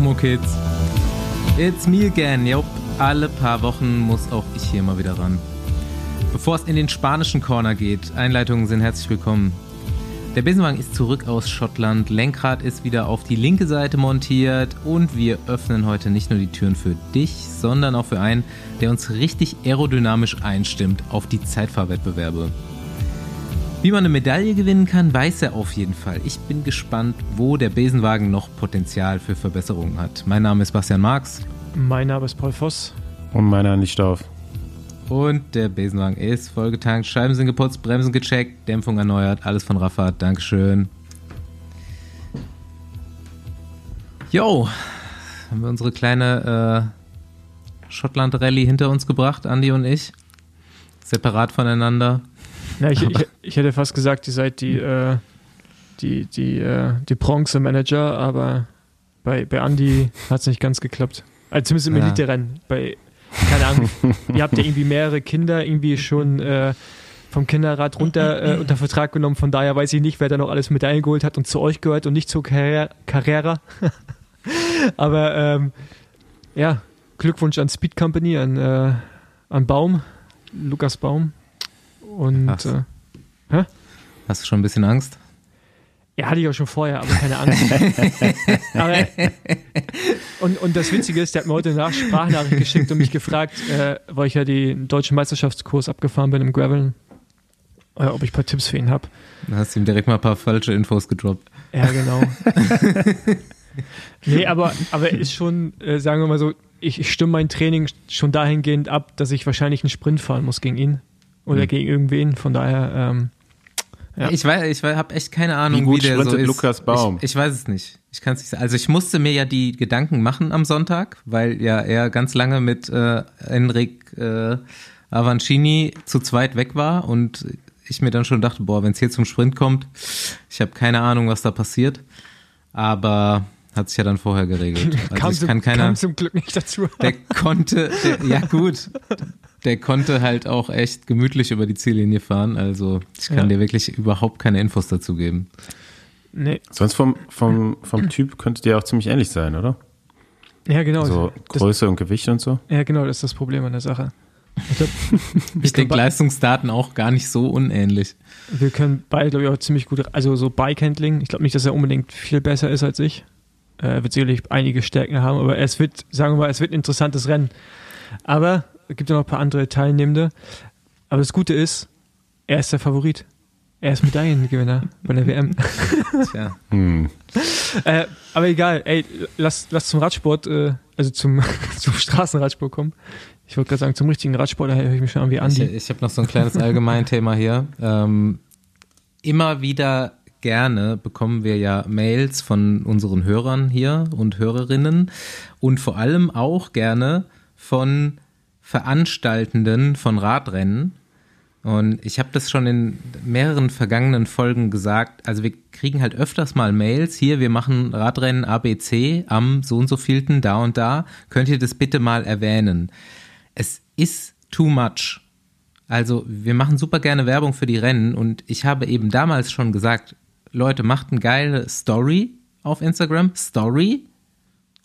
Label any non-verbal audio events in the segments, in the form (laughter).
Sumo Kids. It's me again. Jupp, alle paar Wochen muss auch ich hier mal wieder ran. Bevor es in den spanischen Corner geht, Einleitungen sind herzlich willkommen. Der Besenwagen ist zurück aus Schottland, Lenkrad ist wieder auf die linke Seite montiert und wir öffnen heute nicht nur die Türen für dich, sondern auch für einen, der uns richtig aerodynamisch einstimmt auf die Zeitfahrwettbewerbe. Wie man eine Medaille gewinnen kann, weiß er auf jeden Fall. Ich bin gespannt, wo der Besenwagen noch Potenzial für Verbesserungen hat. Mein Name ist Bastian Marx. Mein Name ist Paul Voss. Und meiner nicht auf. Und der Besenwagen ist vollgetankt, Scheiben sind geputzt, Bremsen gecheckt, Dämpfung erneuert, alles von Raffat. Dankeschön. Jo, haben wir unsere kleine äh, Schottland-Rallye hinter uns gebracht, Andi und ich. Separat voneinander. Ja, ich, (laughs) ich, ich, hätte fast gesagt, ihr seid die, äh, die, die, äh, die Bronze-Manager, aber bei, bei Andi hat es nicht ganz geklappt. Also zumindest im ja. Elite-Rennen. Bei keine Ahnung, (laughs) ihr habt ja irgendwie mehrere Kinder irgendwie schon äh, vom Kinderrat runter äh, unter Vertrag genommen. Von daher weiß ich nicht, wer da noch alles mit eingeholt hat und zu euch gehört und nicht zu Carrera. (laughs) Aber ähm, ja, Glückwunsch an Speed Company, an, äh, an Baum, Lukas Baum. Und Hast, äh, Hast du schon ein bisschen Angst? Ja, hatte ich auch schon vorher, aber keine Angst. (laughs) aber, und, und das Witzige ist, der hat mir heute eine Sprachnachricht geschickt und mich gefragt, äh, weil ich ja den deutschen Meisterschaftskurs abgefahren bin im Gravel, äh, ob ich ein paar Tipps für ihn habe. Dann hast du ihm direkt mal ein paar falsche Infos gedroppt. Ja, genau. nee, aber, aber ist schon, äh, sagen wir mal so, ich, ich stimme mein Training schon dahingehend ab, dass ich wahrscheinlich einen Sprint fahren muss gegen ihn oder mhm. gegen irgendwen. Von daher, ähm, ja. Ich weiß, ich habe echt keine Ahnung, wie, gut wie der so ist. Lukas Baum. Ich, ich weiß es nicht. Ich kann es nicht sagen. Also ich musste mir ja die Gedanken machen am Sonntag, weil ja er ganz lange mit äh, Enric äh, Avancini zu zweit weg war und ich mir dann schon dachte, boah, wenn es hier zum Sprint kommt, ich habe keine Ahnung, was da passiert. Aber hat sich ja dann vorher geregelt. (laughs) Also kam, ich kann keiner, kam zum Glück nicht dazu. Der konnte, der, ja gut, der konnte halt auch echt gemütlich über die Ziellinie fahren. Also ich kann ja. dir wirklich überhaupt keine Infos dazu geben. Nee. Sonst vom, vom, vom Typ könnte der auch ziemlich ähnlich sein, oder? Ja, genau. So Größe das, und Gewicht und so. Ja, genau, das ist das Problem an der Sache. Ich, (laughs) ich denke, Leistungsdaten auch gar nicht so unähnlich. Wir können beide, glaube ich, auch ziemlich gut, also so Bike-Handling. Ich glaube nicht, dass er unbedingt viel besser ist als ich. Er wird sicherlich einige Stärken haben, aber es wird, sagen wir mal, es wird ein interessantes Rennen. Aber gibt ja noch ein paar andere Teilnehmende. Aber das Gute ist, er ist der Favorit. Er ist Medaillengewinner bei der WM. (laughs) Tja. Hm. Äh, aber egal, ey, lass, lass zum Radsport, äh, also zum, (laughs) zum Straßenradsport kommen. Ich wollte gerade sagen, zum richtigen Radsport, da höre ich mich schon an wie Andi. Ich, ich habe noch so ein kleines Allgemeinthema hier. Ähm, immer wieder gerne bekommen wir ja Mails von unseren Hörern hier und Hörerinnen und vor allem auch gerne von Veranstaltenden von Radrennen. Und ich habe das schon in mehreren vergangenen Folgen gesagt. Also wir kriegen halt öfters mal Mails. Hier, wir machen Radrennen ABC am so und so vielten, da und da. Könnt ihr das bitte mal erwähnen? Es ist too much. Also wir machen super gerne Werbung für die Rennen und ich habe eben damals schon gesagt, Leute, macht eine geile Story auf Instagram, Story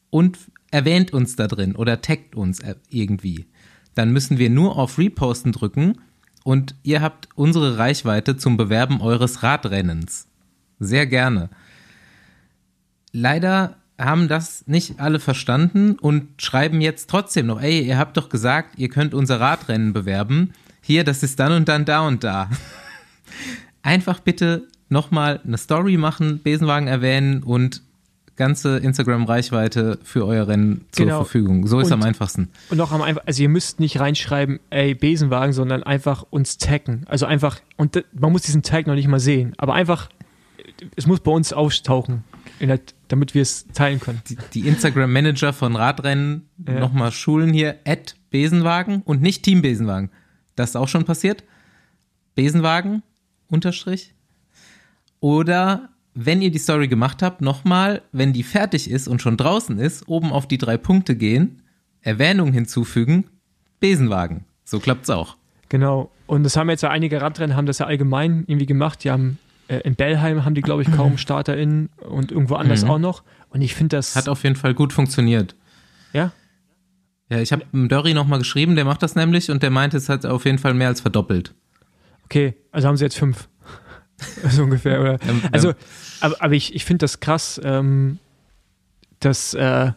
und erwähnt uns da drin oder taggt uns irgendwie dann müssen wir nur auf Reposten drücken und ihr habt unsere Reichweite zum Bewerben eures Radrennens. Sehr gerne. Leider haben das nicht alle verstanden und schreiben jetzt trotzdem noch, ey, ihr habt doch gesagt, ihr könnt unser Radrennen bewerben. Hier, das ist dann und dann da und da. (laughs) Einfach bitte nochmal eine Story machen, Besenwagen erwähnen und ganze Instagram-Reichweite für euer Rennen zur genau. Verfügung. So ist und, am einfachsten. Und auch am einfachsten, also ihr müsst nicht reinschreiben, ey, Besenwagen, sondern einfach uns taggen. Also einfach, und man muss diesen Tag noch nicht mal sehen, aber einfach, es muss bei uns auftauchen, der, damit wir es teilen können. Die, die Instagram-Manager von Radrennen ja. nochmal schulen hier, at Besenwagen und nicht Team Besenwagen. Das ist auch schon passiert. Besenwagen, Unterstrich. Oder wenn ihr die Story gemacht habt, nochmal, wenn die fertig ist und schon draußen ist, oben auf die drei Punkte gehen, Erwähnung hinzufügen, Besenwagen. So klappt's auch. Genau. Und das haben jetzt ja einige Radrennen, haben das ja allgemein irgendwie gemacht. Die haben Äh, in Bellheim haben die, glaube ich, kaum (clears throat) StarterInnen und irgendwo anders Mhm. auch noch. Und ich finde das. Hat auf jeden Fall gut funktioniert. ja, Ja, ich habe Dörri nochmal geschrieben, der macht das nämlich und der meinte, es hat auf jeden Fall mehr als verdoppelt. okay, also haben sie jetzt fünf. (laughs) so ungefähr, oder? Ähm, Also, ähm, aber, aber ich, ich finde das krass, ähm, dass, äh,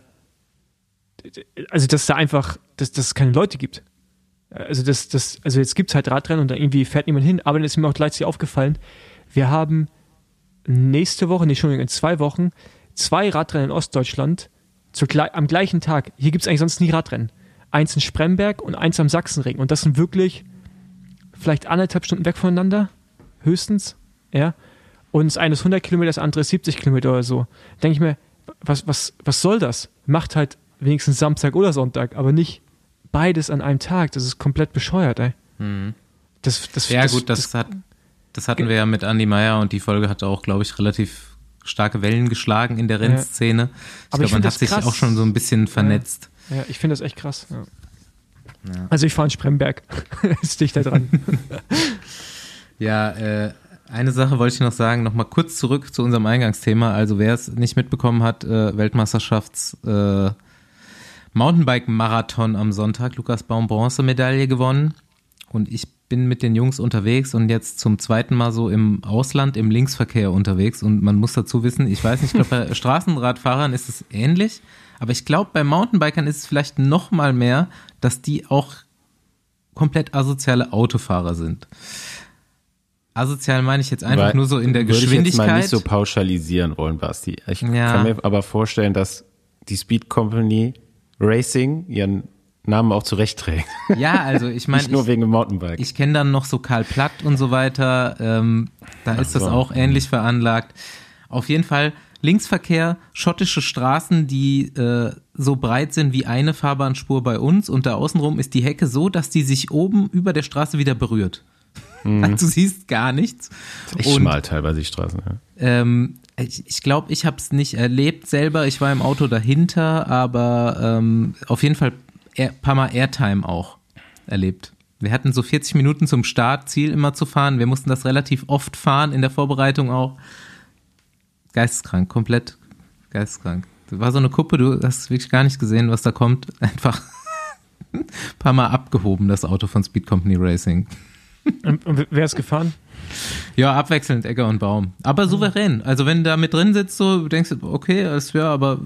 also dass da einfach, dass, dass es keine Leute gibt. Also das, das, also jetzt gibt es halt Radrennen und da irgendwie fährt niemand hin, aber dann ist mir auch gleichzeitig aufgefallen, wir haben nächste Woche, nee, Entschuldigung, in zwei Wochen, zwei Radrennen in Ostdeutschland gle- am gleichen Tag. Hier gibt es eigentlich sonst nie Radrennen. Eins in Spremberg und eins am Sachsenring. Und das sind wirklich vielleicht anderthalb Stunden weg voneinander, höchstens, ja. Und das eine ist 100 Kilometer, das andere ist 70 Kilometer oder so. Denke ich mir, was, was, was soll das? Macht halt wenigstens Samstag oder Sonntag, aber nicht beides an einem Tag. Das ist komplett bescheuert, ey. Mhm. Das, das, Ja, gut, das, hat, das hatten wir ja mit Andi Meier und die Folge hat auch, glaube ich, relativ starke Wellen geschlagen in der Rennszene. Ich Aber ich glaube, man hat das sich krass. auch schon so ein bisschen vernetzt. Ja, ich finde das echt krass. Ja. Ja. Also ich fahre in Spremberg. (laughs) ist da dran. (laughs) Ja, äh, eine Sache wollte ich noch sagen, nochmal kurz zurück zu unserem Eingangsthema. Also wer es nicht mitbekommen hat, äh, Weltmeisterschafts äh, Mountainbike-Marathon am Sonntag, Lukas Baum Bronzemedaille gewonnen. Und ich bin mit den Jungs unterwegs und jetzt zum zweiten Mal so im Ausland im Linksverkehr unterwegs. Und man muss dazu wissen, ich weiß nicht, ich glaube bei (laughs) Straßenradfahrern ist es ähnlich, aber ich glaube bei Mountainbikern ist es vielleicht noch mal mehr, dass die auch komplett asoziale Autofahrer sind. Asozial meine ich jetzt einfach Weil- nur so in der würde Geschwindigkeit. Ich jetzt mal nicht so pauschalisieren wollen, Basti. Ich Ja. kann mir aber vorstellen, dass die Speed Company Racing ihren Namen auch zurechtträgt. ja, also ich (laughs) meine, nicht nur ich, wegen dem Mountainbike. ich kenne dann noch so Karl Platt und so weiter. Ähm, da ist das so. auch ähnlich veranlagt. Auf jeden Fall Linksverkehr, schottische Straßen, die äh, so breit sind wie eine Fahrbahnspur bei uns und da außenrum ist die Hecke so, dass die sich oben über der Straße wieder berührt. (laughs) Also du siehst gar nichts. Echt Und schmal teilweise die Straßen. Ja. Ähm, ich ich glaube, ich habe es nicht erlebt selber. Ich war im Auto dahinter, aber ähm, auf jeden Fall ein paar Mal Airtime auch erlebt. Wir hatten so 40 Minuten zum Start, Ziel immer zu fahren. Wir mussten das relativ oft fahren, in der Vorbereitung auch. Geisteskrank, komplett geisteskrank. Das war so eine Kuppe, du hast wirklich gar nicht gesehen, was da kommt. (laughs) Einfach ein (laughs) paar Mal abgehoben, das Auto von Speed Company Racing. Und, und wer ist gefahren? Ja, abwechselnd Egger und Baum. Aber souverän. Also wenn du da mit drin sitzt, so denkst du, okay, das wäre, aber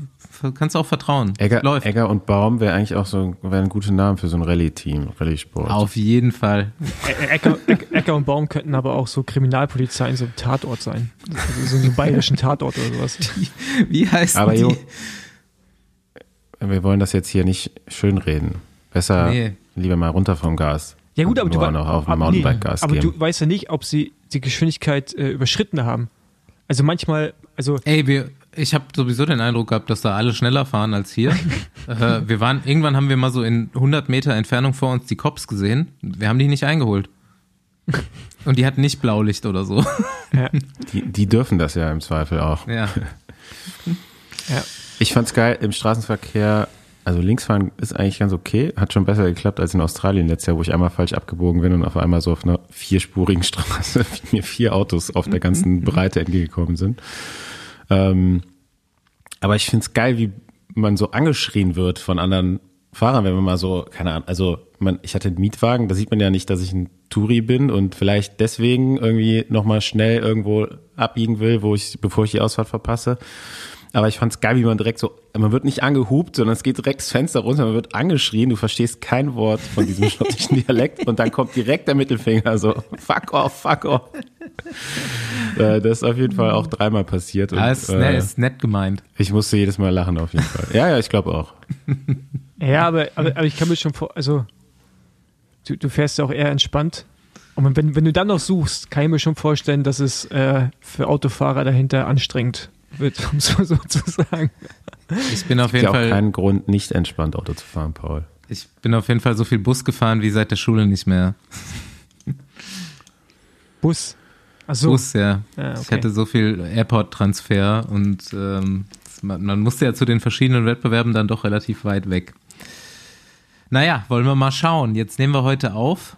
kannst du auch vertrauen. Egger, Läuft. Egger und Baum wäre eigentlich auch so ein guter Name für so ein Rallye-Team, Rallye-Sport. Auf jeden Fall. Ä- Äcker, Äck- Äcker und Baum könnten aber auch so Kriminalpolizei in so einem Tatort sein. Also so einem bayerischen Tatort oder sowas. (laughs) Wie heißt Aber die? Jo, wir wollen das jetzt hier nicht schönreden. Besser Nee. lieber mal runter vom Gas. Ja gut, aber du, noch auf dem Mountainbike Gas aber geben. du weißt ja nicht, ob sie die Geschwindigkeit äh, überschritten haben. Also manchmal, also Ey, wir, ich habe sowieso den Eindruck gehabt, dass da alle schneller fahren als hier. (laughs) äh, wir waren, irgendwann haben wir mal so in 100 Meter Entfernung vor uns die Cops gesehen. Wir haben die nicht eingeholt. (laughs) Und die hatten nicht Blaulicht oder so. (laughs) ja, Die, die dürfen das ja im Zweifel auch. Ja. ja. Ich fand's geil im Straßenverkehr. Also linksfahren ist eigentlich ganz okay. Hat schon besser geklappt als in Australien letztes Jahr, wo ich einmal falsch abgebogen bin und auf einmal so auf einer vierspurigen (laughs) Straße mir vier Autos auf der ganzen (laughs) Breite entgegengekommen sind. Ähm, aber ich find's geil, wie man so angeschrien wird von anderen Fahrern, wenn man mal so, keine Ahnung, also man, ich hatte einen Mietwagen, da sieht man ja nicht, dass ich ein Touri bin und vielleicht deswegen irgendwie nochmal schnell irgendwo abbiegen will, wo ich, bevor ich die Ausfahrt verpasse. Aber ich fand's geil, wie man direkt so, man wird nicht angehupt, sondern es geht direkt das Fenster runter, man wird angeschrien, du verstehst kein Wort von diesem (laughs) schottischen Dialekt und dann kommt direkt der Mittelfinger so, fuck off, fuck off. Äh, das ist auf jeden Fall auch dreimal passiert. Und, Ja, ist, äh, ist nett gemeint. ich musste jedes Mal lachen auf jeden Fall. Ja, ja, ich glaube auch. ja aber, aber, aber ich kann mir schon vor, also du, du fährst ja auch eher entspannt. Und wenn, wenn du dann noch suchst, kann ich mir schon vorstellen, dass es äh, für Autofahrer dahinter anstrengend wird, um so, so zu sagen. Ich bin auf Es gibt jeden ja auch Fall, keinen Grund, nicht entspannt Auto zu fahren, Paul. ich bin auf jeden Fall so viel Bus gefahren wie seit der Schule nicht mehr. Bus. Achso. Bus, ja. Ja, Ich okay. hatte so viel Airport-Transfer und ähm, man, man musste ja zu den verschiedenen Wettbewerben dann doch relativ weit weg. Naja, wollen wir mal schauen. Jetzt nehmen wir heute auf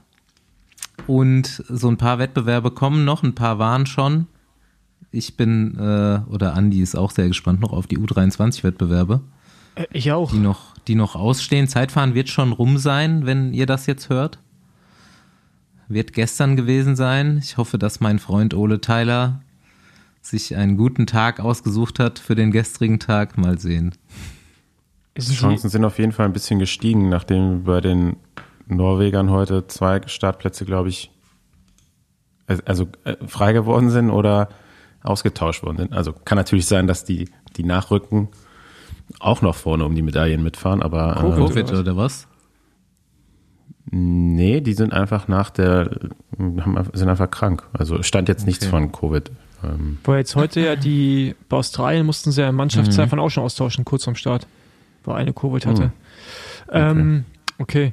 und so ein paar Wettbewerbe kommen noch, ein paar waren schon. Ich bin, äh, oder Andi ist auch sehr gespannt noch auf die U23-Wettbewerbe. Äh, ich auch. Die noch, die noch ausstehen. Zeitfahren wird schon rum sein, wenn ihr das jetzt hört. Wird gestern gewesen sein. Ich hoffe, dass mein Freund Ole Tyler sich einen guten Tag ausgesucht hat für den gestrigen Tag. Mal sehen. Die Chancen sind auf jeden Fall ein bisschen gestiegen, nachdem bei den Norwegern heute zwei Startplätze, glaube ich, also äh, frei geworden sind oder ausgetauscht worden sind. Also kann natürlich sein, dass die, die nachrücken, auch noch vorne um die Medaillen mitfahren, aber. Covid äh, oder was? Nee, die sind einfach nach der, sind einfach krank. Also stand jetzt nichts okay. von Covid. Ähm. Weil jetzt heute ja die, bei Australien mussten sie ja Mannschaftszeitfahren mhm. auch schon austauschen, kurz vorm Start, wo eine Covid hatte. Mhm. Okay. Ähm, okay.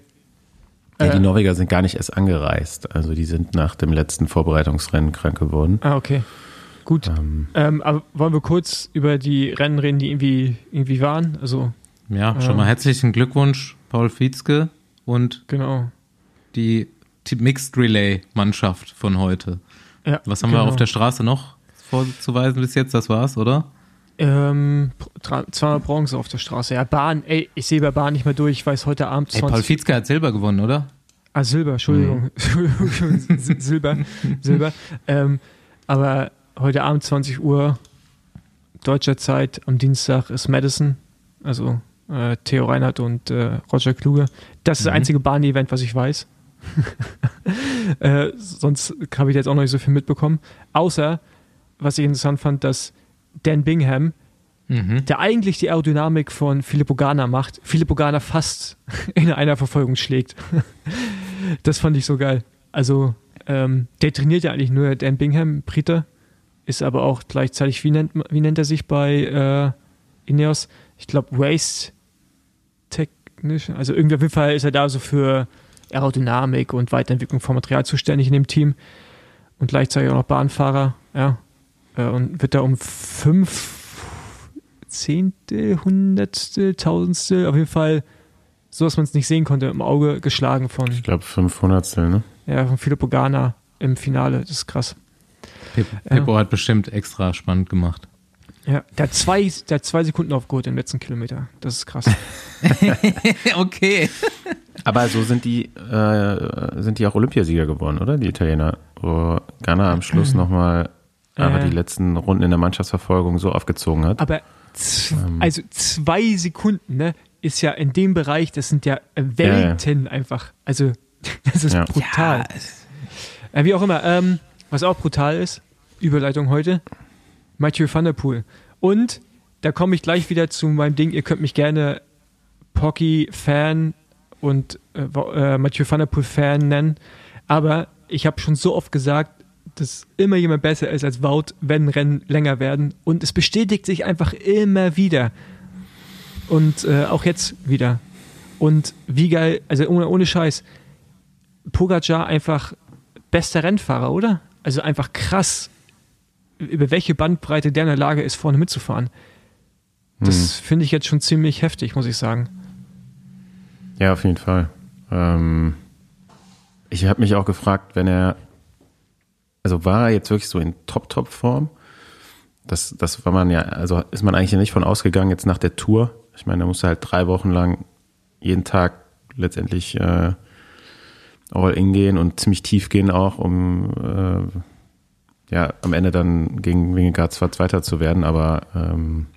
Ja, die äh. Norweger sind gar nicht erst angereist. Also die sind nach dem letzten Vorbereitungsrennen krank geworden. Ah, okay. Gut. Ähm, ähm, aber wollen wir kurz über die Rennen reden, die irgendwie, irgendwie waren? Also, ja, schon mal ähm, herzlichen Glückwunsch, Paul Fietzke und genau. die Mixed Relay Mannschaft von heute. Ja, Was haben genau. wir auf der Straße noch vorzuweisen bis jetzt? Das war's, oder? Ähm, 200 Bronze auf der Straße. Ja, Bahn, ey, ich sehe bei Bahn nicht mehr durch. Ich weiß heute Abend 20. Ey, Paul Fietzke hat Silber gewonnen, oder? Ah, Silber, Entschuldigung. Mhm. (laughs) Silber, Silber. (laughs) Ähm, aber heute Abend 20 Uhr deutscher Zeit, am Dienstag ist Madison, also äh, Theo Reinhardt und äh, Roger Kluge. Das ist mhm. das einzige Bahn-Event, was ich weiß. (laughs) äh, sonst habe ich jetzt auch noch nicht so viel mitbekommen. Außer, was ich interessant fand, dass Dan Bingham, mhm. der eigentlich die Aerodynamik von Philipp Ogana macht, Philipp Ogana fast (laughs) in einer Verfolgung schlägt. (laughs) das fand ich so geil. Also, ähm, der trainiert ja eigentlich nur Dan Bingham, Brite, ist aber auch gleichzeitig, wie nennt, wie nennt er sich bei äh, Ineos? Ich glaube, Waste Technician. Also irgendwie auf jeden Fall ist er da so für Aerodynamik und Weiterentwicklung von Material zuständig in dem Team und gleichzeitig auch noch Bahnfahrer, ja. Äh, und wird da um fünf Zehntel, Hundertstel, Tausendstel, auf jeden Fall so, dass man es nicht sehen konnte, im Auge geschlagen von. Ich glaube, Fünfhundertstel, ne? Ja, von Filippo Gana im Finale. Das ist krass. Pippo ja. hat bestimmt extra spannend gemacht. Ja, der hat zwei, der hat zwei Sekunden aufgeholt im letzten Kilometer. Das ist krass. (laughs) okay. Aber so sind die, äh, sind die auch Olympiasieger geworden, oder? Die Italiener. Wo Ghana am Schluss nochmal äh, aber die letzten Runden in der Mannschaftsverfolgung so aufgezogen hat. Aber ähm. also zwei Sekunden, ne? Ist ja in dem Bereich, das sind ja Welten ja, ja. einfach. Also, (laughs) das ist ja. brutal. Äh, wie auch immer, ähm, was auch brutal ist, Überleitung heute, Mathieu van der Poel. Und da komme ich gleich wieder zu meinem Ding, ihr könnt mich gerne Pocky-Fan und äh, äh, Mathieu van der Poel-Fan nennen, aber ich habe schon so oft gesagt, dass immer jemand besser ist als Wout, wenn Rennen länger werden und es bestätigt sich einfach immer wieder. Und äh, auch jetzt wieder. Und wie geil, also ohne, ohne Scheiß, Pogacar einfach bester Rennfahrer, oder? Also einfach krass, über welche Bandbreite der in der Lage ist, vorne mitzufahren. Das hm. finde ich jetzt schon ziemlich heftig, muss ich sagen. Ja, auf jeden Fall. Ähm, ich habe mich auch gefragt, wenn er, also war er jetzt wirklich so in Top-Top-Form? Das, das war man ja, also ist man eigentlich nicht von ausgegangen jetzt nach der Tour. Ich meine, da musste halt drei Wochen lang jeden Tag letztendlich äh, all in gehen und ziemlich tief gehen auch, um äh, ja am Ende dann gegen Wingegaard zwar Zweiter zu werden, aber ähm,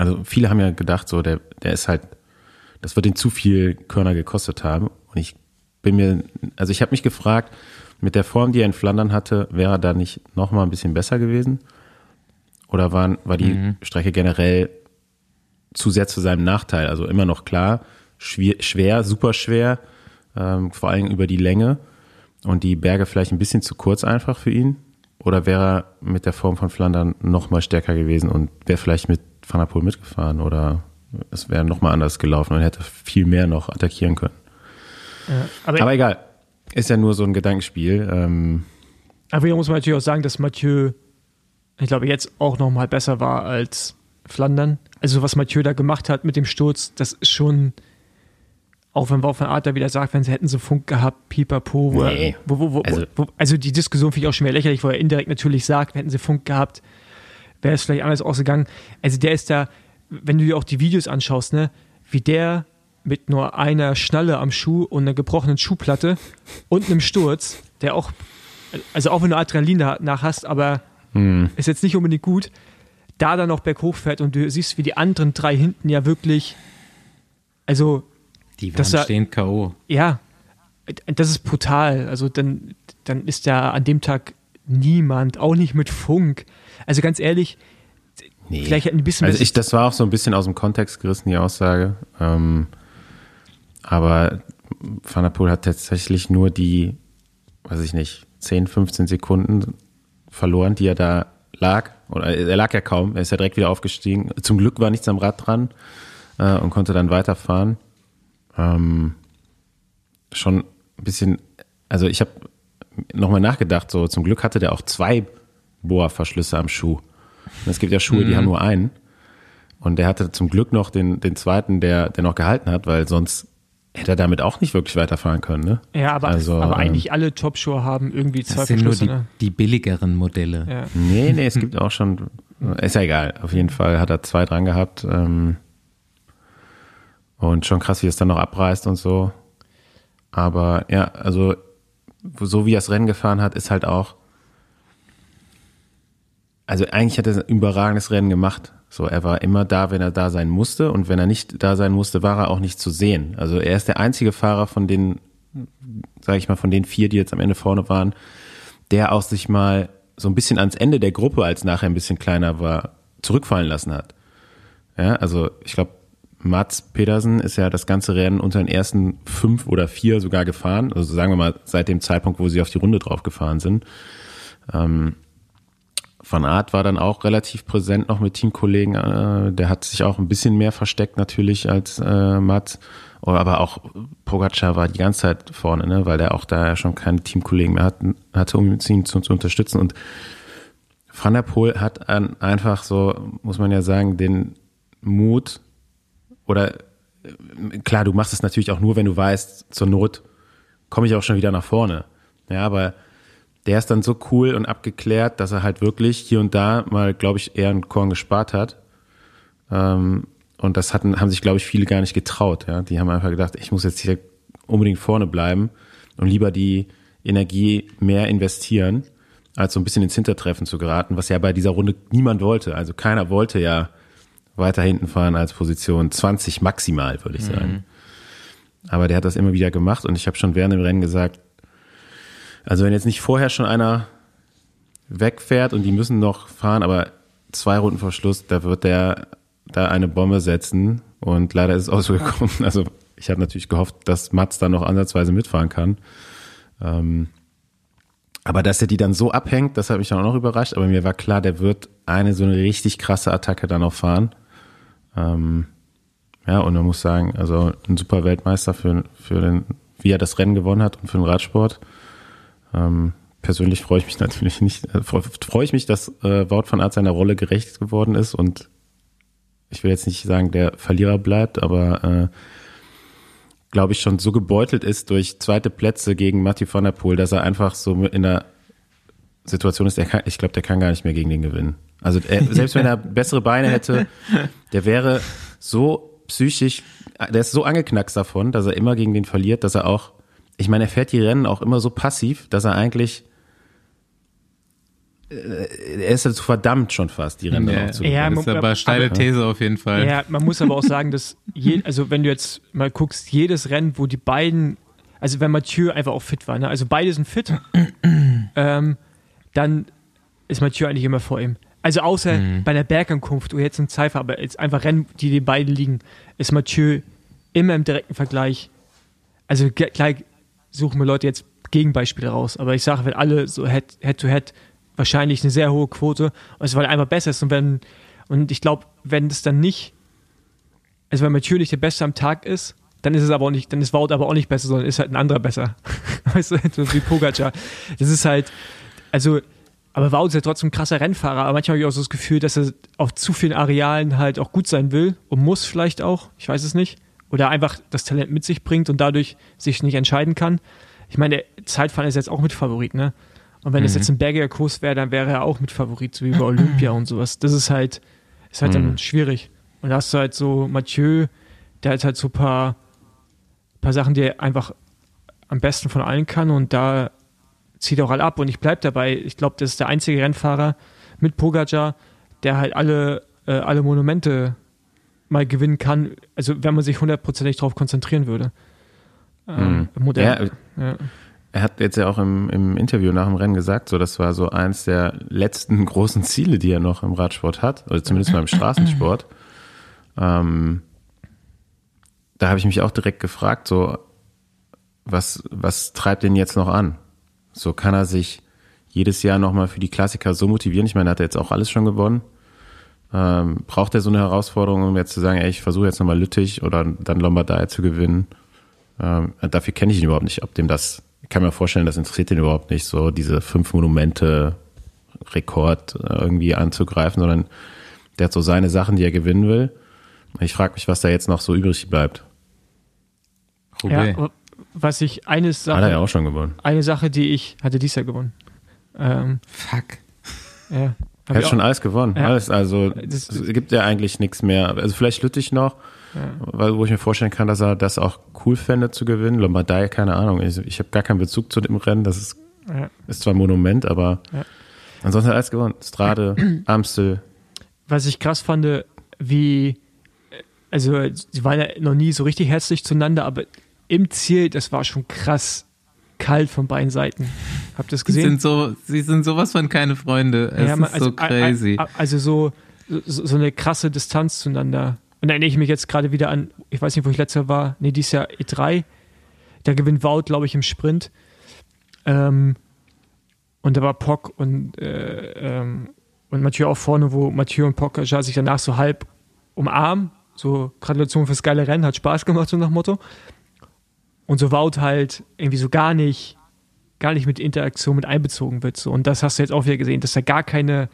also viele haben ja gedacht, so der, der ist halt, das wird ihn zu viel Körner gekostet haben. Und ich bin mir, also ich habe mich gefragt, mit der Form, die er in Flandern hatte, wäre er da nicht noch mal ein bisschen besser gewesen? Oder waren, war die mhm. Strecke generell zu sehr zu seinem Nachteil? Also immer noch klar, schwer, schwer super schwer, ähm, vor allem über die Länge und die Berge vielleicht ein bisschen zu kurz einfach für ihn? Oder wäre er mit der Form von Flandern noch mal stärker gewesen und wäre vielleicht mit Van der Poel mitgefahren oder es wäre noch mal anders gelaufen und hätte viel mehr noch attackieren können. Ja, aber, aber, egal, ist ja nur so ein Gedankenspiel. Ähm, aber hier muss man natürlich auch sagen, dass Mathieu, ich glaube, jetzt auch noch mal besser war als Flandern. Also was Mathieu da gemacht hat mit dem Sturz, das ist schon Auch wenn Wout van Aert da wieder sagt, wenn sie hätten so Funk gehabt, pipapo, Nee. wo, wo, wo, Also- also die Diskussion finde ich auch schon wieder lächerlich, wo er indirekt natürlich sagt, hätten sie Funk gehabt, wäre es vielleicht anders ausgegangen. Also der ist da, wenn du dir auch die Videos anschaust, ne, wie der mit nur einer Schnalle am Schuh und einer gebrochenen Schuhplatte und einem Sturz, der auch, also auch wenn du Adrenalin danach hast, aber ist jetzt nicht unbedingt gut, da dann noch berghoch fährt und du siehst, wie die anderen drei hinten ja wirklich, also Die waren Das war- stehend K.O. ja, das ist brutal. Also dann, dann ist da an dem Tag niemand, auch nicht mit Funk. Also ganz ehrlich, Nee. vielleicht ein bisschen Also ich, das war auch so ein bisschen aus dem Kontext gerissen, die Aussage. Ähm, aber Van der Poel hat tatsächlich nur die, weiß ich nicht, 10, 15 Sekunden verloren, die er da lag. Oder er lag ja kaum, er ist ja direkt wieder aufgestiegen. Zum Glück war nichts am Rad dran äh, und konnte dann weiterfahren. Ähm, schon ein bisschen, also ich habe nochmal nachgedacht, so zum Glück hatte der auch zwei Bohrverschlüsse am Schuh. Und es gibt ja Schuhe, die haben nur einen. Und der hatte zum Glück noch den, den zweiten, der, der noch gehalten hat, weil sonst hätte er damit auch nicht wirklich weiterfahren können. Ne? ja, aber, also, aber ähm, eigentlich alle Top-Schuhe haben irgendwie zwei Das sind nur Verschlüsse. die, Ne? die billigeren Modelle. Ja. Nee, nee, es (laughs) gibt auch schon, ist ja egal. Auf jeden Fall hat er zwei dran gehabt. Ähm, und schon krass, wie es dann noch abreißt und so. Aber ja, also so wie er das Rennen gefahren hat, ist halt auch. Also eigentlich hat er ein überragendes Rennen gemacht. So, er war immer da, wenn er da sein musste. Und wenn er nicht da sein musste, war er auch nicht zu sehen. Also er ist der einzige Fahrer von den, sage ich mal, von den vier, die jetzt am Ende vorne waren, der auch sich mal so ein bisschen ans Ende der Gruppe, als nachher ein bisschen kleiner war, zurückfallen lassen hat. Ja, also ich glaube, Mats Pedersen ist ja das ganze Rennen unter den ersten fünf oder vier sogar gefahren. Also sagen wir mal seit dem Zeitpunkt, wo sie auf die Runde drauf gefahren sind. Ähm, Van Aert war dann auch relativ präsent noch mit Teamkollegen. Äh, der hat sich auch ein bisschen mehr versteckt natürlich als äh, Mats. Oh, Aber auch Pogacar war die ganze Zeit vorne, ne? weil der auch da ja schon keine Teamkollegen mehr hatten, hatte, um ihn zu, zu unterstützen. Und Van der Poel hat einfach so, muss man ja sagen, den Mut oder äh, klar, du machst es natürlich auch nur, wenn du weißt, zur Not komme ich auch schon wieder nach vorne. Ja, aber der ist dann so cool und abgeklärt, dass er halt wirklich hier und da mal, glaube ich, eher einen Korn gespart hat. Ähm, und das hatten, haben sich, glaube ich, viele gar nicht getraut. Ja? Die haben einfach gedacht, ich muss jetzt hier unbedingt vorne bleiben und lieber die Energie mehr investieren, als so ein bisschen ins Hintertreffen zu geraten, was ja bei dieser Runde niemand wollte. Also keiner wollte ja weiter hinten fahren als Position 20 maximal, würde ich sagen. Aber der hat das immer wieder gemacht und ich habe schon während dem Rennen gesagt, also wenn jetzt nicht vorher schon einer wegfährt und die müssen noch fahren, aber zwei Runden vor Schluss, da wird der da eine Bombe setzen und leider ist es (laughs) auch so gekommen. Also ich habe natürlich gehofft, dass Mats dann noch ansatzweise mitfahren kann. Ähm, aber dass er die dann so abhängt, das hat mich dann auch noch überrascht. Aber mir war klar, der wird eine so eine richtig krasse Attacke dann noch fahren. Ähm, ja, und man muss sagen, also ein super Weltmeister für, für den, wie er das Rennen gewonnen hat und für den Radsport. Ähm, persönlich freue ich mich natürlich nicht, äh, freue freu ich mich, dass äh, Wout van Aert seiner Rolle gerecht geworden ist und ich will jetzt nicht sagen, der Verlierer bleibt, aber äh, glaube ich schon so gebeutelt ist durch zweite Plätze gegen Mathieu van der Poel, dass er einfach so in der Situation ist, der kann, ich glaube, der kann gar nicht mehr gegen den gewinnen. Also er, selbst wenn er (laughs) bessere Beine hätte, der wäre so psychisch, der ist so angeknackst davon, dass er immer gegen den verliert, dass er auch, ich meine, er fährt die Rennen auch immer so passiv, dass er eigentlich, äh, er ist dazu verdammt schon fast, die Rennen dann auch zu Ja, das ist aber steile aber- These auf jeden Fall. Ja, man muss aber auch (laughs) sagen, dass, je, also wenn du jetzt mal guckst, jedes Rennen, wo die beiden, also wenn Mathieu einfach auch fit war, ne? also beide sind fit, (clears throat) ähm, dann ist Mathieu eigentlich immer vor ihm. Also außer bei der Bergankunft, wo jetzt ein Zeifer, aber jetzt einfach Rennen, die die beiden liegen, ist Mathieu immer im direkten Vergleich. Also gleich suchen wir Leute jetzt Gegenbeispiele raus, aber ich sage, wenn alle so head, head wahrscheinlich eine sehr hohe Quote, und es weil er einfach besser ist und wenn, und ich glaube, wenn es dann nicht, also wenn Mathieu nicht der Beste am Tag ist, dann ist es aber auch nicht, dann ist Wout aber auch nicht besser, sondern ist halt ein anderer besser. (laughs) weißt du, so wie Pogacar. Das ist halt, also, aber Wout ist ja trotzdem ein krasser Rennfahrer, aber manchmal habe ich auch so das Gefühl, dass er auf zu vielen Arealen halt auch gut sein will und muss vielleicht auch, ich weiß es nicht. oder einfach das Talent mit sich bringt und dadurch sich nicht entscheiden kann. Ich meine, Zeitfahren ist jetzt auch mit Favorit, ne? Und wenn es Mhm. jetzt ein bergiger Kurs wäre, dann wäre er auch mit Favorit, so wie bei Olympia (clears throat) und sowas. Das ist halt, ist halt Mhm. dann schwierig. Und da hast du halt so Mathieu, der hat halt so ein paar, paar Sachen, die er einfach am besten von allen kann und da zieht auch alle ab. Und ich bleibe dabei, ich glaube, das ist der einzige Rennfahrer mit Pogacar, der halt alle, äh, alle Monumente mal gewinnen kann, also wenn man sich hundertprozentig darauf konzentrieren würde. Ähm, Modell. Ja, Ja. er hat jetzt ja auch im, im Interview nach dem Rennen gesagt, so das war so eins der letzten (laughs) großen Ziele, die er noch im Radsport hat, oder zumindest mal im Straßensport. (clears throat) Ähm, da habe ich mich auch direkt gefragt, so was, was treibt den jetzt noch an? So kann er sich jedes Jahr nochmal für die Klassiker so motivieren. Ich meine, er hat jetzt auch alles schon gewonnen. Ähm, braucht er so eine Herausforderung, um jetzt zu sagen, ey, ich versuche jetzt nochmal Lüttich oder dann Lombardei zu gewinnen? Ähm, dafür kenne ich ihn überhaupt nicht, ob dem das, ich kann mir vorstellen, das interessiert ihn überhaupt nicht, so diese fünf Monumente Rekord äh, irgendwie anzugreifen, sondern der hat so seine Sachen, die er gewinnen will. Ich frage mich, was da jetzt noch so übrig bleibt. Ja, Roubaix. aber was ich, eine Hat er ja Sache, auch schon gewonnen. eine Sache, die ich, hatte dies Jahr gewonnen. Ähm, Fuck. ja. Er hat schon alles gewonnen. Ja. Alles, also Das- es gibt ja eigentlich nichts mehr. Also vielleicht Lüttich noch, Ja. weil, wo ich mir vorstellen kann, dass er das auch cool fände zu gewinnen. Lombardei, keine Ahnung. Ich, ich habe gar keinen Bezug zu dem Rennen. Das ist, Ja. ist zwar ein Monument, aber Ja. ansonsten hat er alles gewonnen. Strade, (clears throat) Amstel. was ich krass fand, wie, also sie waren ja noch nie so richtig herzlich zueinander, aber im Ziel, das war schon krass kalt von beiden Seiten. Habt ihr das Sie gesehen? sind so, sie sind sowas von keine Freunde. Es Ja, man- ist so crazy. a- a- Also so, so, so eine krasse Distanz zueinander. Und da erinnere ich mich jetzt gerade wieder an, ich weiß nicht, wo ich letzter war, nee, dieses Jahr E3. Da gewinnt Wout, glaube ich, im Sprint. Ähm, und da war Pock und, äh, ähm, und Mathieu auch vorne, wo Mathieu und Pock sich danach so halb umarmen. So Gratulation fürs geile Rennen, hat Spaß gemacht, so nach Motto. Und so Wout halt irgendwie so gar nicht, gar nicht mit Interaktion mit einbezogen wird. So. Und das hast du jetzt auch wieder gesehen, dass er gar keine,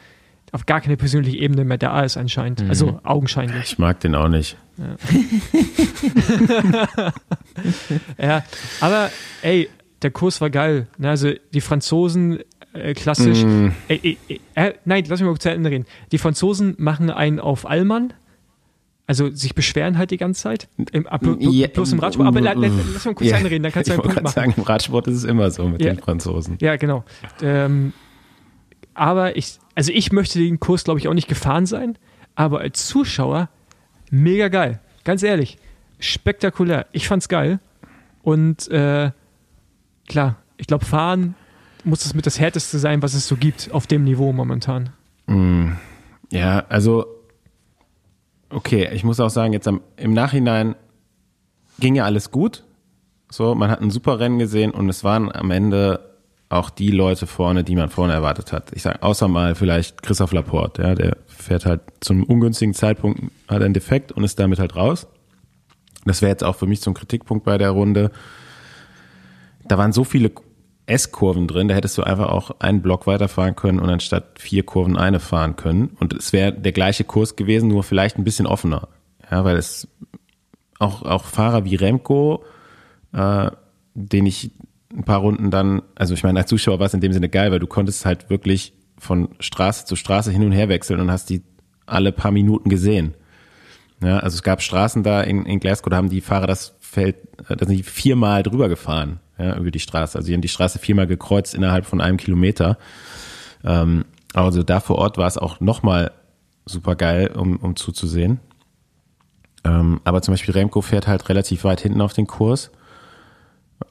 auf gar keine persönliche Ebene mehr da ist anscheinend. Also augenscheinlich. Ich mag den auch nicht. (laughs) Ja, aber ey, der Kurs war geil. Ne? Also die Franzosen äh, klassisch. Mm, ey, äh, nein, lass mich mal kurz zu Ende reden. Die Franzosen machen einen auf Allmann. Also sich beschweren halt die ganze Zeit. Im, ab, Ja, bloß im Radsport. Aber la, la, mm, lass mal kurz ja. Ende reden, dann kannst du einen Punkt machen. sagen, im Radsport ist es immer so mit Ja. den Franzosen. Ja, genau. Ähm, aber ich, also ich möchte den Kurs, glaube ich, auch nicht gefahren sein. Aber als Zuschauer mega geil. Ganz ehrlich. Spektakulär. Ich fand's geil. Und äh, klar, ich glaube, fahren muss es mit das härteste sein, was es so gibt auf dem Niveau momentan. Mm, Ja, also okay, ich muss auch sagen, jetzt am, im Nachhinein ging ja alles gut. So, man hat ein super Rennen gesehen und es waren am Ende auch die Leute vorne, die man vorne erwartet hat. Ich sage, außer mal vielleicht Christoph Laporte, ja, der fährt halt zum ungünstigen Zeitpunkt, hat einen Defekt und ist damit halt raus. Das wäre jetzt auch für mich so ein Kritikpunkt bei der Runde. Da waren so viele S-Kurven drin, da hättest du einfach auch einen Block weiterfahren können und anstatt vier Kurven eine fahren können. Und es wäre der gleiche Kurs gewesen, nur vielleicht ein bisschen offener. Ja, weil es auch, auch Fahrer wie Remco, äh, den ich ein paar Runden dann, also ich meine, als Zuschauer war es in dem Sinne geil, weil du konntest halt wirklich von Straße zu Straße hin und her wechseln und hast die alle paar Minuten gesehen. Ja, also es gab Straßen da in, in Glasgow, da haben die Fahrer das Feld, äh, da sind die viermal drüber gefahren, ja, über die Straße. Also die haben die Straße viermal gekreuzt innerhalb von einem Kilometer. Ähm, also da vor Ort war es auch nochmal super geil, um, um zuzusehen. Ähm, aber zum Beispiel Remco fährt halt relativ weit hinten auf den Kurs.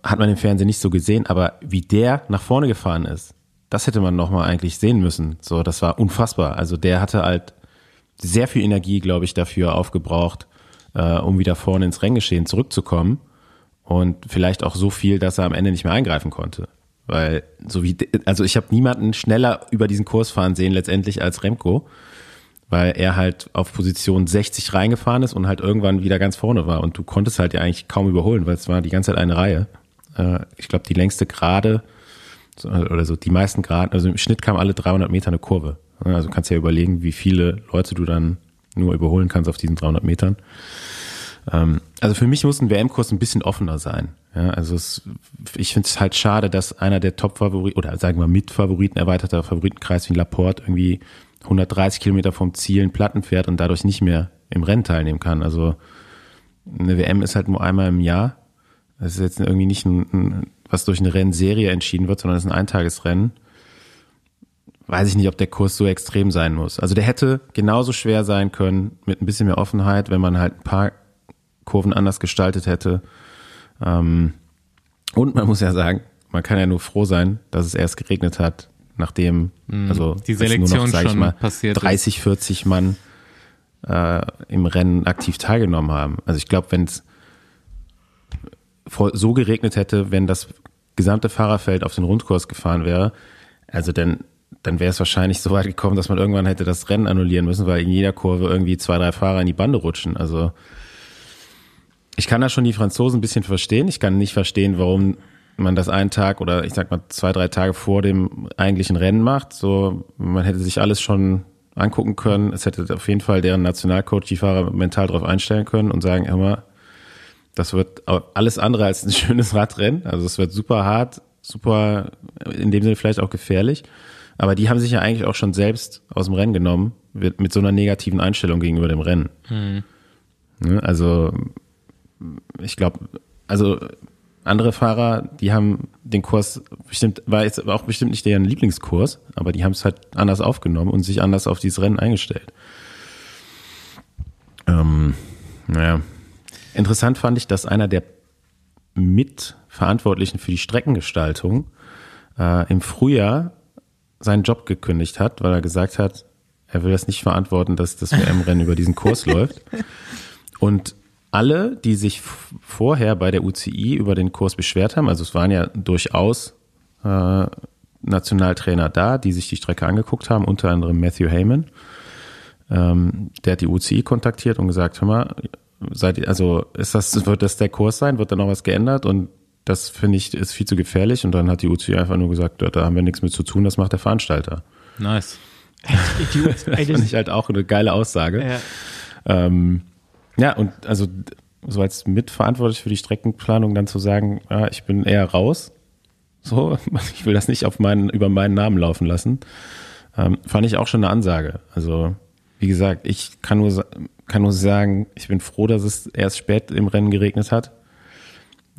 Hat man im Fernsehen nicht so gesehen, aber wie der nach vorne gefahren ist, das hätte man nochmal eigentlich sehen müssen. So, das war unfassbar. Also der hatte halt sehr viel Energie, glaube ich, dafür aufgebraucht, äh, um wieder vorne ins Renngeschehen zurückzukommen. Und vielleicht auch so viel, dass er am Ende nicht mehr eingreifen konnte. Weil, so wie, also ich habe niemanden schneller über diesen Kurs fahren sehen letztendlich als Remco, weil er halt auf Position 60 reingefahren ist und halt irgendwann wieder ganz vorne war. Und du konntest halt ja eigentlich kaum überholen, weil es war die ganze Zeit eine Reihe. Äh, ich glaube, die längste Gerade oder so die meisten Geraden, also im Schnitt kam alle 300 Meter eine Kurve. Also kannst ja überlegen, wie viele Leute du dann nur überholen kannst auf diesen 300 Metern. Ähm, also für mich muss ein WM-Kurs ein bisschen offener sein. Ja, also es, ich finde es halt schade, dass einer der Top-Favoriten oder sagen wir Mitfavoriten, erweiterter Favoritenkreis wie Laporte irgendwie 130 Kilometer vom Ziel in Platten fährt und dadurch nicht mehr im Rennen teilnehmen kann. Also eine WM ist halt nur einmal im Jahr. Das ist jetzt irgendwie nicht ein, ein was durch eine Rennserie entschieden wird, sondern es ist ein Eintagesrennen. Weiß ich nicht, ob der Kurs so extrem sein muss. Also der hätte genauso schwer sein können mit ein bisschen mehr Offenheit, wenn man halt ein paar Kurven anders gestaltet hätte. Ähm, und man muss ja sagen, man kann ja nur froh sein, dass es erst geregnet hat, nachdem Mhm. also Die Selektion nur noch, sag ich schon mal, passiert ist. 30, 40 Mann äh, im Rennen aktiv teilgenommen haben. Also ich glaube, wenn es so geregnet hätte, wenn das gesamte Fahrerfeld auf den Rundkurs gefahren wäre, also dann dann wäre es wahrscheinlich so weit gekommen, dass man irgendwann hätte das Rennen annullieren müssen, weil in jeder Kurve irgendwie zwei, drei Fahrer in die Bande rutschen. Also ich kann da schon die Franzosen ein bisschen verstehen. Ich kann nicht verstehen, warum man das einen Tag oder ich sag mal zwei, drei Tage vor dem eigentlichen Rennen macht. So, man hätte sich alles schon angucken können. Es hätte auf jeden Fall deren Nationalcoach die Fahrer mental darauf einstellen können und sagen, mal, das wird alles andere als ein (laughs) schönes Radrennen. Also es wird super hart, super, in dem Sinne vielleicht auch gefährlich. Aber die haben sich ja eigentlich auch schon selbst aus dem Rennen genommen, mit, so einer negativen Einstellung gegenüber dem Rennen. Ne, Also ich glaube, also andere Fahrer, die haben den Kurs bestimmt, war jetzt auch bestimmt nicht deren Lieblingskurs, aber die haben es halt anders aufgenommen und sich anders auf dieses Rennen eingestellt. Ähm, naja. Interessant fand ich, dass einer der Mitverantwortlichen für die Streckengestaltung äh, im Frühjahr seinen Job gekündigt hat, weil er gesagt hat, er will das nicht verantworten, dass das WM-Rennen über diesen Kurs (laughs) läuft. Und alle, die sich vorher bei der UCI über den Kurs beschwert haben, also es waren ja durchaus äh, Nationaltrainer da, die sich die Strecke angeguckt haben, unter anderem Matthew Heyman. Ähm, der hat die UCI kontaktiert und gesagt, hör mal, seid, also ist das, wird das der Kurs sein? Wird da noch was geändert? Und das finde ich ist viel zu gefährlich. Und dann hat die UCI einfach nur gesagt, da haben wir nichts mit zu tun, das macht der Veranstalter. Nice. Idiot. Das (laughs) fand ich halt auch eine geile Aussage. Ja. Ähm, ja, und also so als mitverantwortlich für die Streckenplanung dann zu sagen, ja, ich bin eher raus, so, (laughs) ich will das nicht auf meinen, über meinen Namen laufen lassen, ähm, fand ich auch schon eine Ansage. Also, wie gesagt, ich kann nur, kann nur sagen, ich bin froh, dass es erst spät im Rennen geregnet hat.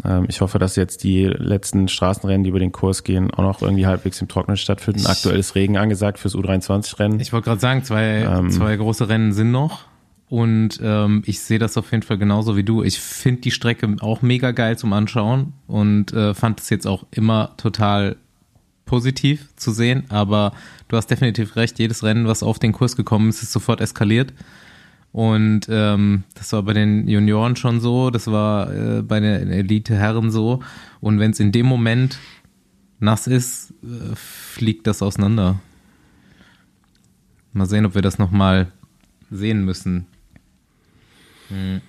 Ähm, ich hoffe, dass jetzt die letzten Straßenrennen, die über den Kurs gehen, auch noch irgendwie halbwegs im Trockenen stattfinden. Aktuell ist Regen angesagt fürs U23-Rennen. Ich wollte gerade sagen, zwei, Ähm. zwei große Rennen sind noch. Und ähm, ich sehe das auf jeden Fall genauso wie du. Ich finde die Strecke auch mega geil zum Anschauen und äh, fand es jetzt auch immer total positiv zu sehen. Aber du hast definitiv recht, jedes Rennen, was auf den Kurs gekommen ist, ist sofort eskaliert. Und ähm, das war bei den Junioren schon so, das war äh, bei den Elite-Herren so. Und wenn es in dem Moment nass ist, äh, fliegt das auseinander. Mal sehen, ob wir das nochmal sehen müssen. Hm.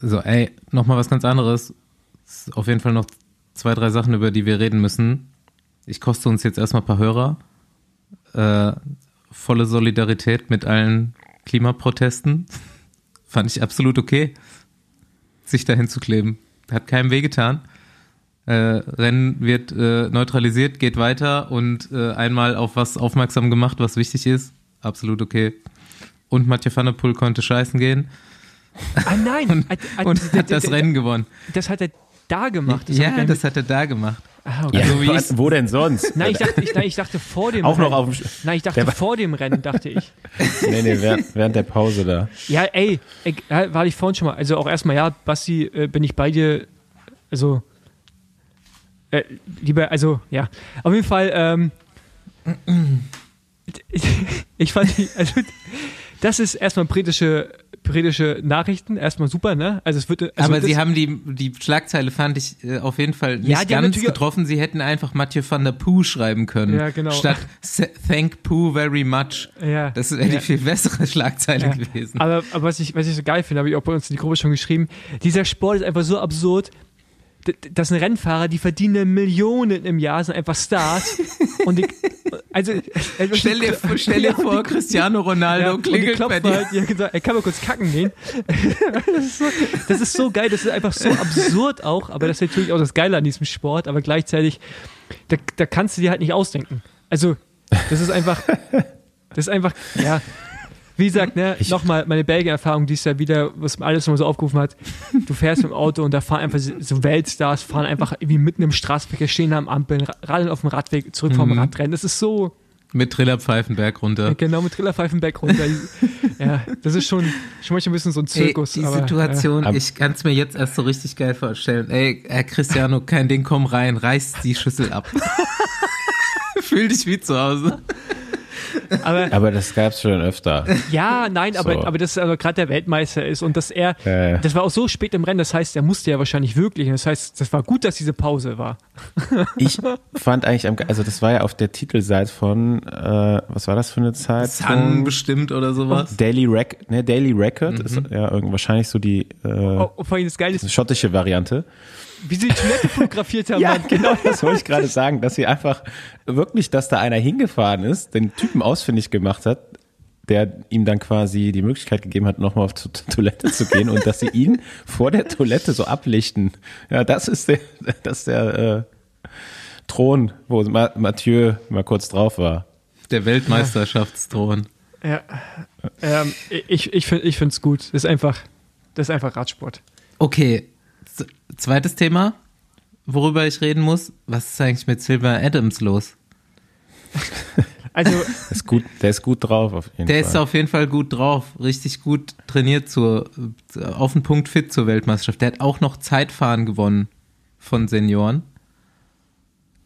So, ey, nochmal was ganz anderes. Auf jeden Fall noch zwei, drei Sachen, über die wir reden müssen. Ich koste uns jetzt erstmal ein paar Hörer. Äh, volle Solidarität mit allen Klimaprotesten. (laughs) Fand ich absolut okay, sich dahin zu kleben. Hat keinem wehgetan. Äh, Rennen wird äh, neutralisiert, geht weiter und äh, einmal auf was aufmerksam gemacht, was wichtig ist. Absolut okay. Und Mathieu van der Poel konnte scheißen gehen Ah nein, und, Ah, ah, und d- hat d- das Rennen gewonnen. Das hat er da gemacht. Das ja, das hat er da gemacht. ah, okay. Ja, so wie was- ich's- wo denn sonst? Nein, ich dachte, ich, nein, ich dachte vor dem Auch Rennen. noch auf dem, Sch- Nein, ich dachte vor dem Rennen, dachte ich. (laughs) nee, nee, während, während der Pause da. Ja, ey, ey ja, war ich vorhin schon mal. Also auch erstmal, ja, Basti, äh, bin ich bei dir. Also, äh, lieber, also, ja. Auf jeden Fall, ähm, (clears throat) (laughs) ich fand, also, das ist erstmal britische, britische Nachrichten, erstmal super, ne? Also, es wird. Also Aber sie haben die, die Schlagzeile, fand ich äh, auf jeden Fall nicht Ja, ganz getroffen. Sie hätten einfach Mathieu van der Pooh schreiben können. Ja, genau. Statt "S- Thank Pooh very much. Ja, Das wäre ja. die viel bessere Schlagzeile Ja. gewesen. Aber, aber was, ich, was ich so geil finde, habe ich auch bei uns in die Gruppe schon geschrieben, dieser Sport ist einfach so absurd. Das sind Rennfahrer, die verdienen Millionen im Jahr, sind einfach Stars. (laughs) und die, also, stell dir, stell dir vor, (laughs) Cristiano Ronaldo ja, klingelt bei dir. Halt, ja, genau, er kann mal kurz kacken gehen. (laughs) das, ist so, das ist so geil, das ist einfach so absurd auch, aber das ist natürlich auch das Geile an diesem Sport, aber gleichzeitig, da, da kannst du dir halt nicht ausdenken. Also, das ist einfach, das ist einfach, ja, wie gesagt, ne, nochmal meine Belgien-Erfahrung, die ist ja wieder, was alles nochmal so aufgerufen hat. Du fährst mit dem Auto und da fahren einfach so Weltstars, fahren einfach irgendwie mitten im Straßenverkehr, stehen da am Ampeln, radeln auf dem Radweg, zurück vom mhm. Radrennen. Das ist so. Mit Trillerpfeifenberg runter. Ja, genau, mit Trillerpfeifenberg runter. (laughs) ja, das ist schon, schon manchmal ein bisschen so ein Zirkus. Ey, die aber, Situation, ja. ich kann es mir jetzt erst so richtig geil vorstellen. Ey, Herr Cristiano, kein Ding, komm rein, reiß die Schüssel ab. (laughs) Fühl dich wie zu Hause. Aber, aber das gab es schon öfter. Ja, nein, so. aber, aber dass er gerade der Weltmeister ist und dass er, äh. das war auch so spät im Rennen, das heißt, er musste ja wahrscheinlich wirklich, das heißt, das war gut, dass diese Pause war. (laughs) Ich fand eigentlich, also das war ja auf der Titelseite von, äh, was war das für eine Zeit? Sun bestimmt oder sowas. Daily, Rec ne, Daily Record mhm. ist ja wahrscheinlich so die äh, oh, oh, das Geile ist, schottische Variante wie sie die Toilette (laughs) fotografiert haben. ja, genau, das wollte ich gerade sagen, dass sie einfach wirklich, dass da einer hingefahren ist, den Typen ausfindig gemacht hat, der ihm dann quasi die Möglichkeit gegeben hat, nochmal auf die Toilette zu gehen und dass sie ihn vor der Toilette so ablichten. Ja, das ist der, das ist der äh, Thron, wo Mathieu mal kurz drauf war. Der Weltmeisterschaftsthron. Ja, ähm, ich, ich finde es gut. Das ist einfach, das ist einfach Radsport. Okay, zweites Thema, worüber ich reden muss. Was ist eigentlich mit Silver Adams los? (laughs) Also, ist gut, der ist gut drauf auf jeden der Fall. Der ist auf jeden Fall gut drauf, richtig gut trainiert zur, auf den Punkt fit zur Weltmeisterschaft. Der hat auch noch Zeitfahren gewonnen von Senioren.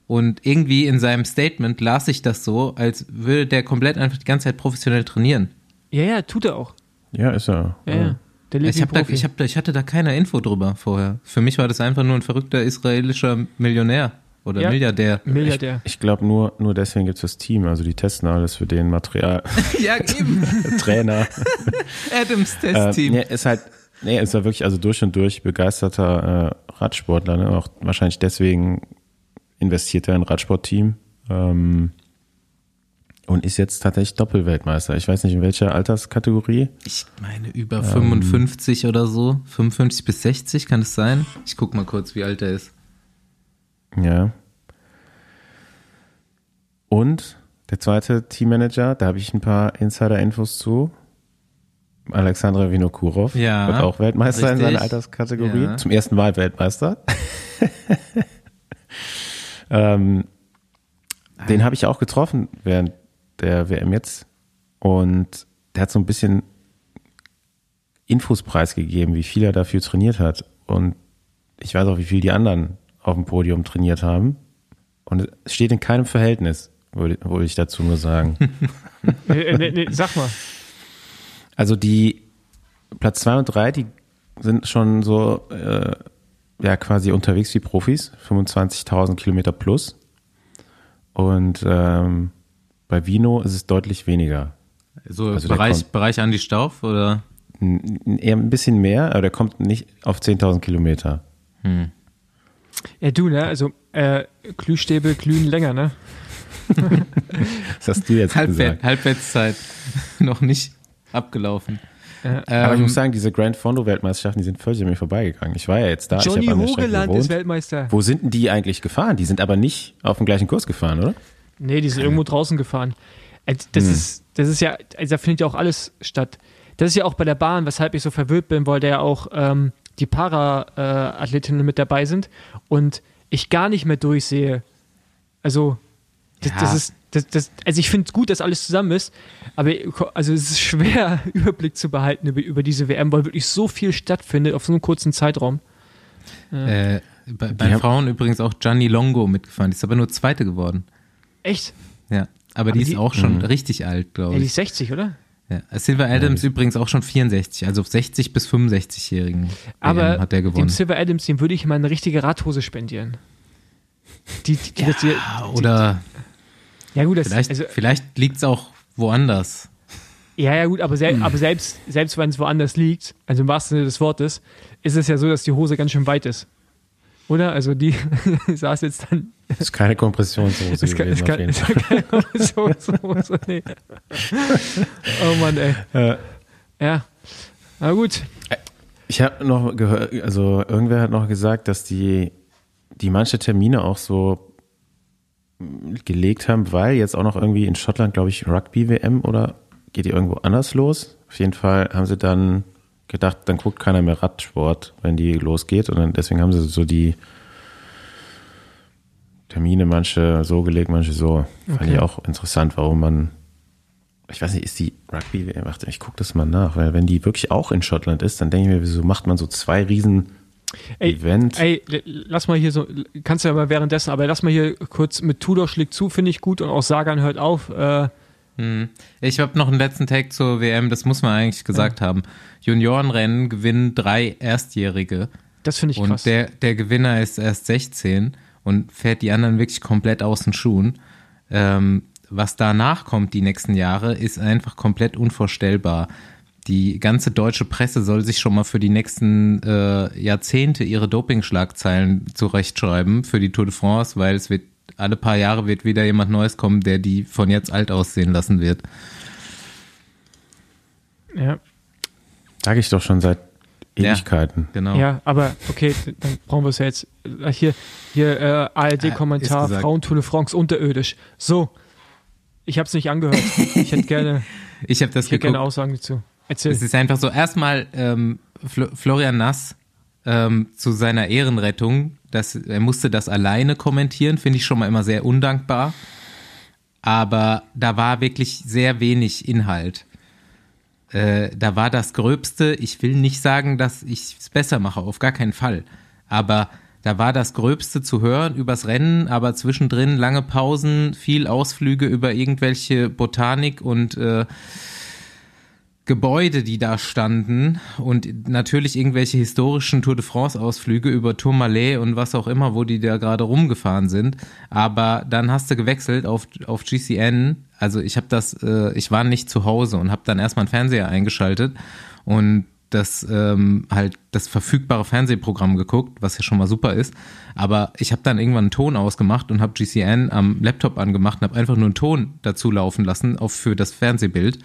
Und irgendwie in seinem Statement las ich das so, als würde der komplett einfach die ganze Zeit professionell trainieren. Ja, ja, tut er auch. Ja, ist er. Ja, ja. Der ich, hab da, ich, hab da, ich hatte da keine Info drüber vorher. Für mich war das einfach nur ein verrückter israelischer Millionär oder ja, Milliardär. Milliardär. Ich, ich glaube nur, nur deswegen gibt es das Team. Also die testen alles für den Material. (laughs) ja, eben. (laughs) Trainer. (laughs) Adams Testteam. Ähm, nee, ist halt, nee, ist ja wirklich also durch und durch begeisterter äh, Radsportler. Ne? Auch wahrscheinlich deswegen investiert er in ein Radsportteam. Ähm, und ist jetzt tatsächlich Doppelweltmeister. Ich weiß nicht, in welcher Alterskategorie. Ich meine über ähm, 55 oder so. 55 bis 60 kann es sein. Ich gucke mal kurz, wie alt er ist. Ja. Und der zweite Teammanager, da habe ich ein paar Insider-Infos zu. Alexandra Vinokurov ja, wird auch Weltmeister richtig. in seiner Alterskategorie. Ja. Zum ersten Mal Weltmeister. (laughs) ähm, den habe ich auch getroffen während der WM jetzt. Und der hat so ein bisschen Infos preisgegeben, wie viel er dafür trainiert hat. Und ich weiß auch, wie viel die anderen auf dem Podium trainiert haben. Und es steht in keinem Verhältnis, wollte ich dazu nur sagen. nee, (laughs) nee, nee, sag mal. Also die Platz zwei und drei, die sind schon so äh, ja quasi unterwegs wie Profis, 25.000 Kilometer plus. Und ähm, bei Vino ist es deutlich weniger. So also Bereich, Bereich Andi Stauf oder? Eher ein bisschen mehr, aber der kommt nicht auf 10.000 Kilometer. Hm. Ja, du, ne? Also äh, Glühstäbe glühen länger, ne? (laughs) das hast du jetzt Halbwert, gesagt. Halbwertszeit (laughs) noch nicht abgelaufen. Ja. Aber ähm, ich muss sagen, diese Grand Fondo Weltmeisterschaften, die sind völlig an mir vorbeigegang. Ich war ja jetzt da. Johnny Hogeland ist Weltmeister. Wo sind denn die eigentlich gefahren? Die sind aber nicht auf dem gleichen Kurs gefahren, oder? Nee, die sind irgendwo draußen gefahren. Äh, das, hm. ist, das ist ja, also da findet ja auch alles statt. Das ist ja auch bei der Bahn, weshalb ich so verwirrt bin, weil da ja auch ähm, die Para-Athletinnen äh, mit dabei sind und ich gar nicht mehr durchsehe. Also, das, ja. das ist, das, das, also ich finde es gut, dass alles zusammen ist, aber also es ist schwer, (laughs) Überblick zu behalten über, über diese WM, weil wirklich so viel stattfindet auf so einem kurzen Zeitraum. Ja. Äh, bei, bei Frauen übrigens auch Gianni Longo mitgefahren, die ist aber nur Zweite geworden. Echt? Ja, aber, aber die, die, ist auch schon mh. richtig alt, glaube ich. Ja, die ist 60, oder? Ja, Silver Adams ja. übrigens auch schon 64, also 60 bis 65-Jährigen aber hat er gewonnen. Dem Silver Adams, dem würde ich mal eine richtige Radhose spendieren. Die, die, ja, die, oder ja gut, das, vielleicht, also, vielleicht liegt es auch woanders. Ja, ja gut, aber, sel hm. aber selbst, selbst wenn es woanders liegt, also im wahrsten Sinne des Wortes, ist es ja so, dass die Hose ganz schön weit ist. Oder? Also die (laughs) saß jetzt dann. Das ist keine Kompressionshose ist, gewesen, ist, jeden ist keine Kompressionshose, nee. (laughs) Oh Mann, ey. Äh, Ja. Na gut. Ich habe noch gehört, also irgendwer hat noch gesagt, dass die, die manche Termine auch so gelegt haben, weil jetzt auch noch irgendwie in Schottland, glaube ich, Rugby-WM oder geht die irgendwo anders los? Auf jeden Fall haben sie dann gedacht, dann guckt keiner mehr Radsport, wenn die losgeht. Und dann, deswegen haben sie so die Termine, manche so gelegt, manche so. Fand Okay. ich auch interessant, warum man. Ich weiß nicht, ist die Rugby, warte, ich gucke das mal nach, weil wenn die wirklich auch in Schottland ist, dann denke ich mir, wieso macht man so zwei riesen Ey, Event? Ey, lass mal hier so, kannst du ja mal währenddessen, aber lass mal hier kurz mit Tudor schlägt zu, finde ich gut und auch Sagan hört auf. Äh. Ich habe noch einen letzten Tag zur WM, das muss man eigentlich gesagt haben. Juniorenrennen gewinnen drei Erstjährige das finde ich und krass. der, der Gewinner ist erst 16 und fährt die anderen wirklich komplett aus den Schuhen. Ähm, was danach kommt die nächsten Jahre, ist einfach komplett unvorstellbar. Die ganze deutsche Presse soll sich schon mal für die nächsten äh, Jahrzehnte ihre Doping-Schlagzeilen zurechtschreiben für die Tour de France, weil es wird alle paar Jahre wird wieder jemand Neues kommen, der die von jetzt alt aussehen lassen wird. ja. Sag ich doch schon seit Ja. Ewigkeiten. Genau. ja, aber okay, dann brauchen wir es ja jetzt. Äh, Hier, hier äh, ARD-Kommentar, gesagt. Frauen Tour de France unterirdisch. So, ich habe es nicht angehört. Ich hätte gerne, (laughs) Ich habe das ich hätte gerne Aussagen dazu. Erzähl. Es ist einfach so, erstmal ähm, Fl Florian Nass ähm, zu seiner Ehrenrettung, dass er musste das alleine kommentieren, finde ich schon mal immer sehr undankbar. Aber da war wirklich sehr wenig Inhalt. Äh, da war das Gröbste, ich will nicht sagen, dass ich es besser mache, auf gar keinen Fall. Aber da war das Gröbste zu hören übers Rennen, aber zwischendrin lange Pausen, viel Ausflüge über irgendwelche Botanik und äh, Gebäude, die da standen und natürlich irgendwelche historischen Tour de France Ausflüge über Tourmalet und was auch immer, wo die da gerade rumgefahren sind. Aber dann hast du gewechselt auf, auf GCN. Also ich habe das, äh, ich war nicht zu Hause und habe dann erstmal einen Fernseher eingeschaltet und das ähm, halt das verfügbare Fernsehprogramm geguckt, was ja schon mal super ist. Aber ich habe dann irgendwann einen Ton ausgemacht und habe GCN am Laptop angemacht und habe einfach nur einen Ton dazu laufen lassen auf für das Fernsehbild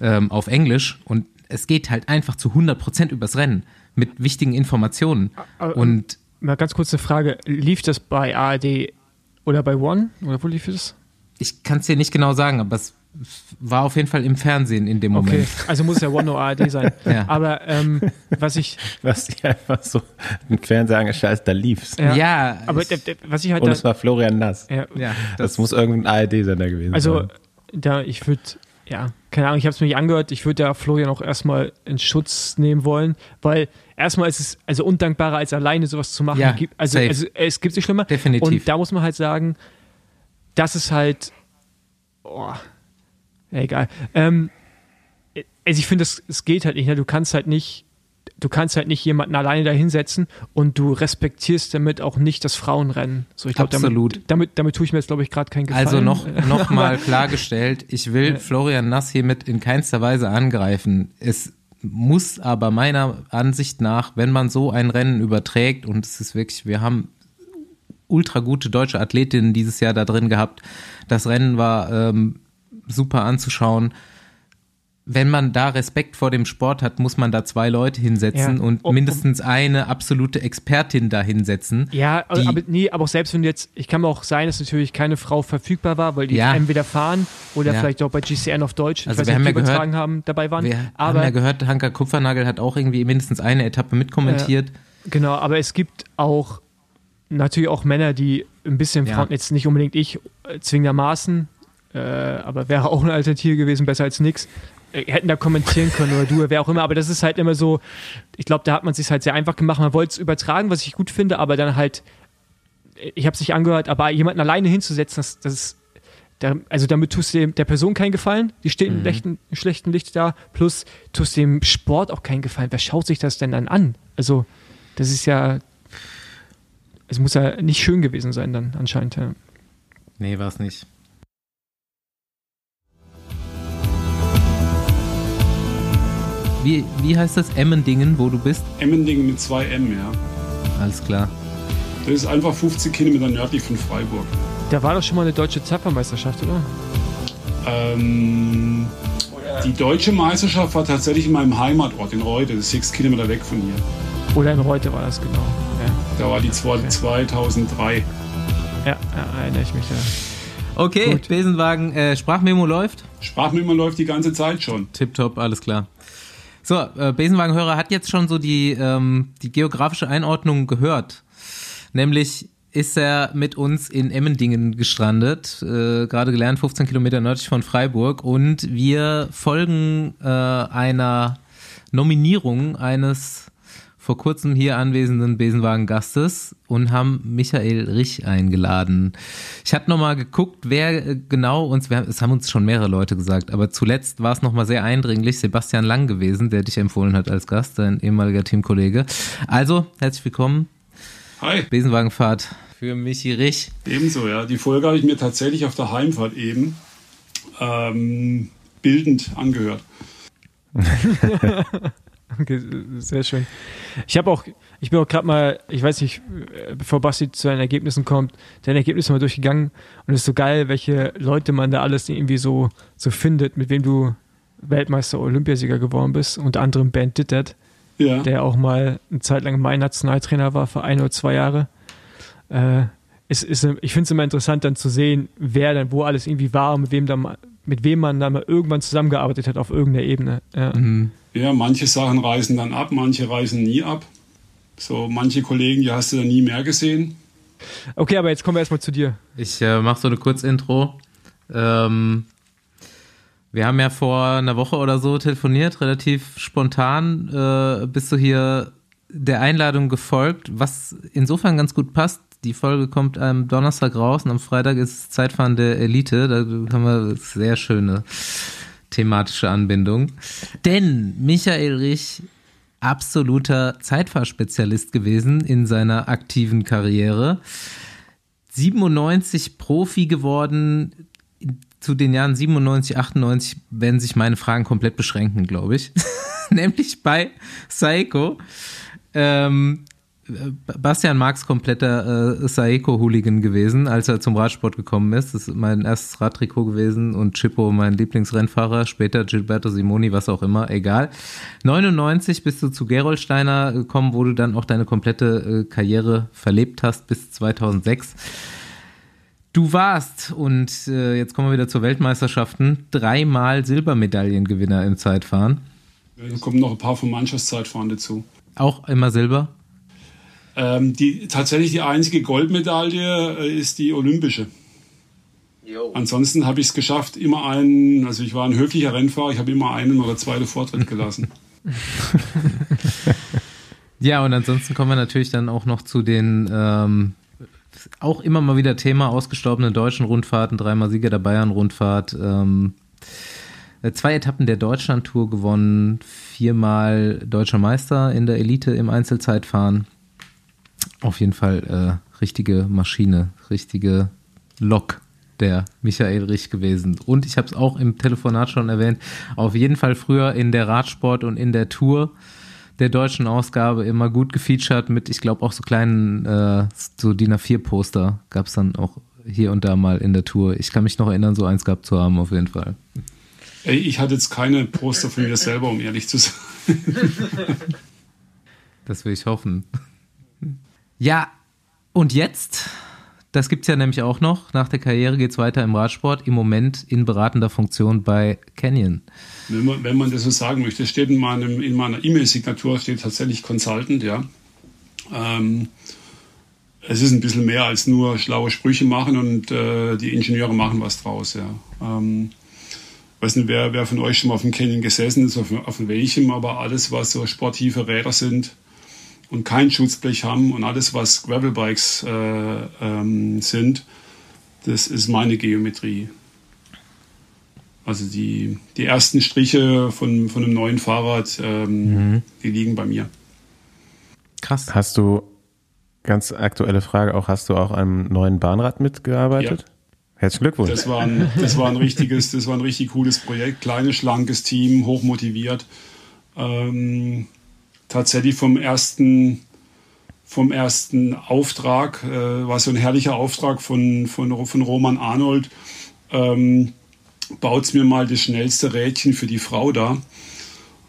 ähm, auf Englisch und es geht halt einfach zu 100% übers Rennen mit wichtigen Informationen. Aber- Und Mal ganz kurz eine Frage. Lief das bei ARD oder bei One? Oder wo lief das? ich kann es dir nicht genau sagen, aber es war auf jeden Fall im Fernsehen in dem Okay, Moment. also muss ja One oder ARD (laughs) sein. Ja. Aber ähm, was ich, hast dir einfach so einen Fernseher angeschaltet, da lief's. ja, Ja, aber ich, was ich halt Und es war Florian Nass. ja, ja, Das, das, muss irgendein ARD-Sender gewesen also sein. da ich würde, ja, keine Ahnung, ich habe es mir nicht angehört. Ich würde ja Florian auch erstmal in Schutz nehmen wollen, weil erstmal ist es also undankbarer als alleine sowas zu machen. Ja, also, also es gibt sich schlimmer. definitiv. Und da muss man halt sagen, das ist halt, oh, egal. Ähm, also ich finde, es es geht halt nicht. Ne? Du kannst halt nicht, du kannst halt nicht jemanden alleine da hinsetzen und du respektierst damit auch nicht das Frauenrennen. So, ich glaube, Absolut. damit, damit, damit tue ich mir jetzt, glaube ich, gerade keinen Gefallen. also noch, (laughs) noch mal klargestellt, ich will. Florian Nass hiermit in keinster Weise angreifen. Es muss aber meiner Ansicht nach, wenn man so ein Rennen überträgt, und es ist wirklich, wir haben ultra gute deutsche Athletinnen dieses Jahr da drin gehabt. Das Rennen war ähm, super anzuschauen. Wenn man da Respekt vor dem Sport hat, muss man da zwei Leute hinsetzen Ja. und Um- um- mindestens eine absolute Expertin da hinsetzen. Ja, aber nee, aber auch selbst wenn jetzt, ich kann mir auch sein, dass natürlich keine Frau verfügbar war, weil die Ja. entweder fahren oder Ja. vielleicht auch bei GCN auf Deutsch, ich Also weiß wir nicht, haben ja gehört- haben, dabei waren. Wir haben aber ja gehört, Hanka Kupfernagel hat auch irgendwie mindestens eine Etappe mitkommentiert. Genau, aber es gibt auch natürlich auch Männer, die ein bisschen. Frauen, jetzt nicht unbedingt ich äh, zwingendermaßen, äh, aber wäre auch eine Alternative gewesen, besser als nix, äh, hätten da kommentieren können oder du, wer auch immer, aber das ist halt immer so, ich glaube, da hat man es sich halt sehr einfach gemacht, man wollte es übertragen, was ich gut finde, aber dann halt, äh, ich habe es nicht angehört, aber jemanden alleine hinzusetzen, das, das ist, da, also damit tust du dem, der Person keinen Gefallen, die steht Mhm. im schlechten, schlechten Licht da, plus tust dem Sport auch keinen Gefallen. Wer schaut sich das denn dann an? Also, das ist ja, es muss ja nicht schön gewesen sein dann anscheinend. Ja. Nee, war es nicht. Wie, wie heißt das? Emmendingen, wo du bist? Emmendingen mit zwei M, ja. Alles klar. Das ist einfach 50 Kilometer nördlich von Freiburg. Da war doch schon mal eine deutsche Zapfermeisterschaft, oder? Ähm, die deutsche Meisterschaft war tatsächlich in meinem Heimatort in Reute, das ist sechs Kilometer weg von hier. Oder in Reute war das genau. Ja. Da war die zwei- Okay. 2003. Ja, ja, erinnere ich mich da. Okay, Gut. Besenwagen, äh, Sprachmemo läuft. Sprachmemo läuft die ganze Zeit schon. Tipptopp, alles klar. So, äh, Besenwagenhörer hat jetzt schon so die, ähm, die geografische Einordnung gehört. Nämlich ist er mit uns in Emmendingen gestrandet, äh, gerade gelernt, 15 Kilometer nördlich von Freiburg. Und wir folgen äh, einer Nominierung eines vor kurzem hier anwesenden Besenwagen-Gastes und haben Michael Rich eingeladen. Ich hatte nochmal geguckt, wer äh, genau uns, es haben uns schon mehrere Leute gesagt, aber zuletzt war es nochmal sehr eindringlich, Sebastian Lang gewesen, der dich empfohlen hat als Gast, dein ehemaliger Teamkollege. Also, herzlich willkommen, Hi, Besenwagenfahrt für Michi Rich. ebenso, ja. Die Folge habe ich mir tatsächlich auf der Heimfahrt eben ähm, bildend angehört. (laughs) Okay, sehr schön. Ich habe auch, ich bin auch gerade mal, ich weiß nicht, äh, bevor Basti zu seinen Ergebnissen kommt, deine Ergebnisse mal durchgegangen und es ist so geil, welche Leute man da alles irgendwie so, so findet, mit wem du Weltmeister, Olympiasieger geworden bist, unter anderem Ben Dittert, Ja, der auch mal eine Zeit lang mein Nationaltrainer war für ein oder zwei Jahre. Äh, ist, ist, ich finde es immer interessant, dann zu sehen, wer dann wo alles irgendwie war und mit wem, dann, mit wem man dann mal irgendwann zusammengearbeitet hat auf irgendeiner Ebene. Ja. Mhm. ja, manche Sachen reißen dann ab, manche reißen nie ab. So, manche Kollegen, die hast du dann nie mehr gesehen. Okay, aber jetzt kommen wir erstmal zu dir. Ich äh, mache so eine Kurzintro. Ähm, wir haben ja vor einer Woche oder so telefoniert, relativ spontan. Äh, bist du hier der Einladung gefolgt, was insofern ganz gut passt. Die Folge kommt am Donnerstag raus und am Freitag ist Zeitfahren der Elite. Da haben wir sehr schöne thematische Anbindung. Denn Michael Rich absoluter Zeitfahrspezialist gewesen in seiner aktiven Karriere. 97 Profi geworden. Zu den Jahren 97, 98 werden sich meine Fragen komplett beschränken, glaube ich. (laughs) Nämlich bei Saiko. Ähm, Bastian Marx kompletter äh, Saeko-Hooligan gewesen, als er zum Radsport gekommen ist. Das ist mein erstes Radtrikot gewesen und Chippo mein Lieblingsrennfahrer, später Gilberto Simoni, was auch immer, egal. 99 bist du zu Gerolsteiner gekommen, wo du dann auch deine komplette äh, Karriere verlebt hast bis 2006. Du warst, und äh, jetzt kommen wir wieder zur Weltmeisterschaften, dreimal Silbermedaillengewinner im Zeitfahren. Da kommen noch ein paar vom Mannschaftszeitfahren dazu. Auch immer Silber. Ähm, die, tatsächlich die einzige Goldmedaille äh, ist die olympische. Ansonsten habe ich es geschafft, immer einen, also ich war ein höflicher Rennfahrer, ich habe immer einen oder zweite Vortritt gelassen. (laughs) Ja, und ansonsten kommen wir natürlich dann auch noch zu den ähm, auch immer mal wieder Thema ausgestorbenen deutschen Rundfahrten, dreimal Sieger der Bayern-Rundfahrt, ähm, äh, zwei Etappen der Deutschland-Tour gewonnen, viermal deutscher Meister in der Elite im Einzelzeitfahren. Auf jeden Fall äh, richtige Maschine, richtige Lok der Michael Rich gewesen. Und ich habe es auch im Telefonat schon erwähnt, auf jeden Fall früher in der Radsport und in der Tour der deutschen Ausgabe immer gut gefeatured mit, ich glaube, auch so kleinen äh, so DIN A4-Poster gab es dann auch hier und da mal in der Tour. Ich kann mich noch erinnern, so eins gehabt zu haben, auf jeden Fall. Ey, ich hatte jetzt keine Poster von mir selber, um ehrlich zu sein. Das will ich hoffen. Ja, und jetzt, das gibt's ja nämlich auch noch, nach der Karriere geht's weiter im Radsport, im Moment in beratender Funktion bei Canyon. Wenn man, wenn man das so sagen möchte, steht in, meinem, in meiner E-Mail-Signatur steht tatsächlich Consultant, ja. Ähm, es ist ein bisschen mehr als nur schlaue Sprüche machen und äh, die Ingenieure machen was draus, ja. Ähm, weiß nicht, wer, wer von euch schon mal auf dem Canyon gesessen ist, auf, auf welchem, aber alles, was so sportive Räder sind und kein Schutzblech haben und alles, was Gravelbikes äh, ähm, sind, das ist meine Geometrie. Also die, die ersten Striche von, von einem neuen Fahrrad, ähm, die liegen bei mir. Krass. Hast du, ganz aktuelle Frage auch, hast du auch am neuen Bahnrad mitgearbeitet? Herzlichen Glückwunsch. Das war, ein, das war ein richtiges, das war ein richtig cooles Projekt. Kleines, schlankes Team, hochmotiviert. Ähm, tatsächlich vom ersten vom ersten Auftrag, äh, war so ein herrlicher Auftrag von, von, von Roman Arnold. Ähm, baut mir mal das schnellste Rädchen für die Frau da.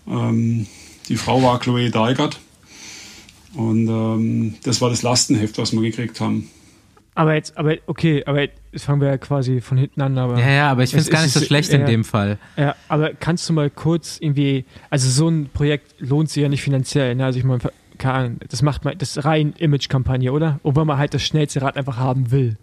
Ähm, die Frau war Chloe Deigert. Und ähm, das war das Lastenheft, was wir gekriegt haben. Aber jetzt, aber okay, aber jetzt fangen wir ja quasi von hinten an. Aber ja, ja, aber ich finde es gar nicht so schlecht ja, in dem Fall. Ja, aber kannst du mal kurz irgendwie, also so ein Projekt lohnt sich ja nicht finanziell. Ne? Also ich meine, das macht man, das ist rein Image-Kampagne, oder? Obwohl man halt das schnellste Rad einfach haben will.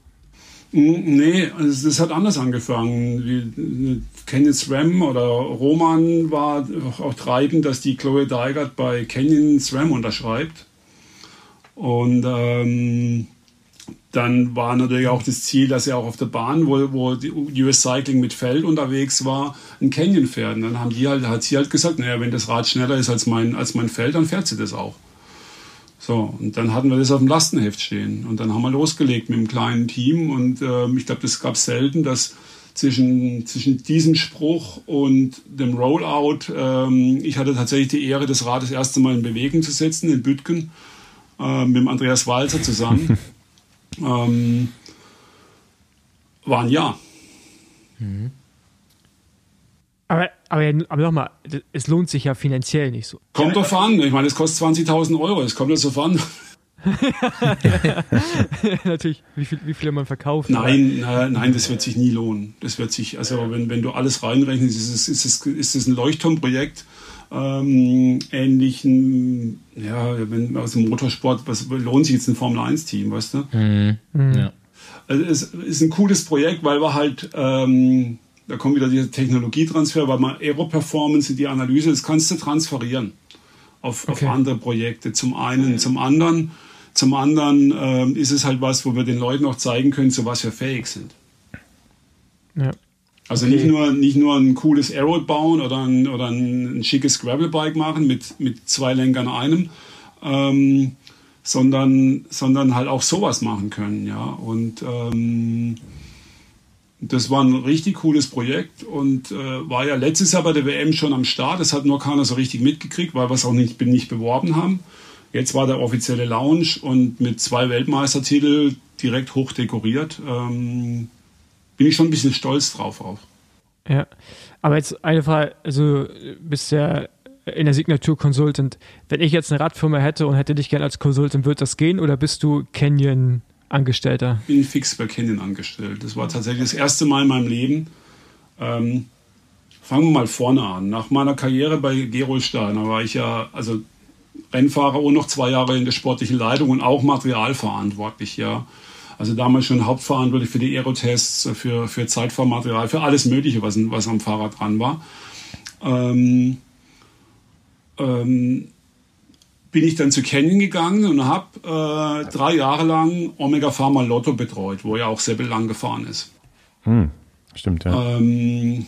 Nee, also das hat anders angefangen. Wie Canyon SRAM oder Roman war auch treibend, dass die Chloe Deigert bei Canyon SRAM unterschreibt. Und ähm, dann war natürlich auch das Ziel, dass er auch auf der Bahn, wo, wo die US Cycling mit Feld unterwegs war, ein Canyon fährt. Und dann haben die halt, hat sie halt gesagt, naja, wenn das Rad schneller ist als mein, als mein Feld, dann fährt sie das auch. So, und dann hatten wir das auf dem Lastenheft stehen. Und dann haben wir losgelegt mit einem kleinen Team. Und äh, ich glaube, das gab selten, dass zwischen, zwischen diesem Spruch und dem Rollout, ähm, ich hatte tatsächlich die Ehre, das Rad das erste Mal in Bewegung zu setzen, in Büttgen, äh, mit dem Andreas Walzer zusammen. (laughs) ähm, war ein Jahr. Mhm. Aber, aber, aber nochmal, es lohnt sich ja finanziell nicht so. Kommt doch an. Ich meine, es kostet 20.000 Euro. Es kommt ja so an. (laughs) Natürlich, wie viel, wie viel man verkauft. Nein, äh, nein, das wird sich nie lohnen. Das wird sich, also wenn, wenn du alles reinrechnest, ist es, ist es, ist es ein Leuchtturmprojekt ähm, ähnlichen, ja, wenn aus dem Motorsport, was lohnt sich jetzt ein Formel 1-Team, weißt du? Mhm. Mhm. Ja. Also es ist ein cooles Projekt, weil wir halt, ähm, da kommt wieder dieser Technologietransfer, weil man Aero-Performance, die Analyse, das kannst du transferieren auf, okay. auf andere Projekte. Zum einen, zum anderen, zum anderen ähm, ist es halt was, wo wir den Leuten auch zeigen können, zu was wir fähig sind. Ja. Also okay. nicht, nur, nicht nur ein cooles Aero bauen oder ein, oder ein, ein schickes Gravelbike machen mit, mit zwei Lenkern einem, ähm, sondern, sondern halt auch sowas machen können. Ja? Und ähm, das war ein richtig cooles Projekt und äh, war ja letztes Jahr bei der WM schon am Start. Das hat nur keiner so richtig mitgekriegt, weil wir es auch nicht, nicht beworben haben. Jetzt war der offizielle Lounge und mit zwei Weltmeistertitel direkt hoch dekoriert. Ähm, bin ich schon ein bisschen stolz drauf auch. Ja, aber jetzt eine Frage, also bist ja in der Signatur Consultant. Wenn ich jetzt eine Radfirma hätte und hätte dich gerne als Consultant, wird das gehen oder bist du Canyon Angestellter? Ich bin fix bei Canyon angestellt. Das war tatsächlich das erste Mal in meinem Leben. Ähm, fangen wir mal vorne an. Nach meiner Karriere bei Gerold Steiner war ich ja also Rennfahrer und noch zwei Jahre in der sportlichen Leitung und auch materialverantwortlich, ja. Also damals schon hauptverantwortlich für die Aerotests, für, für Zeitfahrmaterial, für alles Mögliche, was, was am Fahrrad dran war. Ähm, ähm, bin ich dann zu Canyon gegangen und habe äh, drei Jahre lang Omega Pharma Lotto betreut, wo ja auch Seppel lang gefahren ist. Hm, stimmt, ja. Ähm,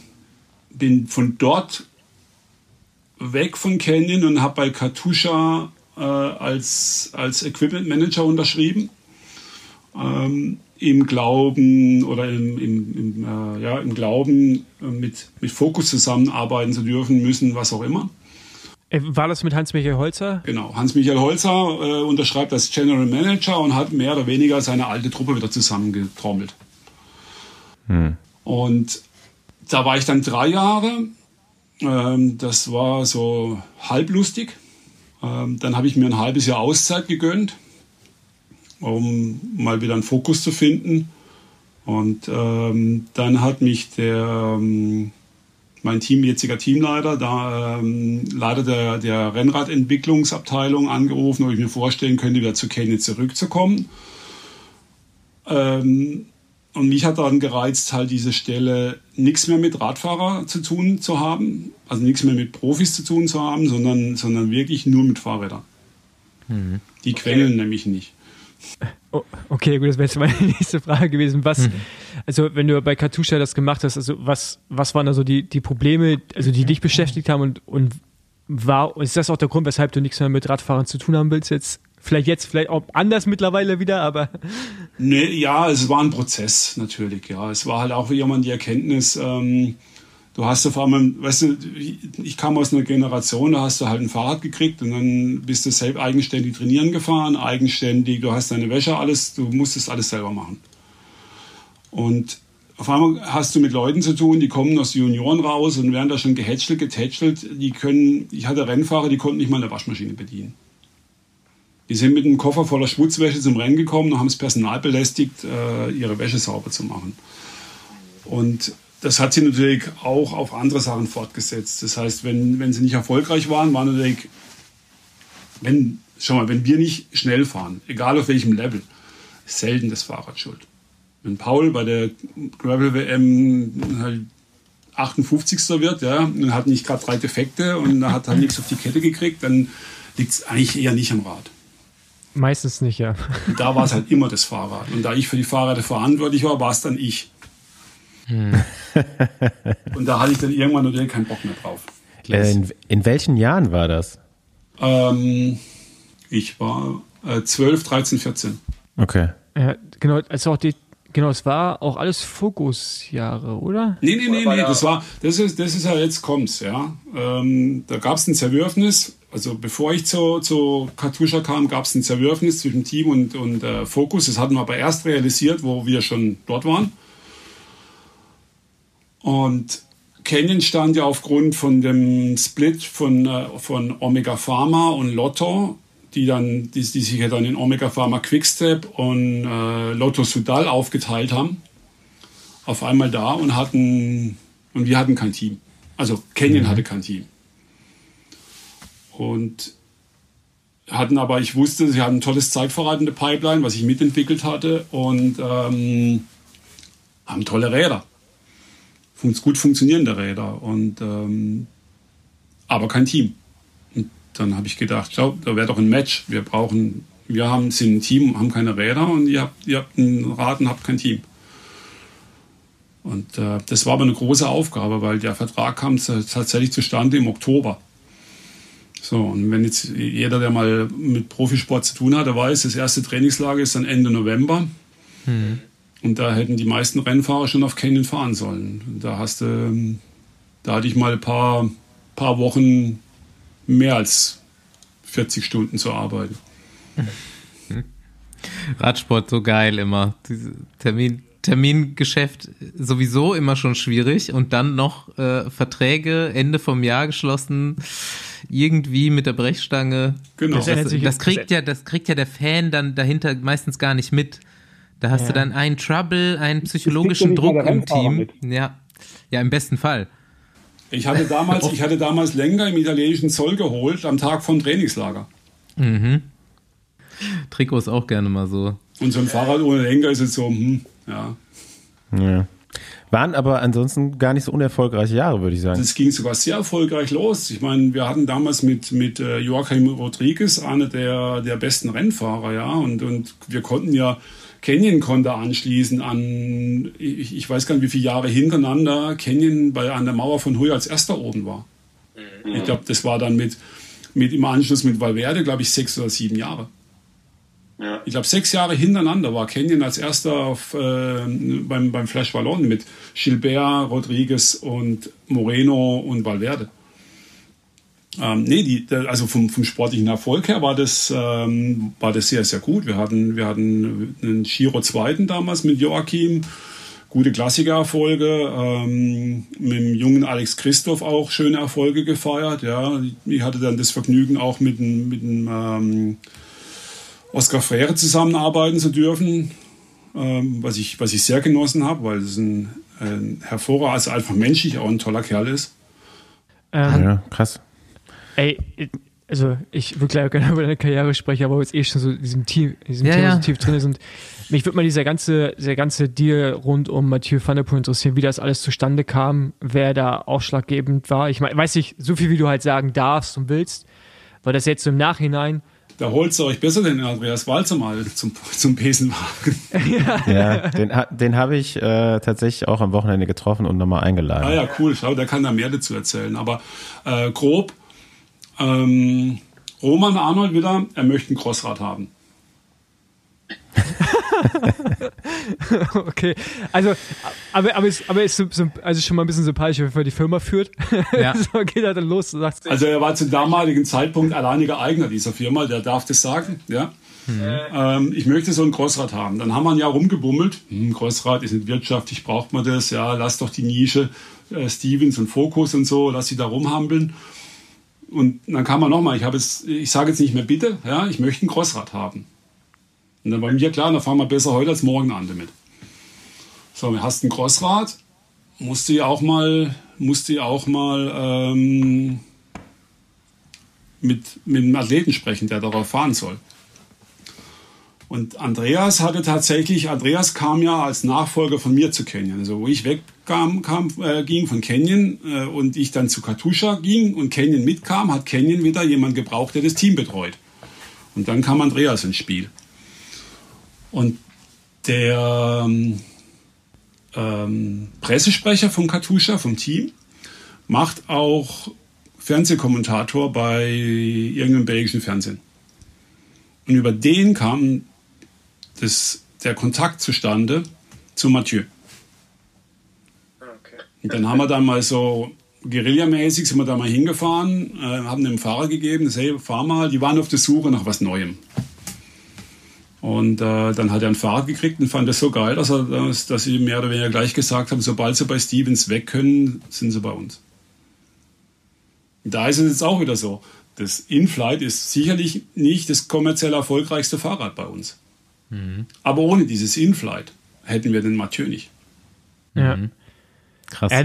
bin von dort weg von Canyon und habe bei Katusha äh, als, als Equipment Manager unterschrieben ähm, im Glauben oder im, im, im äh, ja, im Glauben äh, mit, mit Fokus zusammenarbeiten zu dürfen müssen, was auch immer. Äh, war das mit Hans-Michael Holzer? Genau, Hans-Michael Holzer äh, unterschreibt als General Manager und hat mehr oder weniger seine alte Truppe wieder zusammengetrommelt. Hm. Und da war ich dann drei Jahre. Ähm, das war so halblustig. Ähm, dann habe ich mir ein halbes Jahr Auszeit gegönnt um mal wieder einen Fokus zu finden. Und ähm, dann hat mich der, ähm, mein Team, jetziger Teamleiter, da, ähm, Leiter der, der Rennradentwicklungsabteilung angerufen, ob ich mir vorstellen könnte, wieder zu Kenny zurückzukommen. Ähm, und mich hat dann gereizt, halt diese Stelle nichts mehr mit Radfahrer zu tun zu haben, also nichts mehr mit Profis zu tun zu haben, sondern, sondern wirklich nur mit Fahrrädern. Mhm. Die quengeln okay. nämlich nicht. Oh, okay, gut, das wäre jetzt meine (laughs) nächste Frage gewesen. Was, mhm. also wenn du bei Katusha das gemacht hast, also was, was waren also die, die Probleme, also die dich beschäftigt haben und, und war, ist das auch der Grund, weshalb du nichts mehr mit Radfahren zu tun haben willst jetzt? Vielleicht jetzt, vielleicht auch anders mittlerweile wieder, aber. Nee, ja, es war ein Prozess natürlich, ja. Es war halt auch jemand die Erkenntnis, ähm, Du hast auf einmal, weißt du, ich kam aus einer Generation, da hast du halt ein Fahrrad gekriegt und dann bist du selbst eigenständig trainieren gefahren, eigenständig, du hast deine Wäsche, alles, du musstest alles selber machen. Und auf einmal hast du mit Leuten zu tun, die kommen aus Junioren raus und werden da schon gehätschelt, getätschelt. Die können, ich hatte Rennfahrer, die konnten nicht mal eine Waschmaschine bedienen. Die sind mit einem Koffer voller Schmutzwäsche zum Rennen gekommen und haben das Personal belästigt, äh, ihre Wäsche sauber zu machen. Und das hat sich natürlich auch auf andere Sachen fortgesetzt. Das heißt, wenn, wenn sie nicht erfolgreich waren, waren natürlich, wenn, schau mal, wenn wir nicht schnell fahren, egal auf welchem Level, ist selten das Fahrrad schuld. Wenn Paul bei der Gravel WM halt 58. wird, ja, und hat nicht gerade drei Defekte und hat halt nichts auf die Kette gekriegt, dann liegt es eigentlich eher nicht am Rad. Meistens nicht, ja. Und da war es halt immer das Fahrrad. Und da ich für die Fahrräder verantwortlich war, war es dann ich. Hm. und da hatte ich dann irgendwann natürlich keinen Bock mehr drauf. Äh, in, in, welchen Jahren war das? Ähm, ich war äh, 12, 13, 14. Okay. Ja, genau, also auch die, genau, es war auch alles Fokusjahre, oder? Nee, nee, nee, nee, das war, das ist, das ist ja jetzt kommt's, ja. Ähm, da gab es ein Zerwürfnis, also bevor ich zu, zu Katusha kam, gab es ein Zerwürfnis zwischen Team und, und äh, Fokus. Das hatten wir aber erst realisiert, wo wir schon dort waren. Und Canyon stand ja aufgrund von dem Split von, äh, von Omega Pharma und Lotto, die, dann, die, die sich ja dann in Omega Pharma Quickstep und äh, Lotto Sudal aufgeteilt haben, auf einmal da und hatten, und wir hatten kein Team. Also Canyon mhm. hatte kein Team. Und hatten aber, ich wusste, sie hatten ein tolles der Pipeline, was ich mitentwickelt hatte und ähm, haben tolle Räder gut funktionierende Räder und ähm, aber kein Team. Und dann habe ich gedacht, schau, da wäre doch ein Match. Wir brauchen, wir haben sind ein Team, haben keine Räder und ihr habt, ihr habt ein Rad und habt kein Team. Und äh, das war aber eine große Aufgabe, weil der Vertrag kam tatsächlich zustande im Oktober. So, und wenn jetzt jeder, der mal mit Profisport zu tun hat, der weiß, das erste Trainingslager ist dann Ende November. Mhm. Und da hätten die meisten Rennfahrer schon auf Canyon fahren sollen. Da hast du, da hatte ich mal ein paar, paar Wochen mehr als 40 Stunden zu arbeiten. Radsport so geil immer. Diese Termin, Termingeschäft sowieso immer schon schwierig und dann noch äh, Verträge Ende vom Jahr geschlossen, irgendwie mit der Brechstange. Genau. Das, das, das kriegt ja, das kriegt ja der Fan dann dahinter meistens gar nicht mit. Da hast ja. du dann einen Trouble, einen psychologischen Druck im Team. Mit. Ja. ja, im besten Fall. Ich hatte damals, ich hatte damals länger im italienischen Zoll geholt am Tag vom Trainingslager. Mhm. Trikot ist auch gerne mal so. Und so ein Fahrrad ohne Lenker ist jetzt so, hm, ja. Ja. Waren aber ansonsten gar nicht so unerfolgreiche Jahre, würde ich sagen. Das ging sogar sehr erfolgreich los. Ich meine, wir hatten damals mit, mit äh, Joachim Rodriguez eine der, der besten Rennfahrer, ja, und, und wir konnten ja Canyon konnte anschließen an, ich, ich, weiß gar nicht, wie viele Jahre hintereinander Canyon bei, an der Mauer von Huy als erster oben war. Mhm. Ich glaube, das war dann mit, mit im Anschluss mit Valverde, glaube ich, sechs oder sieben Jahre. Ja. Ich glaube, sechs Jahre hintereinander war Canyon als erster auf, äh, beim, beim Flash Ballon mit Gilbert, Rodriguez und Moreno und Valverde. Ähm, nee, die, also vom, vom sportlichen Erfolg her war das, ähm, war das sehr, sehr gut. Wir hatten, wir hatten einen Giro zweiten damals mit Joachim, gute Klassikererfolge, ähm, mit dem jungen Alex Christoph auch schöne Erfolge gefeiert. Ja, ich hatte dann das Vergnügen auch mit dem, mit dem ähm, Oskar Frere zusammenarbeiten zu dürfen, ähm, was ich, was ich sehr genossen habe, weil es ein, ein hervorragender, also einfach menschlich auch ein toller Kerl ist. Ähm, ja, krass. Ey, also ich würde gleich gerne (laughs) über deine Karriere sprechen, aber jetzt eh schon so in diesem, Team, in diesem ja, Thema ja. so tief drin sind. Mich würde mal dieser ganze, dieser ganze Deal rund um Mathieu van der Poel interessieren, wie das alles zustande kam, wer da ausschlaggebend war. Ich meine, weiß nicht, so viel wie du halt sagen darfst und willst, weil das jetzt so im Nachhinein. Da holst du euch besser den Andreas Walzer mal zum, zum Pesenwagen. (laughs) ja, ja den, den habe ich äh, tatsächlich auch am Wochenende getroffen und nochmal eingeladen. Ah ja, cool. Schau, der kann da mehr dazu erzählen. Aber äh, grob, ähm, Roman Arnold wieder, er möchte ein Crossrad haben. (laughs) okay, also, aber, aber, ist, aber ist also schon mal ein bisschen sympathisch, wenn er die Firma führt. Ja. (laughs) so geht er dann los und sagt, Also er war zum damaligen Zeitpunkt alleiniger Eigner dieser Firma, der darf das sagen, ja. Mhm. Ähm, ich möchte so ein Großrad haben. Dann haben wir ein Jahr rumgebummelt. Hm, Großrad ist nicht wirtschaftlich, braucht man das. Ja, lass doch die Nische äh, Stevens und Focus und so, lass sie da rumhampeln. Und dann kam man nochmal, ich ich sage jetzt nicht mehr bitte, ja, ich möchte ein Großrad haben. Und dann war mir klar, da fahren wir besser heute als morgen an damit. So, du hast ein Großrad, musste ja auch mal, musste ja auch mal ähm, mit, mit einem Athleten sprechen, der darauf fahren soll. Und Andreas hatte tatsächlich, Andreas kam ja als Nachfolger von mir zu Canyon. Also wo ich wegkam, kam, äh, ging von Canyon äh, und ich dann zu Katusha ging und Canyon mitkam, hat Canyon wieder jemand gebraucht, der das Team betreut. Und dann kam Andreas ins Spiel. Und der ähm, ähm Pressesprecher von Katusha, vom Team, macht auch Fernsehkommentator bei irgendeinem belgischen Fernsehen. Und über den kam das, der Kontakt zustande zu Mathieu. Und dann haben wir dann mal so guerillamäßig sind wir da mal hingefahren, äh, haben dem Fahrer gegeben, das, hey, fahr mal, die waren auf der Suche nach was Neuem. Und äh, dann hat er ein Fahrrad gekriegt und fand das so geil, dass, er, dass, dass sie mehr oder weniger gleich gesagt haben, sobald sie bei Stevens weg können, sind sie bei uns. Und da ist es jetzt auch wieder so. Das Inflight ist sicherlich nicht das kommerziell erfolgreichste Fahrrad bei uns. Mhm. Aber ohne dieses Inflight hätten wir den Mathieu nicht. Ja. Mhm. Krass. Ja,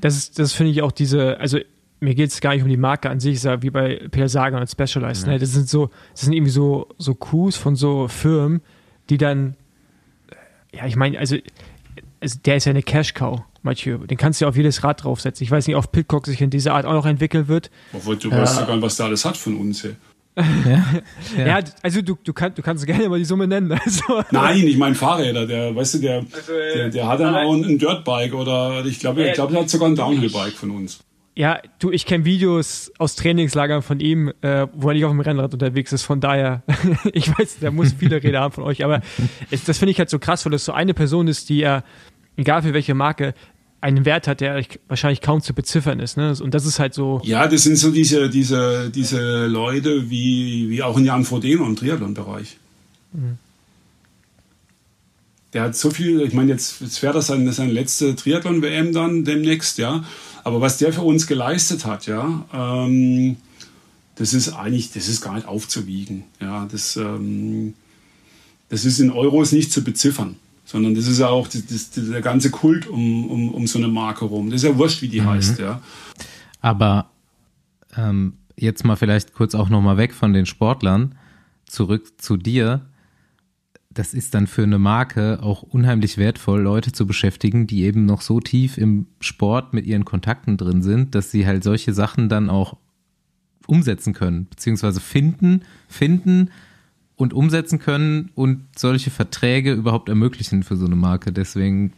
das, das finde ich auch diese, also mir geht es gar nicht um die Marke an sich, wie bei Peter Sagan und Specialized. Mhm. Ne? Das sind so, das sind irgendwie so, so Coups von so Firmen, die dann, ja, ich meine, also, also der ist ja eine Cash-Cow. Mathieu. Den kannst du ja auf jedes Rad draufsetzen. Ich weiß nicht, ob Pitcock sich in dieser Art auch noch entwickeln wird. Obwohl, du weißt ja gar nicht, was der alles hat von uns. Ey. Ja, ja. ja, also du, du, kann, du kannst gerne mal die Summe nennen. Also. Nein, ich meine Fahrräder, der, weißt du, der, also, äh, der, der, hat dann auch ein, Dirtbike oder ich glaube, ich glaube, der hat sogar ein Downhill-Bike von uns. Ja, du, ich kenne Videos aus Trainingslagern von ihm, äh, wo er nicht auf dem Rennrad unterwegs ist. Von daher, (laughs) ich weiß, der muss viele Räder haben von euch, aber es, das finde ich halt so krass, weil das so eine Person ist, die er, egal für welche Marke, einen Wert hat, der wahrscheinlich kaum zu beziffern ist. Ne? Und das ist halt so. Ja, das sind so diese, diese, diese Leute wie, wie auch in Jan Frodeno im Triathlon-Bereich. Mhm. Der hat so viel, ich meine, jetzt, jetzt wäre das seine, seine letzte Triathlon-WM dann demnächst, ja. Aber was der für uns geleistet hat, ja, ähm, das ist eigentlich, das ist gar nicht aufzuwiegen. Ja, das, ähm, das ist in Euros nicht zu beziffern sondern das ist ja auch das, das, der ganze Kult um, um, um so eine Marke rum. Das ist ja wurscht, wie die mhm. heißt, ja. Aber ähm, jetzt mal vielleicht kurz auch nochmal weg von den Sportlern, zurück zu dir. Das ist dann für eine Marke auch unheimlich wertvoll, Leute zu beschäftigen, die eben noch so tief im Sport mit ihren Kontakten drin sind, dass sie halt solche Sachen dann auch umsetzen können, beziehungsweise finden, finden, und umsetzen können und solche Verträge überhaupt ermöglichen für so eine Marke. Deswegen.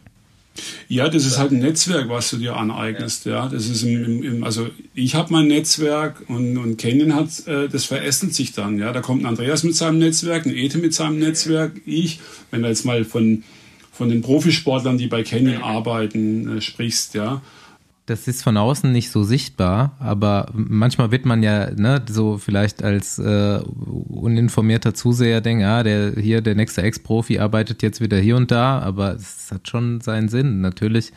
Ja, das ist halt ein Netzwerk, was du dir aneignest. Ja, das ist im, im, also ich habe mein Netzwerk und, und Canyon hat, äh, das verästelt sich dann. Ja, da kommt ein Andreas mit seinem Netzwerk, ein Ete mit seinem Netzwerk, ich. Wenn du jetzt mal von von den Profisportlern, die bei Canyon arbeiten, äh, sprichst, ja das ist von außen nicht so sichtbar, aber manchmal wird man ja ne, so vielleicht als äh, uninformierter Zuseher denken, ah, der hier, der nächste Ex-Profi arbeitet jetzt wieder hier und da, aber es hat schon seinen Sinn. Natürlich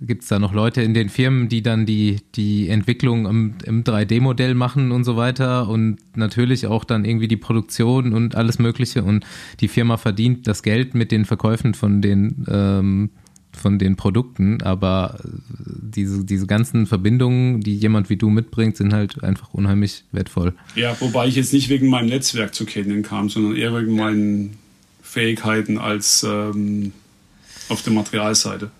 gibt es da noch Leute in den Firmen, die dann die, die Entwicklung im, im 3D-Modell machen und so weiter und natürlich auch dann irgendwie die Produktion und alles Mögliche und die Firma verdient das Geld mit den Verkäufen von den ähm, von den Produkten, aber diese, diese ganzen Verbindungen, die jemand wie du mitbringt, sind halt einfach unheimlich wertvoll. Ja, wobei ich jetzt nicht wegen meinem Netzwerk zu kennen kam, sondern eher wegen meinen Fähigkeiten als ähm, auf der Materialseite.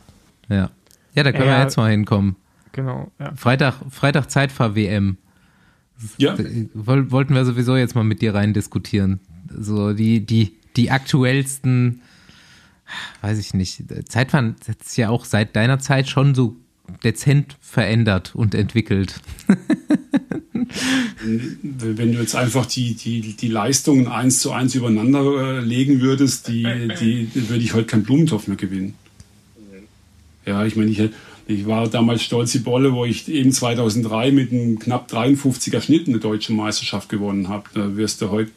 Ja. Ja, da können ja, wir jetzt mal hinkommen. Genau. Ja. Freitag, Freitag Zeitfahr-WM. Ja. Wollten wir sowieso jetzt mal mit dir rein diskutieren. So die, die, die aktuellsten weiß ich nicht, Zeitfahren hat sich ja auch seit deiner Zeit schon so dezent verändert und entwickelt. (laughs) wenn du jetzt einfach die, die, die Leistungen eins zu eins übereinander äh, legen würdest, die, die, die würde ich heute keinen Blumentopf mehr gewinnen. Ja, ich meine, ich, ich war damals stolz die Bolle, wo ich eben 2003 mit einem knapp 53er Schnitt eine deutsche Meisterschaft gewonnen habe. Da wirst du heute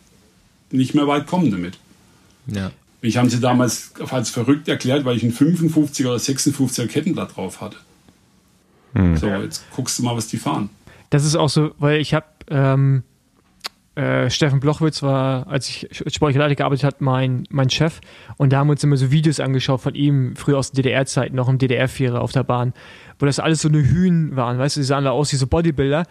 nicht mehr weit kommen damit. Ja. Ich habe sie damals als verrückt erklärt, weil ich ein 55er oder 56er Kettenblatt drauf hatte. Hm. So, jetzt guckst du mal, was die fahren. Das ist auch so, weil ich habe ähm, äh, Steffen Blochwitz war, als ich sportliche Leiter gearbeitet habe, mein, mein Chef. Und da haben wir uns immer so Videos angeschaut von ihm, früher aus der DDR-Zeit, noch im DDR-Vierer auf der Bahn, wo das alles so eine Hühn waren, weißt du, die sahen da aus wie so Bodybuilder.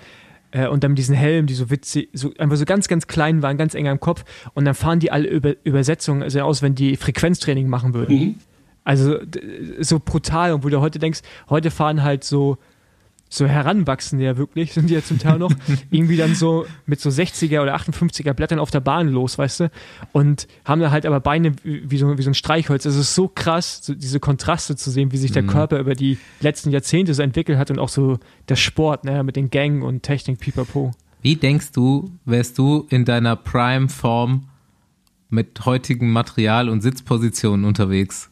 Äh, und dann mit diesen Helmen, die so witzig, so, einfach so ganz, ganz klein waren, ganz eng am Kopf. Und dann fahren die alle über Übersetzungen also aus, wenn die Frequenztraining machen würden. Mhm. Also so brutal. Und wo du heute denkst, heute fahren halt so so heranwachsen ja wirklich, (laughs) sind die ja zum Teil noch, (laughs) irgendwie dann so mit so 60er oder 58er Blättern auf der Bahn los, weißt du, und haben da halt aber Beine wie so, wie so ein Streichholz. Es ist so krass, so diese Kontraste zu sehen, wie sich der mhm. Körper über die letzten Jahrzehnte so entwickelt hat und auch so der Sport, ne, mit den Gängen und Technik, pipapo. Wie denkst du, wärst du in deiner Prime-Form mit heutigem Material und Sitzpositionen unterwegs?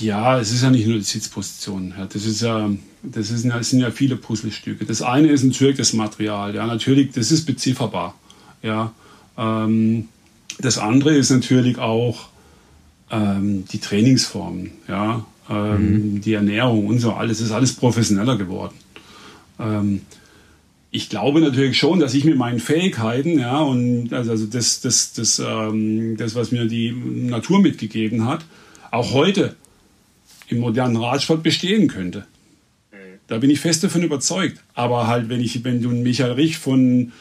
Ja, es ist ja nicht nur die Sitzposition. Ja, das ist ja, das, ist das sind ja viele Puzzlestücke. Das eine ist natürlich das Material. Ja, natürlich, das ist bezifferbar. Ja, ähm, das andere ist natürlich auch ähm, die Trainingsformen. Ja, ähm, mhm. die Ernährung und so alles. ist alles professioneller geworden. Ähm, ich glaube natürlich schon, dass ich mit meinen Fähigkeiten, ja, und also, also das, das, das, ähm, das, was mir die Natur mitgegeben hat, auch heute im modernen Radsport bestehen könnte. Da bin ich fest davon überzeugt. Aber halt, wenn ich, wenn du einen Michael Rich von,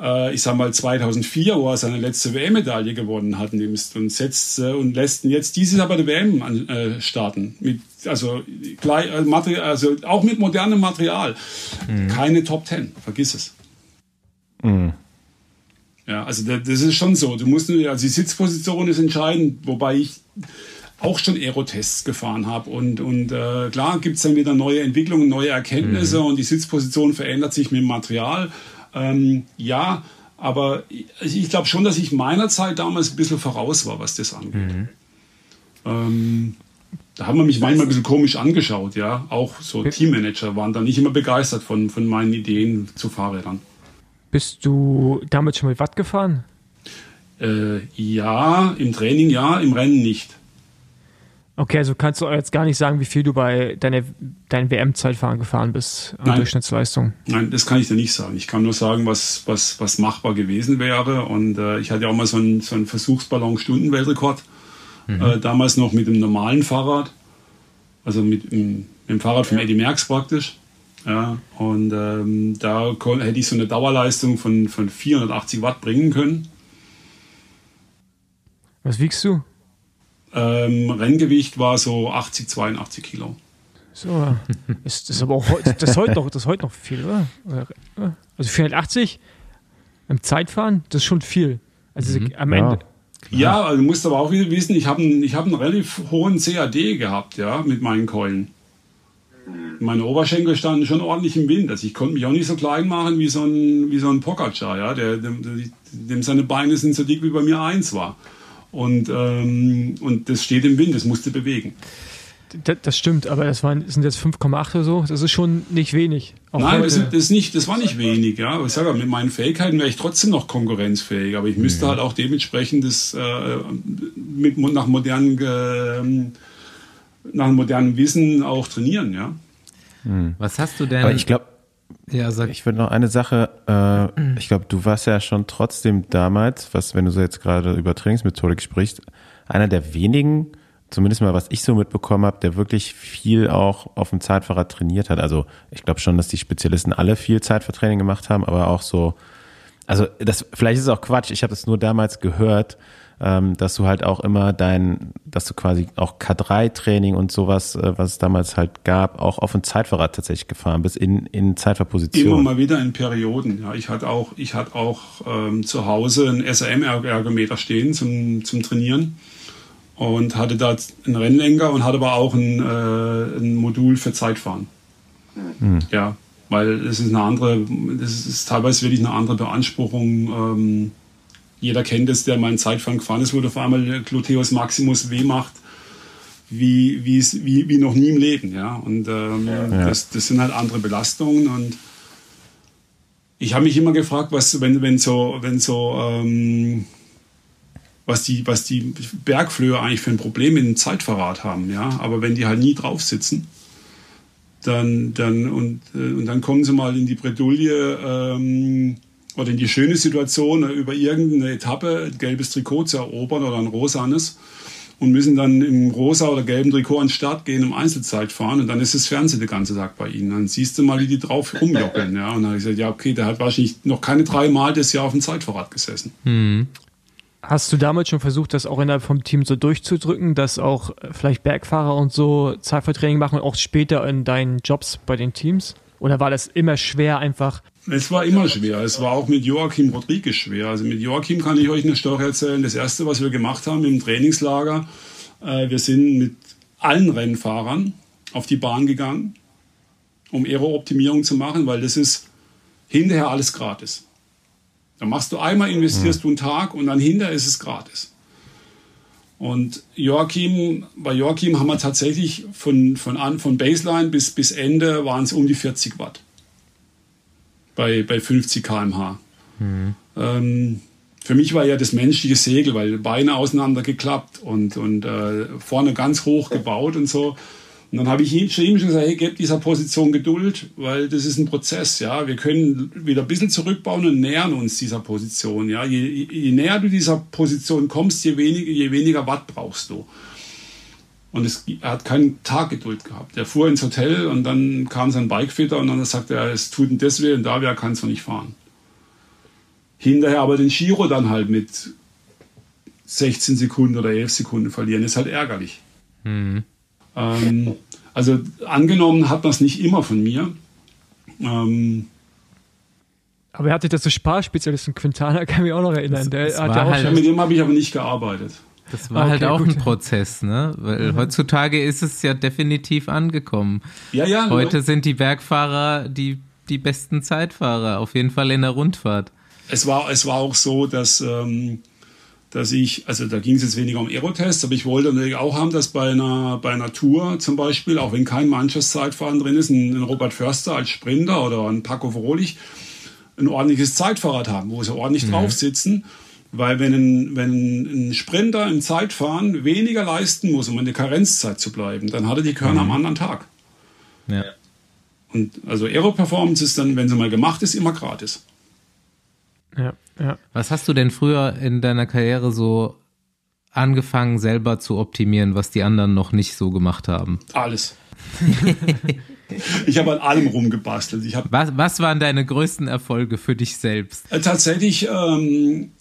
äh, ich sag mal 2004, wo er seine letzte WM-Medaille gewonnen hat, nimmst und setzt äh, und lässt ihn jetzt dieses bei der WM an, äh, starten. Mit, also, gleich, äh, also auch mit modernem Material. Mhm. Keine Top Ten, vergiss es. Mhm. Ja, also das ist schon so. Du musst nur, also die Sitzposition ist entscheidend, wobei ich auch schon Aerotests gefahren habe. Und, und äh, klar gibt es dann wieder neue Entwicklungen, neue Erkenntnisse mhm. und die Sitzposition verändert sich mit dem Material. Ähm, ja, aber ich, ich glaube schon, dass ich meiner Zeit damals ein bisschen voraus war, was das angeht. Mhm. Ähm, da haben wir mich manchmal ein bisschen komisch angeschaut, ja. Auch so Teammanager waren da nicht immer begeistert von, von meinen Ideen zu Fahrrädern. Bist du damit schon mit Watt gefahren? Äh, ja, im Training ja, im Rennen nicht. Okay, also kannst du jetzt gar nicht sagen, wie viel du bei deiner, deinem WM-Zeitfahren gefahren bist an Nein. Durchschnittsleistung. Nein, das kann ich dir nicht sagen. Ich kann nur sagen, was, was, was machbar gewesen wäre. Und äh, ich hatte auch mal so einen, so einen Versuchsballon-Stundenweltrekord. Mhm. Äh, damals noch mit dem normalen Fahrrad. Also mit, mit dem Fahrrad von Eddie Merckx praktisch. Ja, und ähm, da hätte ich so eine Dauerleistung von, von 480 Watt bringen können. Was wiegst du? Ähm, Renngewicht war so 80, 82 Kilo. So, (laughs) ist das aber auch das ist heute noch, das heute noch viel, oder? Also 480 im Zeitfahren, das ist schon viel. Also mhm. am Ende. Ja, ja also du musst aber auch wissen, ich habe einen, hab einen relativ hohen CAD gehabt, ja, mit meinen Keulen. Meine Oberschenkel standen schon ordentlich im Wind. Also ich konnte mich auch nicht so klein machen wie so ein, wie so ein Pogacar, ja. Der, dem, dem seine Beine sind so dick wie bei mir eins war. Und, ähm, und das steht im Wind, das musste bewegen. Das, das stimmt, aber das waren, sind jetzt 5,8 oder so. Das ist schon nicht wenig. Nein, das, das, ist nicht, das war nicht wenig. Ja. Aber ich sage, mit meinen Fähigkeiten wäre ich trotzdem noch konkurrenzfähig. Aber ich müsste mhm. halt auch dementsprechend das, äh, mit, nach, modernen, äh, nach modernem Wissen auch trainieren. Ja. Mhm. Was hast du denn? Aber ich glaube, ja, sag. Ich würde noch eine Sache, äh, ich glaube, du warst ja schon trotzdem damals, was, wenn du so jetzt gerade über Trainingsmethodik sprichst, einer der wenigen, zumindest mal was ich so mitbekommen habe, der wirklich viel auch auf dem Zeitfahrrad trainiert hat. Also ich glaube schon, dass die Spezialisten alle viel Zeitfahrtraining gemacht haben, aber auch so, also das, vielleicht ist es auch Quatsch, ich habe es nur damals gehört, ähm, dass du halt auch immer dein, dass du quasi auch K3-Training und sowas, äh, was es damals halt gab, auch auf ein Zeitfahrrad tatsächlich gefahren bist, in, in Zeitfahrposition. Immer mal wieder in Perioden. Ja, ich hatte auch, ich hatte auch ähm, zu Hause ein SRM-Ergometer stehen zum, zum Trainieren und hatte da einen Rennlenker und hatte aber auch ein, äh, ein Modul für Zeitfahren. Mhm. Ja, Weil es ist eine andere, das ist teilweise wirklich eine andere Beanspruchung. Ähm, jeder kennt es, der mal einen Zeitfahren gefahren ist, wo auf einmal der Gluteus Maximus weh macht, wie, wie, wie, wie noch nie im Leben. Ja? Und ähm, ja. Das, das sind halt andere Belastungen. Und ich habe mich immer gefragt, was, wenn, wenn so, wenn so ähm, was die, was die Bergflöhe eigentlich für ein Problem mit dem Zeitverrat haben. Ja? Aber wenn die halt nie drauf sitzen, dann, dann, und, äh, und dann kommen sie mal in die Bredouille ähm, oder in die schöne Situation, äh, über irgendeine Etappe ein gelbes Trikot zu erobern oder ein rosanes und müssen dann im rosa oder gelben Trikot an den Start gehen im Einzelzeit fahren und dann ist das Fernsehen den ganzen Tag bei ihnen. Dann siehst du mal, wie die drauf (laughs) rumjockeln. Ja? Und dann habe ich gesagt, ja, okay, der hat wahrscheinlich noch keine drei Mal das Jahr auf dem Zeitverrat gesessen. Mhm. Hast du damals schon versucht, das auch innerhalb vom Team so durchzudrücken, dass auch äh, vielleicht Bergfahrer und so Zeitvertraining machen, auch später in deinen Jobs bei den Teams? Oder war das immer schwer einfach? Es war immer schwer. Es war auch mit Joachim Rodriguez schwer. Also mit Joachim kann ich euch eine Story erzählen. Das erste, was wir gemacht haben im Trainingslager, äh, wir sind mit allen Rennfahrern auf die Bahn gegangen, um Aero-Optimierung zu machen, weil das ist hinterher alles gratis. Dann machst du einmal, investierst mhm. du einen Tag und dann hinterher ist es gratis. Und Joachim, bei Joachim haben wir tatsächlich von, von, an, von Baseline bis, bis Ende waren es um die 40 Watt. Bei, bei 50 km/h. Mhm. Ähm, für mich war ja das menschliche Segel, weil Beine auseinander geklappt und, und äh, vorne ganz hoch gebaut und so. Und dann habe ich ihm schon gesagt, hey, gebt dieser Position Geduld, weil das ist ein Prozess, ja. Wir können wieder ein bisschen zurückbauen und nähern uns dieser Position, ja. Je, je näher du dieser Position kommst, je weniger, je weniger Watt brauchst du. Und es, er hat keinen Tag Geduld gehabt. Er fuhr ins Hotel und dann kam sein Bikefitter und dann sagte er, es tut ihm und da wäre, kannst du nicht fahren. Hinterher aber den Giro dann halt mit 16 Sekunden oder 11 Sekunden verlieren, ist halt ärgerlich. Mhm. Ähm, also angenommen hat man es nicht immer von mir. Ähm, aber er hatte das so Sparspezialisten Quintana, kann mich auch noch erinnern. Das, Der das hat ja auch halt, mit dem habe ich aber nicht gearbeitet. Das war halt okay, halt auch gut. ein Prozess, ne? Weil mhm. heutzutage ist es ja definitiv angekommen. Ja, ja. Heute ja. sind die Bergfahrer die, die besten Zeitfahrer, auf jeden Fall in der Rundfahrt. Es war, es war auch so, dass ähm, dass ich, also da ging es jetzt weniger um Aerotests, aber ich wollte natürlich auch haben, dass bei einer, bei einer Tour zum Beispiel, auch wenn kein manches Zeitfahren drin ist, ein, ein Robert Förster als Sprinter oder ein Paco Frohlich ein ordentliches Zeitfahrrad haben, wo sie ordentlich mhm. drauf sitzen. Weil wenn ein, wenn ein Sprinter im Zeitfahren weniger leisten muss, um in der Karenzzeit zu bleiben, dann hat er die Körner mhm. am anderen Tag. Ja. Und also Aero-Performance ist dann, wenn sie mal gemacht ist, immer gratis. Ja, ja. Was hast du denn früher in deiner Karriere so angefangen, selber zu optimieren, was die anderen noch nicht so gemacht haben? Alles. ich habe an allem rumgebastelt. Ich was, was waren deine größten Erfolge für dich selbst? Äh, tatsächlich ähm,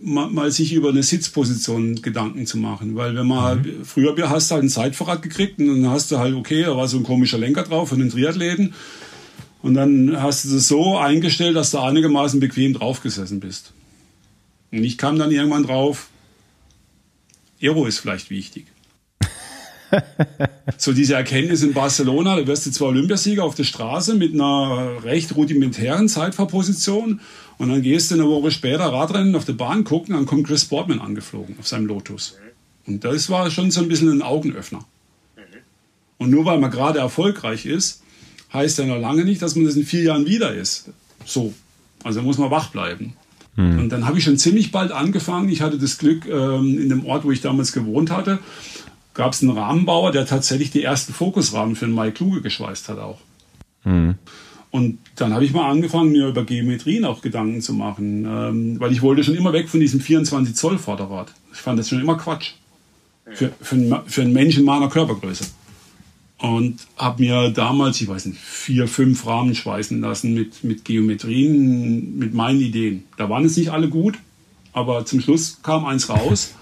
mal, mal, sich über eine Sitzposition Gedanken zu machen. Weil wenn man mhm. früher hast du halt ein Zeitverrat gekriegt und dann hast du halt, okay, da war so ein komischer Lenker drauf von den Triathleten. Und dann hast du es so eingestellt, dass du einigermaßen bequem draufgesessen bist. Und ich kam dann irgendwann drauf, Aero ist vielleicht wichtig. (laughs) so diese Erkenntnis in Barcelona, da wirst du zwar Olympiasieger auf der Straße mit einer recht rudimentären Zeitfahrposition und dann gehst du eine Woche später Radrennen auf der Bahn gucken, dann kommt Chris Boardman angeflogen auf seinem Lotus. Und das war schon so ein bisschen ein Augenöffner. Und nur weil man gerade erfolgreich ist, heißt ja noch lange nicht, dass man das in vier Jahren wieder ist. So. Also muss man wach bleiben. Mhm. Und dann habe ich schon ziemlich bald angefangen. Ich hatte das Glück, ähm, in dem Ort, wo ich damals gewohnt hatte, gab es einen Rahmenbauer, der tatsächlich die ersten Fokusrahmen für den Mike Kluge geschweißt hat auch. Mhm. Und dann habe ich mal angefangen, mir über Geometrien auch Gedanken zu machen, ähm, weil ich wollte schon immer weg von diesem 24 Zoll Vorderrad. Ich fand das schon immer Quatsch. Für, für, für einen Menschen meiner Körpergröße und habe mir damals, ich weiß nicht, vier, fünf Rahmen schweißen lassen mit, mit Geometrien, mit meinen Ideen. Da waren es nicht alle gut, aber zum Schluss kam eins raus.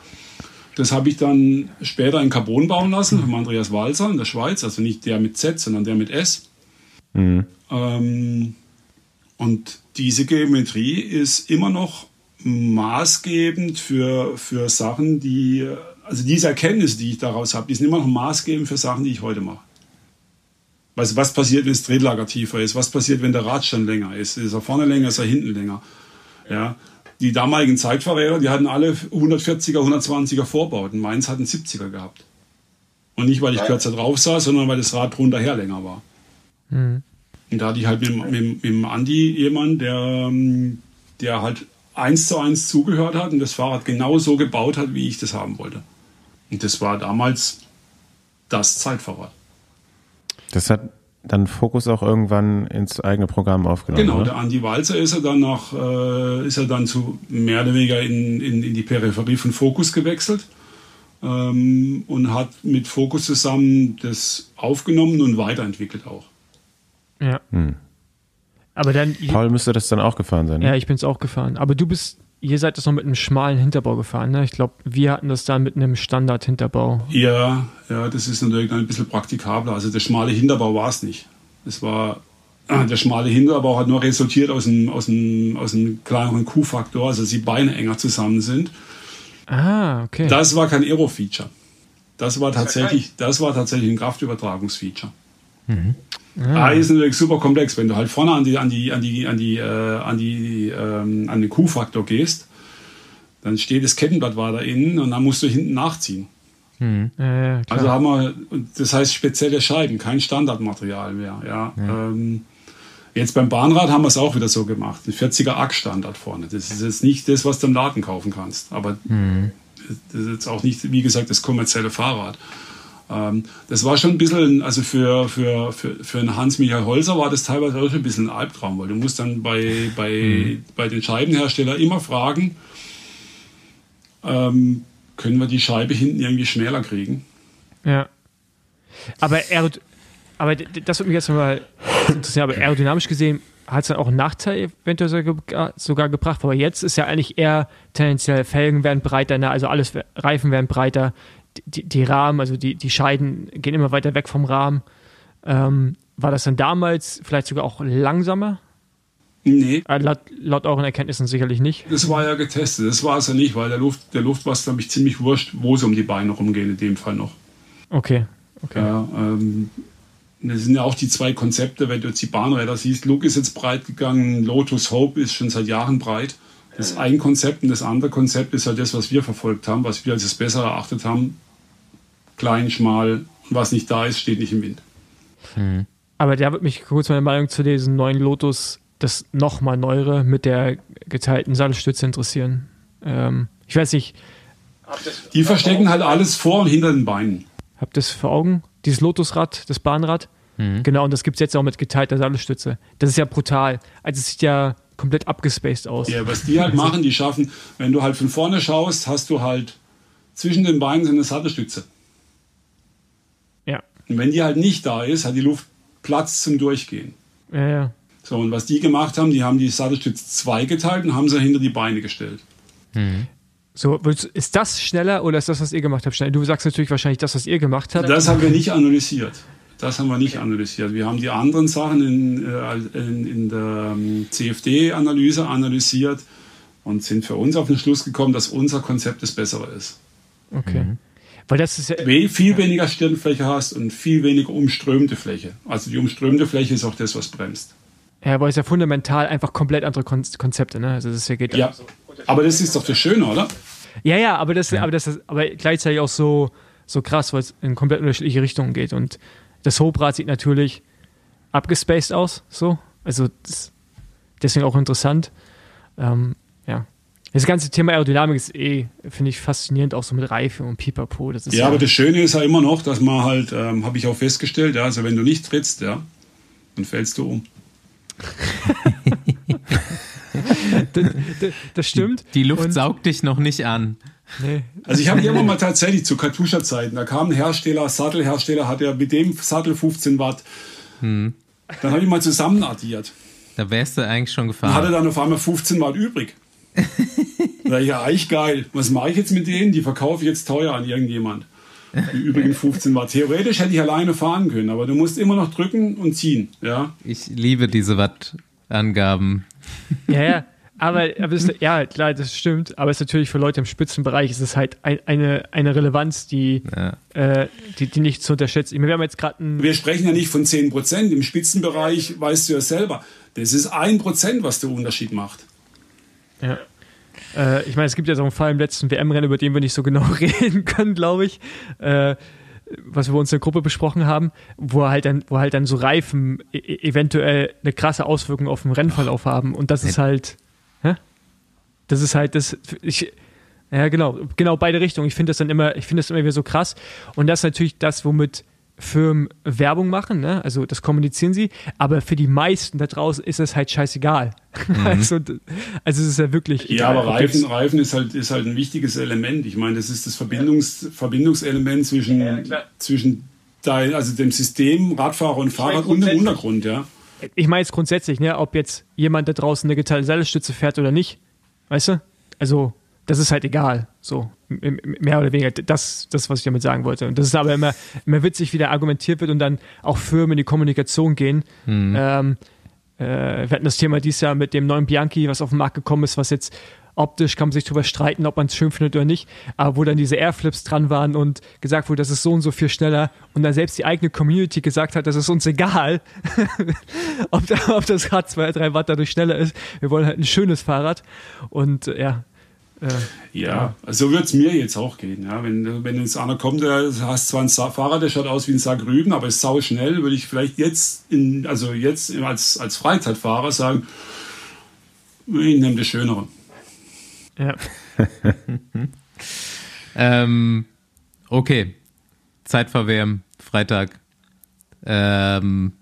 Das habe ich dann später in Carbon bauen lassen von Andreas Walzer in der Schweiz, also nicht der mit Z, sondern der mit S. Mhm. Ähm, und diese Geometrie ist immer noch maßgebend für, für Sachen, die also diese Erkenntnisse, die ich daraus habe, die sind immer noch maßgebend für Sachen, die ich heute mache. Was, was passiert, wenn das Tretlager tiefer ist? Was passiert, wenn der Radstand länger ist? Ist er vorne länger, ist er hinten länger? Ja. Die damaligen Zeitfahrräder, die hatten alle 140er, 120er Vorbauten. Meins hat einen 70er gehabt. Und nicht, weil ich kürzer drauf saß, sondern weil das Rad rundherher länger war. Mhm. Und da hatte ich halt mit, mit, mit dem Andi jemanden, der, ähm, der halt eins zu eins zugehört hat und das Fahrrad genau so gebaut hat, wie ich das haben wollte. Und das war damals das Zeitfahrrad. Das hat dann Fokus auch irgendwann ins eigene Programm aufgenommen. Genau, oder? der Andi Walzer ist er dann nach, äh, ist er dann zu mehr oder weniger in, in, in die Peripherie von Fokus gewechselt ähm, und hat mit Fokus zusammen das aufgenommen und weiterentwickelt auch. Ja. Hm. Aber dann. Paul müsste das dann auch gefahren sein. Ne? Ja, ich bin es auch gefahren. Aber du bist, ihr seid das noch mit einem schmalen Hinterbau gefahren, ne? Ich glaube, wir hatten das dann mit einem Standard-Hinterbau. Ja, ja, das ist natürlich dann ein bisschen praktikabler. Also der schmale Hinterbau war es nicht. Es war der schmale Hinterbau hat nur resultiert aus einem, aus einem, aus einem kleineren Q-Faktor, also dass die Beine enger zusammen sind. Ah, okay. Das war kein Aero-Feature. Das war tatsächlich, das war tatsächlich ein Kraftübertragungsfeature. Mhm. Ah. ist natürlich super komplex. Wenn du halt vorne an die, an die, an die, an die, äh, an die, ähm, an den Q-Faktor gehst, dann steht das Kettenblatt weiter innen und dann musst du hinten nachziehen. Hm. Ja, also haben wir, das heißt spezielle Scheiben, kein Standardmaterial mehr. Ja. ja. Ähm, jetzt beim Bahnrad haben wir es auch wieder so gemacht. Ein 40er AG-Standard vorne. Das ist jetzt nicht das, was du im Laden kaufen kannst. Aber hm. das ist jetzt auch nicht, wie gesagt, das kommerzielle Fahrrad. Ähm, das war schon ein bisschen, also für, für, für, für einen Hans-Michael Holzer war das teilweise auch schon ein bisschen ein Albtraum, weil du musst dann bei, bei, mhm. bei den Scheibenherstellern immer fragen, ähm, können wir die Scheibe hinten irgendwie schmäler kriegen? Ja. Aber, Aerod aber das würde mich jetzt mal interessieren, aber aerodynamisch gesehen hat es dann auch einen Nachteil eventuell sogar gebracht, aber jetzt ist ja eigentlich eher tendenziell Felgen werden breiter, ne? also alles Reifen werden breiter, die, die Rahmen, also die, die Scheiden gehen immer weiter weg vom Rahmen. Ähm, war das dann damals vielleicht sogar auch langsamer? Nee. Äh, laut, laut, euren Erkenntnissen sicherlich nicht. Das war ja getestet. Das war es ja nicht, weil der Luft, der Luft war es, glaube ich, ziemlich wurscht, wo es um die Beine rumgehen, in dem Fall noch. Okay. okay. Ja, ähm, das sind ja auch die zwei Konzepte, wenn du jetzt die Bahnräder siehst. Look ist jetzt breit gegangen, Lotus Hope ist schon seit Jahren breit. Das ist ein Konzept und das andere Konzept ist halt das, was wir verfolgt haben, was wir als das Bessere erachtet haben klein, schmal, was nicht da ist, steht nicht im Wind. Hm. Aber da würde mich kurz meine Meinung zu diesem neuen Lotus, das nochmal neuere mit der geteilten Sattelstütze interessieren. Ähm, ich weiß nicht. Die verstecken halt alles vor und hinter den Beinen. Habt ihr das vor Augen? Dieses Lotusrad, das Bahnrad? Mhm. Genau, und das gibt es jetzt auch mit geteilter Sattelstütze. Das ist ja brutal. Also es sieht ja komplett abgespaced aus. Ja, was die halt machen, die schaffen, wenn du halt von vorne schaust, hast du halt zwischen den Beinen so eine Sattelstütze. Und wenn die halt nicht da ist, hat die Luft Platz zum Durchgehen. Ja, ja. So, und was die gemacht haben, die haben die Sattelstütze zweigeteilt und haben sie hinter die Beine gestellt. Mhm. So, ist das schneller oder ist das, was ihr gemacht habt, schneller? Du sagst natürlich wahrscheinlich das, was ihr gemacht habt. Das haben wir nicht analysiert. Das haben wir nicht analysiert. Wir haben die anderen Sachen in, äh, in, in der ähm, CFD-Analyse analysiert und sind für uns auf den Schluss gekommen, dass unser Konzept das bessere ist. Okay. Mhm. Weil das ist ja, viel weniger Stirnfläche hast und viel weniger umströmte Fläche. Also die umströmte Fläche ist auch das, was bremst. Ja, aber es ist ja fundamental einfach komplett andere Konzepte, ne? Also das geht ja, aber das ist doch das Schöne, oder? Ja, ja, aber das, ja. aber das ist aber gleichzeitig auch so, so krass, weil es in komplett unterschiedliche Richtungen geht. Und das Hobrad sieht natürlich abgespaced aus, so. Also deswegen auch interessant. Ähm. Das ganze Thema Aerodynamik ist eh, finde ich, faszinierend, auch so mit Reife und Pipapo. Das ja, ja, aber das Schöne ist ja immer noch, dass man halt, ähm, habe ich auch festgestellt, ja, also wenn du nicht trittst, ja, dann fällst du um. (laughs) das, das, das, stimmt. Die, die Luft und saugt dich noch nicht an. Nee. Also ich habe (laughs) immer mal tatsächlich zu Katusha-Zeiten, da kam ein Hersteller, Sattelhersteller, hat er mit dem Sattel 15 Watt. Hm. Dann habe ich mal zusammen addiert. Da wärst du eigentlich schon gefahren. Und hatte dann auf einmal 15 Watt übrig. Na ja, eigentlich geil. Was mache ich jetzt mit denen? Die verkaufe ich jetzt teuer an irgendjemand. Die übrigen 15 Watt. Theoretisch hätte ich alleine fahren können, aber du musst immer noch drücken und ziehen. Ja? Ich liebe diese Wattangaben. Ja, ja. aber, aber ist, ja, klar, das stimmt. Aber es ist natürlich für Leute im Spitzenbereich ist es halt ein, eine, eine Relevanz, die, ja. äh, die, die nicht zu unterschätzen. Wir haben jetzt gerade Wir sprechen ja nicht von 10 Prozent. Im Spitzenbereich weißt du ja selber. Das ist ein Prozent, was der Unterschied macht. Ja. Äh, ich meine, es gibt ja so einen Fall im letzten WM-Rennen, über den wir nicht so genau (laughs) reden können, glaube ich. Äh, was wir uns in der Gruppe besprochen haben, wo halt dann, wo halt dann so Reifen e, e eventuell eine krasse Auswirkung auf den Rennverlauf haben. Und das ist halt, hä? das ist halt das, ich, ja genau, genau beide Richtungen. Ich finde das dann immer, ich finde das immer wieder so krass. Und das ist natürlich das, womit Firmen Werbung machen, ne? also das kommunizieren sie, aber für die meisten da draußen ist es halt scheißegal. (laughs) Mhm. Also, also es ist ja wirklich. Ja, egal, aber Reifen, Reifen ist halt, ist halt ein wichtiges Element. Ich meine, das ist das Verbindungs, ja. Verbindungselement zwischen, ja, zwischen dein, also dem System, Radfahrer und Fahrrad und dem Untergrund, ja. Ich meine jetzt grundsätzlich, ne, ob jetzt jemand da draußen eine geteilte Seilstütze fährt oder nicht, weißt du? Also das ist halt egal. So, mehr oder weniger das, das, was ich damit sagen wollte. Und das ist aber immer, immer witzig, wie da argumentiert wird und dann auch Firmen in die Kommunikation gehen. Mhm. Ähm, äh, wir hatten das Thema dieses Jahr mit dem neuen Bianchi, was auf den Markt gekommen ist, was jetzt optisch kann man sich darüber streiten, ob man es schön findet oder nicht, aber wo dann diese Airflips dran waren und gesagt wurde, das ist so und so viel schneller und dann selbst die eigene Community gesagt hat, das ist uns egal, (laughs) ob, ob, das Rad zwei, drei Watt dadurch schneller ist. Wir wollen halt ein schönes Fahrrad und äh, ja, äh, ja, so wird es mir jetzt auch gehen. Ja. Wenn, wenn jetzt einer kommt, der hast zwar ein Fahrrad, der schaut aus wie ein Sack Rüben, aber ist sau schnell, würde ich vielleicht jetzt, in, also jetzt als, als Freizeitfahrer sagen, ich nehme das Schönere. Ja. (laughs) ähm, okay. Zeitverwehren, Freitag. Ähm,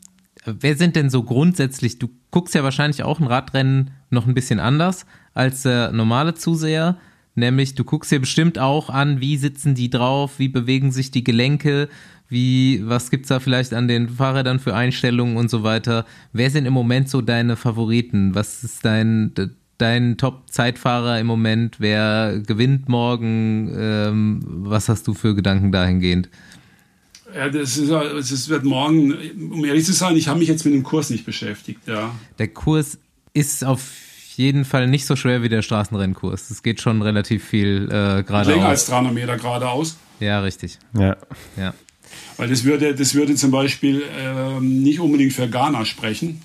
wer sind denn so grundsätzlich, du guckst ja wahrscheinlich auch ein Radrennen noch ein bisschen anders als der normale Zuseher. Nämlich, du guckst dir bestimmt auch an, wie sitzen die drauf, wie bewegen sich die Gelenke, wie, was gibt's da vielleicht an den Fahrrädern für Einstellungen und so weiter. Wer sind im Moment so deine Favoriten? Was ist dein, dein Top-Zeitfahrer im Moment? Wer gewinnt morgen? Ähm, was hast du für Gedanken dahingehend? Ja, das, ist, das wird morgen, um ehrlich zu sein, ich habe mich jetzt mit dem Kurs nicht beschäftigt, ja. Der Kurs ist auf jeden Fall nicht so schwer wie der Straßenrennkurs. Es geht schon relativ viel äh, geradeaus. Länger als 300 Meter geradeaus. Ja, richtig. Ja. ja. Weil das würde, das würde zum Beispiel ähm, nicht unbedingt für Ghana sprechen.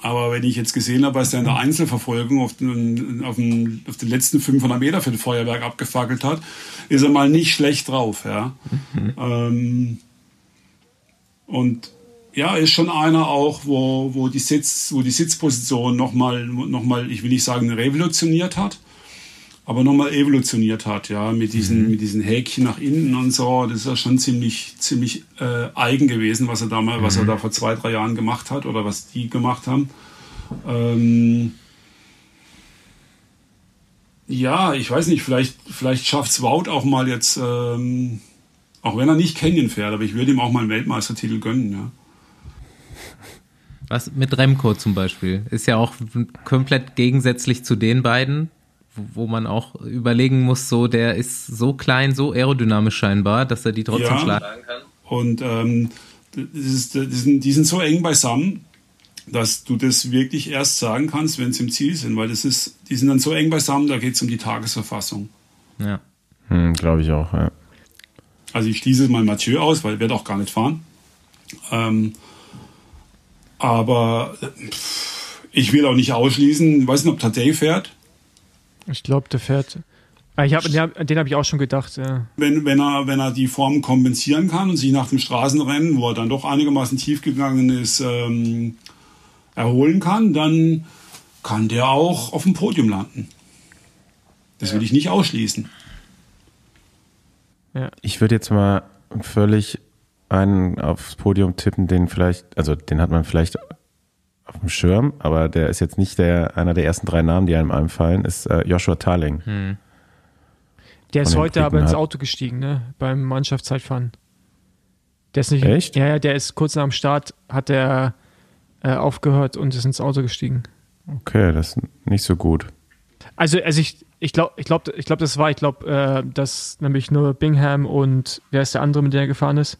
Aber wenn ich jetzt gesehen habe, was der in der Einzelverfolgung auf den, auf den, auf den letzten 500 Meter für das Feuerwerk abgefackelt hat, ist er mal nicht schlecht drauf. Ja. Mhm. Ähm, und ja, ist schon einer auch, wo, wo, die, Sitz, wo die Sitzposition nochmal, noch mal, ich will nicht sagen revolutioniert hat, aber nochmal evolutioniert hat, ja, mit diesen, mhm. mit diesen Häkchen nach innen und so. Das ist ja schon ziemlich, ziemlich äh, eigen gewesen, was er da mal, mhm. was er mhm. da vor zwei, drei Jahren gemacht hat oder was die gemacht haben. Ähm, ja, ich weiß nicht, vielleicht, vielleicht schafft Wout auch mal jetzt, ähm, auch wenn er nicht Canyon fährt, aber ich würde ihm auch mal einen Weltmeistertitel gönnen, ja. Was mit Remco zum Beispiel? Ist ja auch komplett gegensätzlich zu den beiden, wo man auch überlegen muss, so der ist so klein, so aerodynamisch scheinbar, dass er die trotzdem ja, schlagen kann. Und ähm, ist, die, sind, die sind so eng beisammen, dass du das wirklich erst sagen kannst, wenn sie im Ziel sind, weil das ist, die sind dann so eng beisammen, da geht es um die Tagesverfassung. Ja. Hm, Glaube ich auch, ja. Also ich schließe mal Mathieu aus, weil er wird auch gar nicht fahren. Ähm, aber ich will auch nicht ausschließen, ich weiß nicht, ob Tadej fährt. Ich glaube, der fährt. Ah, ich hab, den, den habe ich auch schon gedacht. Ja. Wenn, wenn, er, wenn er die Form kompensieren kann und sich nach dem Straßenrennen, wo er dann doch einigermaßen tief gegangen ist, ähm, erholen kann, dann kann der auch auf dem Podium landen. Das ja. will ich nicht ausschließen. Ja. Ich würde jetzt mal völlig einen aufs Podium tippen, den vielleicht, also den hat man vielleicht auf dem Schirm, aber der ist jetzt nicht der einer der ersten drei Namen, die einem einfallen, ist äh, Joshua Tarling. Hm. Der ist heute aber ins Auto gestiegen, ne? Beim Mannschaftszeitfahren. Der ist nicht. Echt? Ja, ja, der ist kurz nach dem Start, hat er äh, aufgehört und ist ins Auto gestiegen. Okay, das ist nicht so gut. Also, also ich, ich glaube, ich glaube, ich glaube, das war, ich glaube, äh, dass nämlich nur Bingham und wer ist der andere, mit dem er gefahren ist?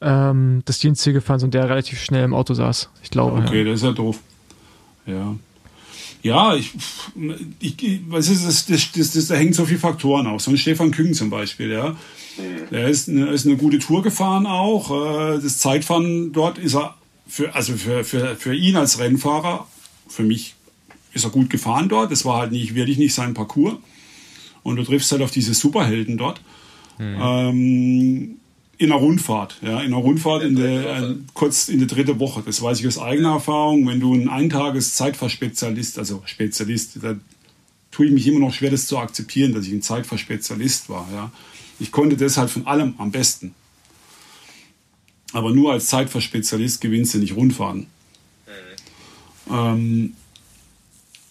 Ähm, dass die ins Ziel gefahren sind und der relativ schnell im Auto saß. Ich glaube. Okay, ja. das ist ja doof. Ja. Ja, ich, ich was ist das, das, das, das, da hängen so viele Faktoren auf. So ein Stefan Küng zum Beispiel, ja. Der ist eine, ist eine gute Tour gefahren auch. Äh, das Zeitfahren dort ist er für, also für, für, für ihn als Rennfahrer, für mich ist er gut gefahren dort. Das war halt nicht, wirklich nicht sein Parcours. Und du triffst halt auf diese Superhelden dort. Mhm. Ähm, in einer Rundfahrt, ja, in einer Rundfahrt in der, äh, kurz in der dritte Woche. Das weiß ich aus eigener Erfahrung. Wenn du ein Eintages-Zeitfahrspezialist, also Spezialist, da tue ich mich immer noch schwer, das zu akzeptieren, dass ich ein Zeitfahrspezialist war, ja. Ich konnte das halt von allem am besten. Aber nur als Zeitfahrspezialist gewinnst du nicht Rundfahrten. Mhm. Ähm,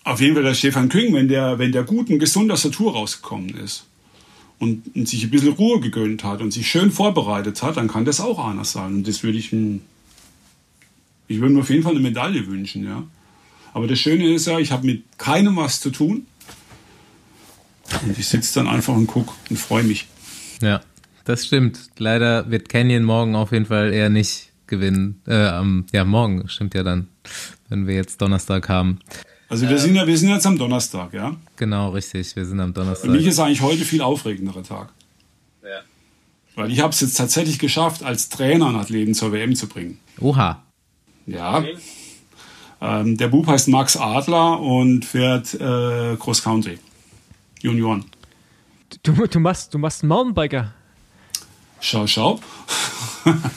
auf jeden Fall der Stefan Küng, wenn der, wenn der gut und gesund aus der Tour rausgekommen ist und, sich ein bisschen Ruhe gegönnt hat und sich schön vorbereitet hat, dann kann das auch anders sein. Und das würde ich ich würde mir auf jeden Fall eine Medaille wünschen, ja. Aber das Schöne ist ja, ich habe mit keinem was zu tun. Und ich sitze dann einfach und gucke und freue mich. Ja, das stimmt. Leider wird Canyon morgen auf jeden Fall eher nicht gewinnen. Äh, ja, morgen stimmt ja dann, wenn wir jetzt Donnerstag haben. Also wir sind ja, wir sind jetzt am Donnerstag, ja? Genau, richtig. Wir sind am Donnerstag. Für mich ist eigentlich heute viel aufregenderer Tag. Ja. Weil ich habe es jetzt tatsächlich geschafft, als Trainer einen Athleten zur WM zu bringen. Oha. Ja. Ähm, der Bub heißt Max Adler und fährt äh, Cross Country. Junioren. Du, du, machst, du machst einen Mountainbiker. Schau, schau.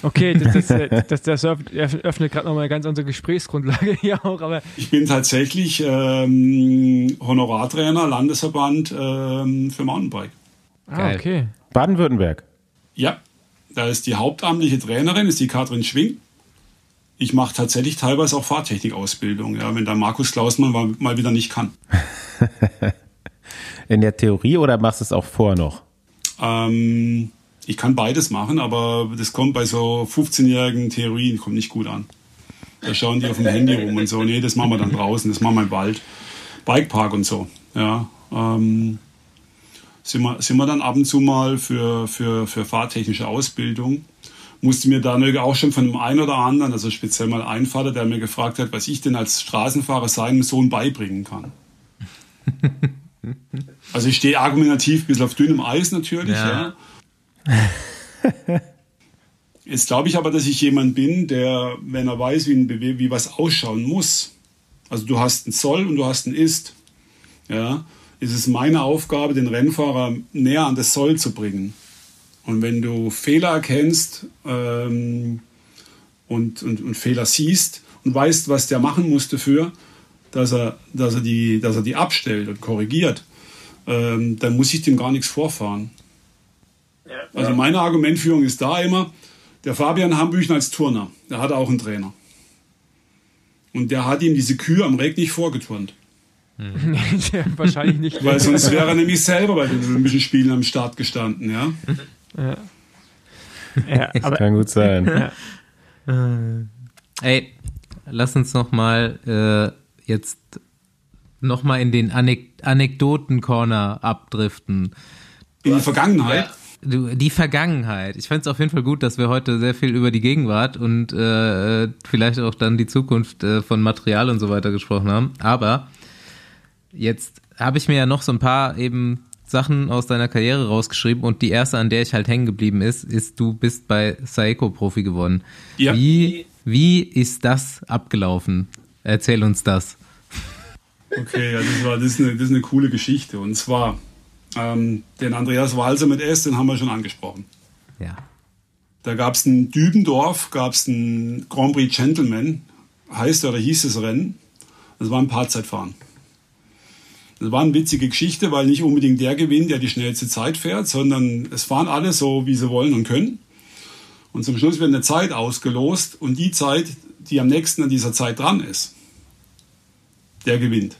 Okay, das, (laughs) das, das, das öffnet gerade nochmal eine ganz andere Gesprächsgrundlage hier auch. Aber ich bin tatsächlich ähm, Honorartrainer, Landesverband ähm, für Mountainbike. Ah, okay. Baden-Württemberg. Ja, da ist die hauptamtliche Trainerin, ist die Katrin Schwing. Ich mache tatsächlich teilweise auch Fahrtechnikausbildung, ja, wenn da Markus Klausmann mal wieder nicht kann. (laughs) In der Theorie oder machst du es auch vor noch? Ähm, ich kann beides machen, aber das kommt bei so 15-jährigen Theorien kommt nicht gut an. Da schauen die auf dem Handy rum und so. Nee, das machen wir dann draußen, das machen wir im Wald. Bikepark und so. Ja, ähm, sind, wir, sind wir dann ab und zu mal für, für, für fahrtechnische Ausbildung. Musste mir da auch schon von dem einen oder anderen, also speziell mal ein Vater, der mir gefragt hat, was ich denn als Straßenfahrer seinem Sohn beibringen kann. also ich stehe argumentativ ein bisschen auf dünnem Eis natürlich, ja. ja. (laughs) Jetzt glaube ich aber, dass ich jemand bin, der, wenn er weiß, wie, ein wie was ausschauen muss, also du hast einen Soll und du hast einen Ist, ja, ist es meine Aufgabe, den Rennfahrer näher an das Soll zu bringen. Und wenn du Fehler erkennst ähm, und, und, und Fehler siehst und weißt, was der machen muss dafür, dass er, dass er, die, dass er die abstellt und korrigiert, ähm, dann muss ich dem gar nichts vorfahren. Also meine Argumentführung ist da immer, der Fabian Hambüchen als Turner, der hatte auch einen Trainer. Und der hat ihm diese Kühe am Reg nicht vorgeturnt. Hm. (laughs) Wahrscheinlich nicht. Weil sonst wäre er nämlich selber bei den Olympischen Spielen am Start gestanden, ja. ja. ja aber, kann gut sein. Ja. Äh, ey, lass uns noch mal äh, jetzt noch mal in den Anek Anekdoten-Corner abdriften. In die Vergangenheit? Ja die Vergangenheit. Ich fand es auf jeden Fall gut, dass wir heute sehr viel über die Gegenwart und äh, vielleicht auch dann die Zukunft äh, von Material und so weiter gesprochen haben. Aber jetzt habe ich mir ja noch so ein paar eben Sachen aus deiner Karriere rausgeschrieben und die erste, an der ich halt hängen geblieben ist, ist, du bist bei Saeco Profi geworden. Ja. Wie, wie ist das abgelaufen? Erzähl uns das. Okay, ja, das, war, das, ist eine, das ist eine coole Geschichte. Und zwar, ähm, den Andreas Walser mit S, den haben wir schon angesprochen. Ja. Da gab es in Dübendorf, gab es ein Grand Prix Gentleman, heißt oder hieß es Rennen. Das war ein Paarzeitfahren. Das war eine witzige Geschichte, weil nicht unbedingt der gewinnt, der die schnellste Zeit fährt, sondern es fahren alle so, wie sie wollen und können. Und zum Schluss wird eine Zeit ausgelost und die Zeit, die am nächsten an dieser Zeit dran ist, der gewinnt.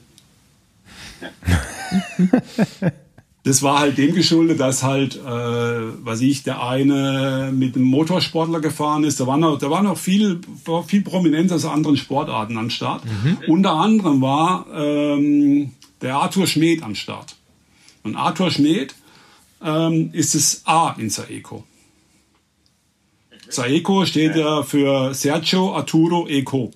(laughs) Das war halt dem geschuldet, dass halt, äh, was ich, der eine mit einem Motorsportler gefahren ist. Da waren noch, da waren noch viel, viel prominenter als anderen Sportarten am Start. Mhm. Unter anderem war ähm, der Arthur Schmid am Start. Und Arthur Schmid ähm, ist das A in Saeco. Saeco steht ja für Sergio Arturo Eco.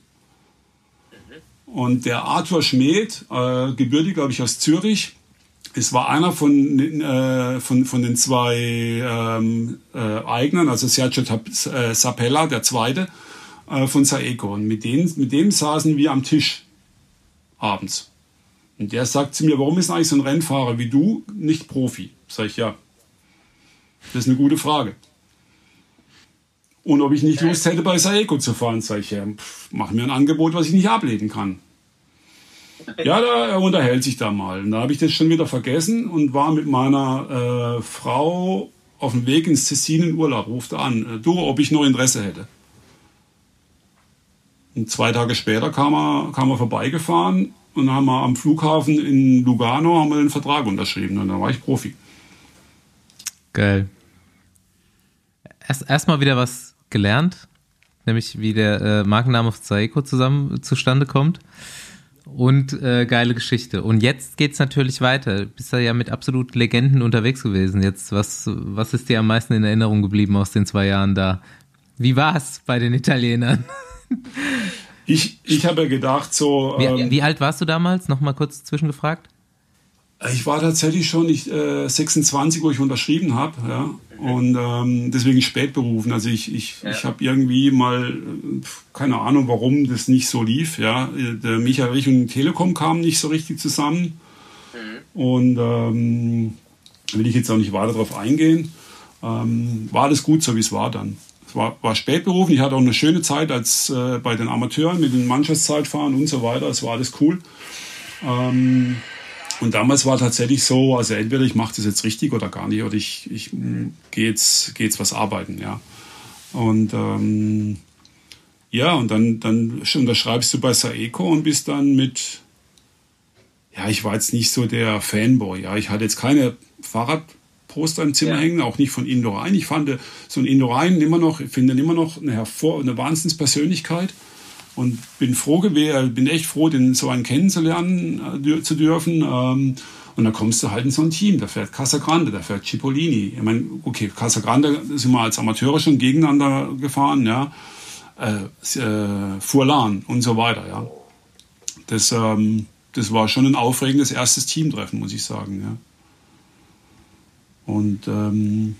Und der Arthur Schmid, äh, gebürtig, glaube ich, aus Zürich, es war einer von, äh, von, von den zwei ähm, äh, Eignern, also Sergio äh, Sapella, der zweite, äh, von Saeco. Und mit, denen, mit dem saßen wir am Tisch abends. Und der sagt zu mir, warum ist eigentlich so ein Rennfahrer wie du nicht Profi? Sag ich, ja. Das ist eine gute Frage. Und ob ich nicht Lust hätte, bei Saeco zu fahren, sag ich, ja, pff, mach mir ein Angebot, was ich nicht ablehnen kann. Ja, da, er unterhält sich da mal. Und da habe ich das schon wieder vergessen und war mit meiner äh, Frau auf dem Weg ins Tessin in Urlaub. Rufte an, äh, du, ob ich noch Interesse hätte. Und zwei Tage später kam er, kam er vorbeigefahren und haben wir am Flughafen in Lugano haben wir den Vertrag unterschrieben und dann war ich Profi. Geil. Erst erstmal wieder was gelernt, nämlich wie der äh, Markenname von Saeco zusammen zustande kommt. Und äh, geile Geschichte. Und jetzt geht's natürlich weiter. Bist du ja mit absolut Legenden unterwegs gewesen. Jetzt, was, was ist dir am meisten in Erinnerung geblieben aus den zwei Jahren da? Wie war's bei den Italienern? Ich, ich habe gedacht, so. Wie, ähm, wie alt warst du damals? Nochmal kurz zwischengefragt. Ich war tatsächlich schon ich, äh, 26, wo ich unterschrieben habe, ja. Und ähm, deswegen spät berufen. Also ich, ich, ja. ich habe irgendwie mal, keine Ahnung, warum das nicht so lief. Ja. Der Michael Rich und Telekom kamen nicht so richtig zusammen. Mhm. Und ähm, will ich jetzt auch nicht weiter darauf eingehen. Ähm, war alles gut, so wie es war dann. Es war, war spät berufen. Ich hatte auch eine schöne Zeit als äh, bei den Amateuren mit den Mannschaftszeitfahren und so weiter. Es war alles cool. Ähm, und damals war tatsächlich so, also entweder ich mache das jetzt richtig oder gar nicht, oder ich, ich gehe jetzt, geh jetzt was arbeiten, ja. Und ähm, ja, und dann, dann unterschreibst du bei Saeco und bist dann mit, ja, ich war jetzt nicht so der Fanboy, ja. Ich hatte jetzt keine Fahrradposter im Zimmer ja. hängen, auch nicht von Indorein. Ich fand so ein Indorein immer noch, ich finde immer noch eine, hervor, eine Wahnsinnspersönlichkeit. Und bin froh gewesen, bin echt froh, den so einen kennenzulernen äh, zu dürfen. Ähm, und dann kommst du halt in so ein Team. Da fährt Casagrande, da fährt Cipollini. Ich meine, okay, Casagrande sind wir als Amateure schon gegeneinander gefahren, ja. Äh, äh, Furlan und so weiter, ja. Das, ähm, das war schon ein aufregendes erstes Teamtreffen, muss ich sagen, ja. Und ähm,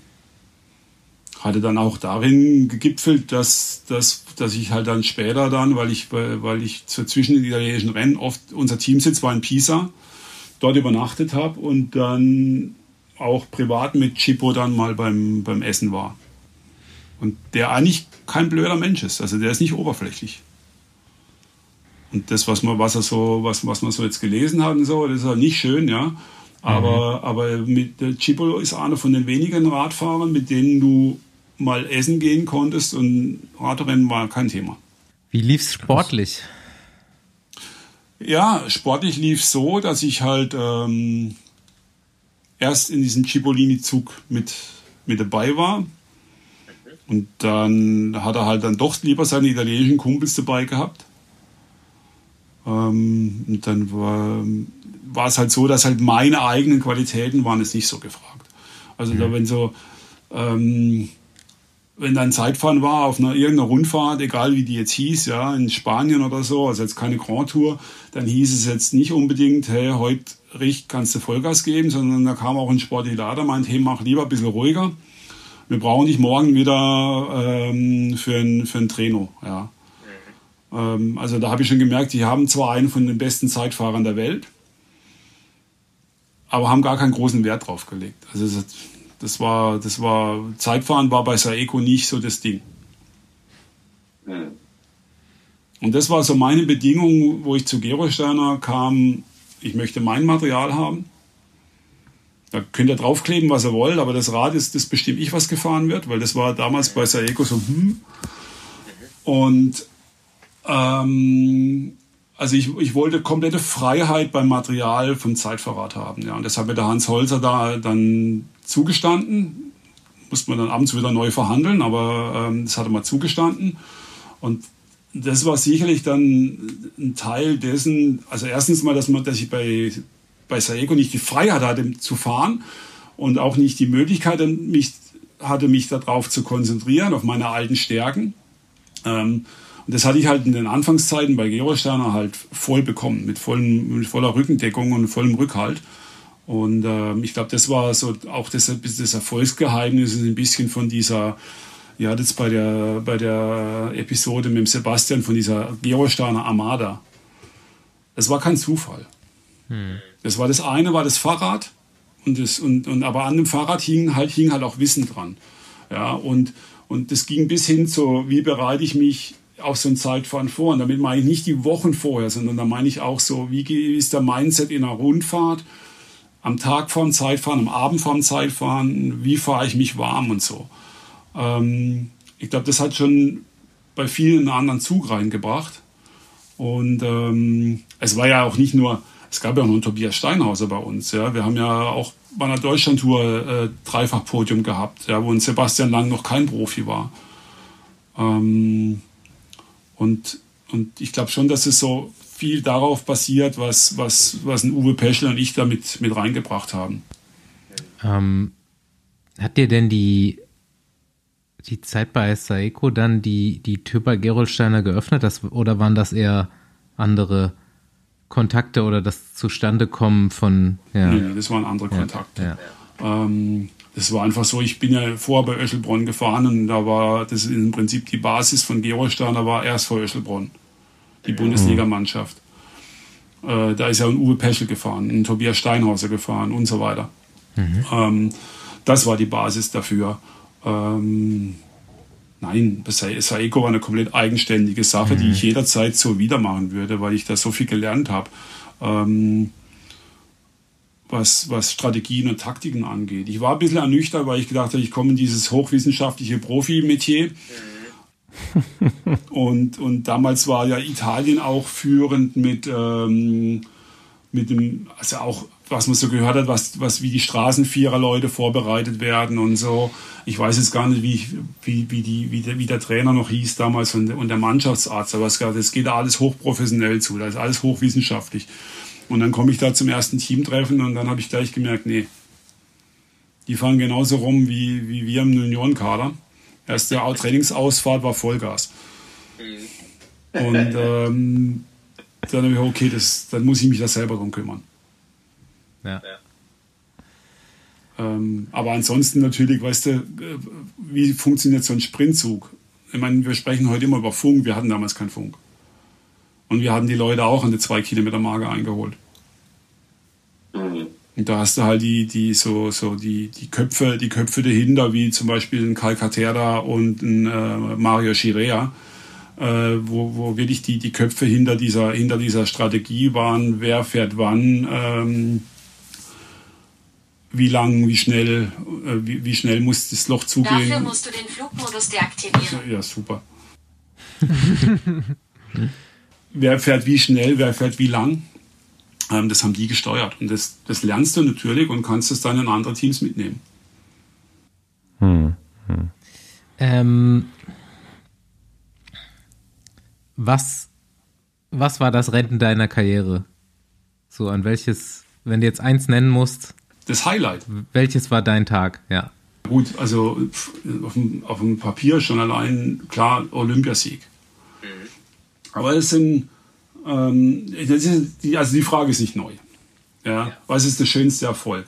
hatte dann auch darin gegipfelt, dass, dass, dass ich halt dann später dann, weil ich, weil ich zwischen den italienischen Rennen oft, unser Teamsitz war in Pisa, dort übernachtet habe und dann auch privat mit Chippo dann mal beim, beim Essen war. Und der eigentlich kein blöder Mensch ist, also der ist nicht oberflächlich. Und das, was man, was er so, was, was man so jetzt gelesen hat und so, das ist halt nicht schön, ja. Aber, mhm. aber mit der Chippo ist einer von den wenigen Radfahrern, mit denen du mal essen gehen konntest und Radrennen war kein Thema. Wie lief es sportlich? Ja, sportlich lief es so, dass ich halt ähm, erst in diesem Cipollini-Zug mit, mit dabei war. Und dann hat er halt dann doch lieber seine italienischen Kumpels dabei gehabt. Ähm, und dann war, war es halt so, dass halt meine eigenen Qualitäten waren es nicht so gefragt. Also mhm. da wenn so ähm, wenn dann Zeitfahren war auf einer irgendeiner Rundfahrt, egal wie die jetzt hieß, ja, in Spanien oder so, also jetzt keine Grand Tour, dann hieß es jetzt nicht unbedingt, hey, heute Richt kannst du Vollgas geben, sondern da kam auch ein Sportler, der meint, hey, mach lieber ein bisschen ruhiger. Wir brauchen dich morgen wieder ähm, für ein, für ein Trainer, ja. Ähm, also da habe ich schon gemerkt, die haben zwar einen von den besten Zeitfahrern der Welt, aber haben gar keinen großen Wert drauf gelegt. Also es das war, das war, Zeitfahren war bei Saeco nicht so das Ding. Und das war so meine Bedingung, wo ich zu Gerolsteiner kam, ich möchte mein Material haben. Da könnt ihr draufkleben, was ihr wollt, aber das Rad ist, das bestimme ich, was gefahren wird, weil das war damals bei Saeco so, hm. Und ähm, also ich, ich wollte komplette Freiheit beim Material vom Zeitverrat haben. Ja. Und das hat mir der Hans Holzer da dann zugestanden. Musste man dann abends wieder neu verhandeln, aber ähm, das hatte man zugestanden. Und das war sicherlich dann ein Teil dessen, also erstens mal, dass, man, dass ich bei, bei Saeco nicht die Freiheit hatte zu fahren und auch nicht die Möglichkeit mich, hatte, mich darauf zu konzentrieren, auf meine alten Stärken. Ähm, Und das hatte ich halt in den Anfangszeiten bei Geosterner halt voll bekommen, mit, vollen, mit voller Rückendeckung und vollem Rückhalt. Und äh, ich glaube, das war so auch das, das Erfolgsgeheimnis, ein bisschen von dieser, ja, das bei der, bei der Episode mit dem Sebastian von dieser Geosterner Armada. Das war kein Zufall. Hm. Das war das eine, war das Fahrrad. Und das, und, und, aber an dem Fahrrad hing halt, hing halt auch Wissen dran. Ja, und, und das ging bis hin zu, wie bereite ich mich auf so ein Zeitfahren vor. Und damit meine ich nicht die Wochen vorher, sondern da meine ich auch so, wie ist der Mindset in einer Rundfahrt, am Tag vorm Zeitfahren, am Abend vorm Zeitfahren, wie fahre ich mich warm und so. Ähm, ich glaube, das hat schon bei vielen einen anderen Zug reingebracht. Und ähm, es war ja auch nicht nur, es gab ja auch noch einen Tobias Steinhauser bei uns. Ja. Wir haben ja auch bei einer Deutschlandtour äh, Dreifach-Podium gehabt, ja, wo ein Sebastian Lang noch kein Profi war. Ähm, und, und ich glaube schon, dass es so viel darauf basiert, was, was, was ein Uwe Peschel und ich da mit, reingebracht haben. Ähm, hat dir denn die, die Zeit bei Saeco dann die, die Tür bei Gerolsteiner geöffnet? Das, oder waren das eher andere Kontakte oder das Zustandekommen von. Ja. Nee, das waren andere Kontakte. Ja, ja. Ähm, das war einfach so, ich bin ja vorher bei Öschelbronn gefahren und da war das im Prinzip die Basis von Gerolsteiner war erst vor Öschelbronn, die mhm. Bundesligamannschaft. Äh, da ist ja ein Uwe Peschel gefahren, ein Tobias Steinhauser gefahren und so weiter. Mhm. Ähm, das war die Basis dafür. Ähm, nein, Saeco war eine komplett eigenständige Sache, mhm. die ich jederzeit so wieder machen würde, weil ich da so viel gelernt habe. Ähm, was, was Strategien und Taktiken angeht. Ich war ein bisschen ernüchtert, weil ich gedacht habe, ich komme in dieses hochwissenschaftliche Profi-Metier. und, und damals war ja Italien auch führend mit, ähm, mit dem, also auch, was man so gehört hat, was, was wie die Straßenvierer-Leute vorbereitet werden und so. Ich weiß jetzt gar nicht, wie, wie, wie, die, wie, der, wie der Trainer noch hieß damals und, und der Mannschaftsarzt, aber es, es geht alles hochprofessionell zu, das ist alles hochwissenschaftlich. Und dann komme ich da zum ersten Teamtreffen und dann habe ich gleich gemerkt, nee, die fahren genauso rum wie, wie wir im Juniorenkader. Erste Trainingsausfahrt war Vollgas. Und ähm, dann habe ich okay, das, dann muss ich mich da selber drum kümmern. Ja. Ähm, aber ansonsten natürlich, weißt du, wie funktioniert so ein Sprintzug? Ich meine, wir sprechen heute immer über Funk, wir hatten damals keinen Funk. Und wir hatten die Leute auch an die zwei Kilometer Marke eingeholt. Mhm. Und da hast du halt die, die, so, so die, die Köpfe, die Köpfe dahinter, wie zum Beispiel ein Karl Katera und ein äh, Mario Chirea, äh, wo, wo wirklich die, die Köpfe hinter dieser, hinter dieser Strategie waren, wer fährt wann, ähm, wie lang, wie schnell, äh, wie, wie schnell muss das Loch zugehen. Dafür musst du den Flugmodus deaktivieren. Ja, super. (laughs) wer fährt wie schnell, wer fährt wie lang. Ähm, das haben die gesteuert. Und das, das lernst du natürlich und kannst es dann in andere Teams mitnehmen. Hm. Hm. Ähm, was, was war das Rennen deiner Karriere? So, an welches, wenn du jetzt eins nennen musst. Das Highlight. Welches war dein Tag, ja? Gut, also auf dem, auf dem Papier schon allein, klar, Olympiasieg. Aber es sind, ähm, das ist die, also die Frage ist nicht neu. Ja? ja. Was ist der schönste Erfolg?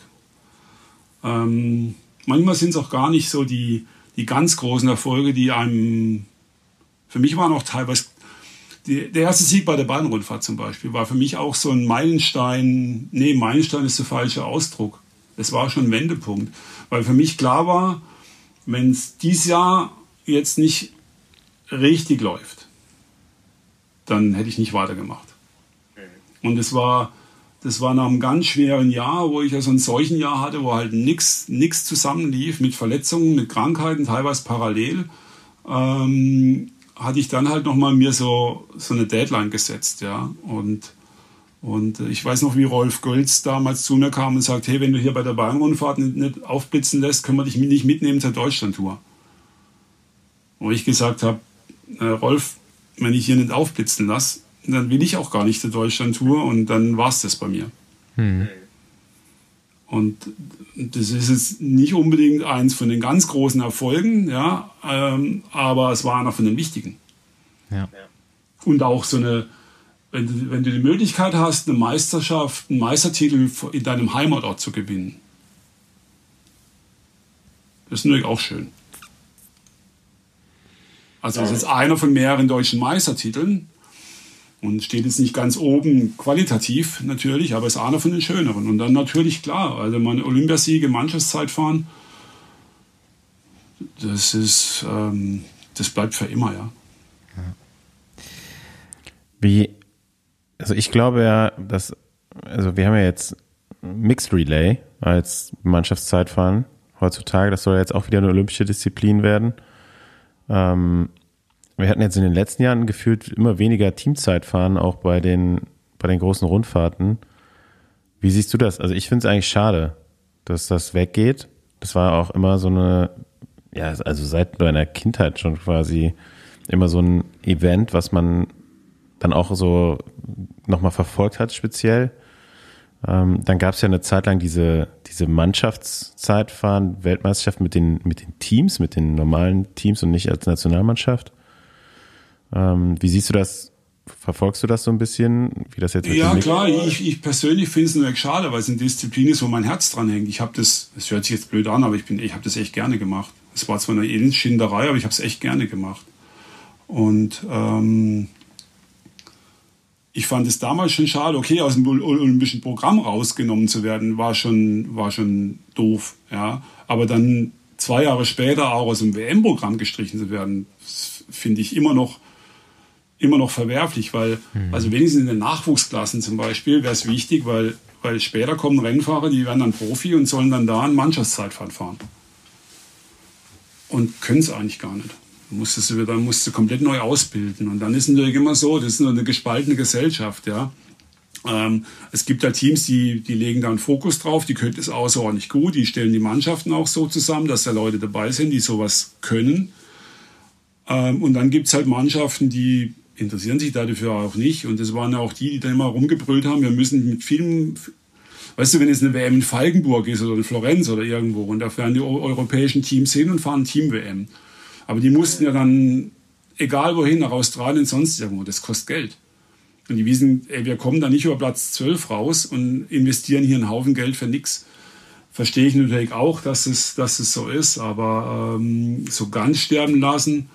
Ähm, manchmal sind es auch gar nicht so die, die ganz großen Erfolge, die einem, für mich waren auch teilweise, die, der erste Sieg bei der Bahnrundfahrt zum Beispiel war für mich auch so ein Meilenstein, nee, Meilenstein ist der falsche Ausdruck. Es war schon ein Wendepunkt, weil für mich klar war, wenn es dieses Jahr jetzt nicht richtig läuft, dann hätte ich nicht weitergemacht. Und es war, das war nach einem ganz schweren Jahr, wo ich ja so ein Seuchenjahr hatte, wo halt nichts nix zusammenlief mit Verletzungen, mit Krankheiten, teilweise parallel. Ähm, hatte ich dann halt nochmal mir so, so eine Deadline gesetzt, ja. Und, und ich weiß noch, wie Rolf Gölz damals zu mir kam und sagt, hey, wenn du hier bei der Bayern-Rundfahrt nicht, nicht aufblitzen lässt, können wir dich nicht mitnehmen zur Deutschlandtour. Wo ich gesagt habe, äh, Rolf, wenn ich hier nicht aufblitzen lasse, dann will ich auch gar nicht zur Deutschland-Tour und dann war es das bei mir. Hm. Und das ist jetzt nicht unbedingt eins von den ganz großen Erfolgen, ja, ähm, aber es war einer von den wichtigen. Ja. Und auch so eine, wenn du, wenn du die Möglichkeit hast, eine Meisterschaft, einen Meistertitel in deinem Heimatort zu gewinnen. Das ist natürlich auch schön. Also das ist einer von mehreren deutschen Meistertiteln und steht jetzt nicht ganz oben qualitativ natürlich, aber ist einer von den schöneren. Und dann natürlich klar, also man Olympiasiege, Mannschaftszeitfahren, das ist, ähm, das bleibt für immer, ja. Wie, also ich glaube ja, dass, also wir haben ja jetzt Mixed Relay als Mannschaftszeitfahren heutzutage. Das soll ja jetzt auch wieder eine olympische Disziplin werden. Ähm, wir hatten jetzt in den letzten Jahren gefühlt immer weniger Teamzeitfahren, auch bei den, bei den großen Rundfahrten. Wie siehst du das? Also ich finde es eigentlich schade, dass das weggeht. Das war auch immer so eine, ja, also seit meiner Kindheit schon quasi immer so ein Event, was man dann auch so nochmal verfolgt hat, speziell. Ähm, dann gab es ja eine Zeit lang diese, diese Mannschaftszeitfahren, Weltmeisterschaft mit den, mit den Teams, mit den normalen Teams und nicht als Nationalmannschaft. Ähm, wie siehst du das? Verfolgst du das so ein bisschen, wie das jetzt Ja, klar, ich, ich persönlich finde es nur schade, weil es eine Disziplin ist, wo mein Herz dran hängt. Ich habe das, das hört sich jetzt blöd an, aber ich, bin, ich habe das echt gerne gemacht. Es war zwar eine Elendschinderei, aber ich habe es echt gerne gemacht. Und ähm, ich fand es damals schon schade, okay, aus dem Ol- olympischen Programm rausgenommen zu werden, war schon, war schon doof. Ja? Aber dann zwei Jahre später auch aus dem WM-Programm gestrichen zu werden, finde ich immer noch, immer noch verwerflich, weil, also wenigstens in den Nachwuchsklassen zum Beispiel wäre es wichtig, weil, weil später kommen Rennfahrer, die werden dann Profi und sollen dann da ein Mannschaftszeitfahren fahren. Und können es eigentlich gar nicht. Dann musst du wieder, musst du komplett neu ausbilden. Und dann ist natürlich immer so, das ist nur eine gespaltene Gesellschaft, ja. Ähm, es gibt da Teams, die, die legen da einen Fokus drauf, die können das außerordentlich gut, die stellen die Mannschaften auch so zusammen, dass da Leute dabei sind, die sowas können. Ähm, und dann gibt es halt Mannschaften, die interessieren sich dafür auch nicht. Und das waren ja auch die, die dann immer rumgebrüllt haben, wir müssen mit vielen, weißt du, wenn jetzt eine WM in Falkenburg ist oder in Florenz oder irgendwo, und da fahren die eu- europäischen Teams hin und fahren Team-WM. Aber die mussten ja dann, egal wohin, nach Australien, sonst irgendwo, das kostet Geld. Und die wissen, ey, wir kommen da nicht über Platz 12 raus und investieren hier einen Haufen Geld für nichts. Verstehe ich natürlich auch, dass es, dass es so ist, aber ähm, so ganz sterben lassen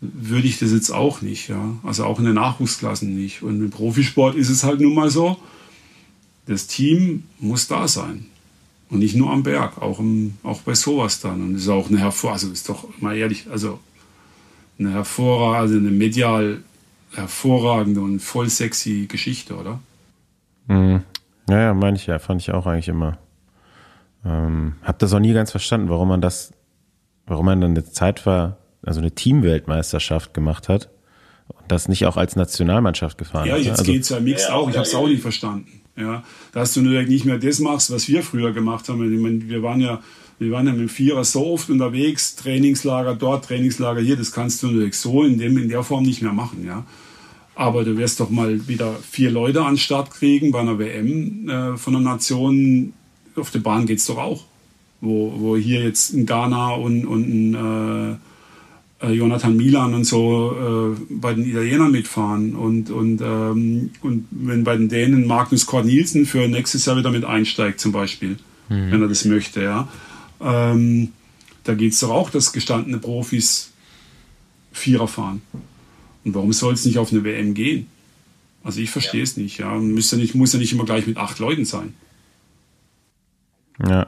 würde ich das jetzt auch nicht. Ja? Also auch in den Nachwuchsklassen nicht. Und im Profisport ist es halt nun mal so, das Team muss da sein. Und nicht nur am Berg, auch, im, auch bei sowas dann. Und es ist auch eine hervor, also ist doch mal ehrlich, also eine hervorragende, also eine medial hervorragende und voll sexy Geschichte, oder? Mhm. Ja, ja, meine ich ja, fand ich auch eigentlich immer. Ähm, hab das auch nie ganz verstanden, warum man das, warum man dann eine Zeit war, also eine Teamweltmeisterschaft gemacht hat und das nicht auch als Nationalmannschaft gefahren Ja, hat. ne? jetzt also, geht's ja mixed auch. Ich habe es auch nicht verstanden. Ja, dass du natürlich nicht mehr das machst, was wir früher gemacht haben. Ich meine, wir waren ja, wir waren ja mit dem Vierer so oft unterwegs, Trainingslager dort, Trainingslager hier. Das kannst du natürlich so in dem in der Form nicht mehr machen. Ja, aber du wirst doch mal wieder vier Leute an den Start kriegen bei einer WM äh, von einer Nation. Auf der Bahn geht's doch auch, wo, wo hier jetzt ein Ghana und und ein äh, äh, Jonathan Milan und so äh, bei den Italienern mitfahren und, und, ähm, und wenn bei den Dänen Magnus Kort Nielsen für nächstes Jahr wieder mit einsteigt zum Beispiel, wenn er das möchte, ja. Ähm, da geht es doch auch, dass gestandene Profis Vierer fahren. Und warum soll es nicht auf eine WM gehen? Also ich verstehe es nicht, ja. Muss ja nicht, muss ja nicht immer gleich mit acht Leuten sein. ja.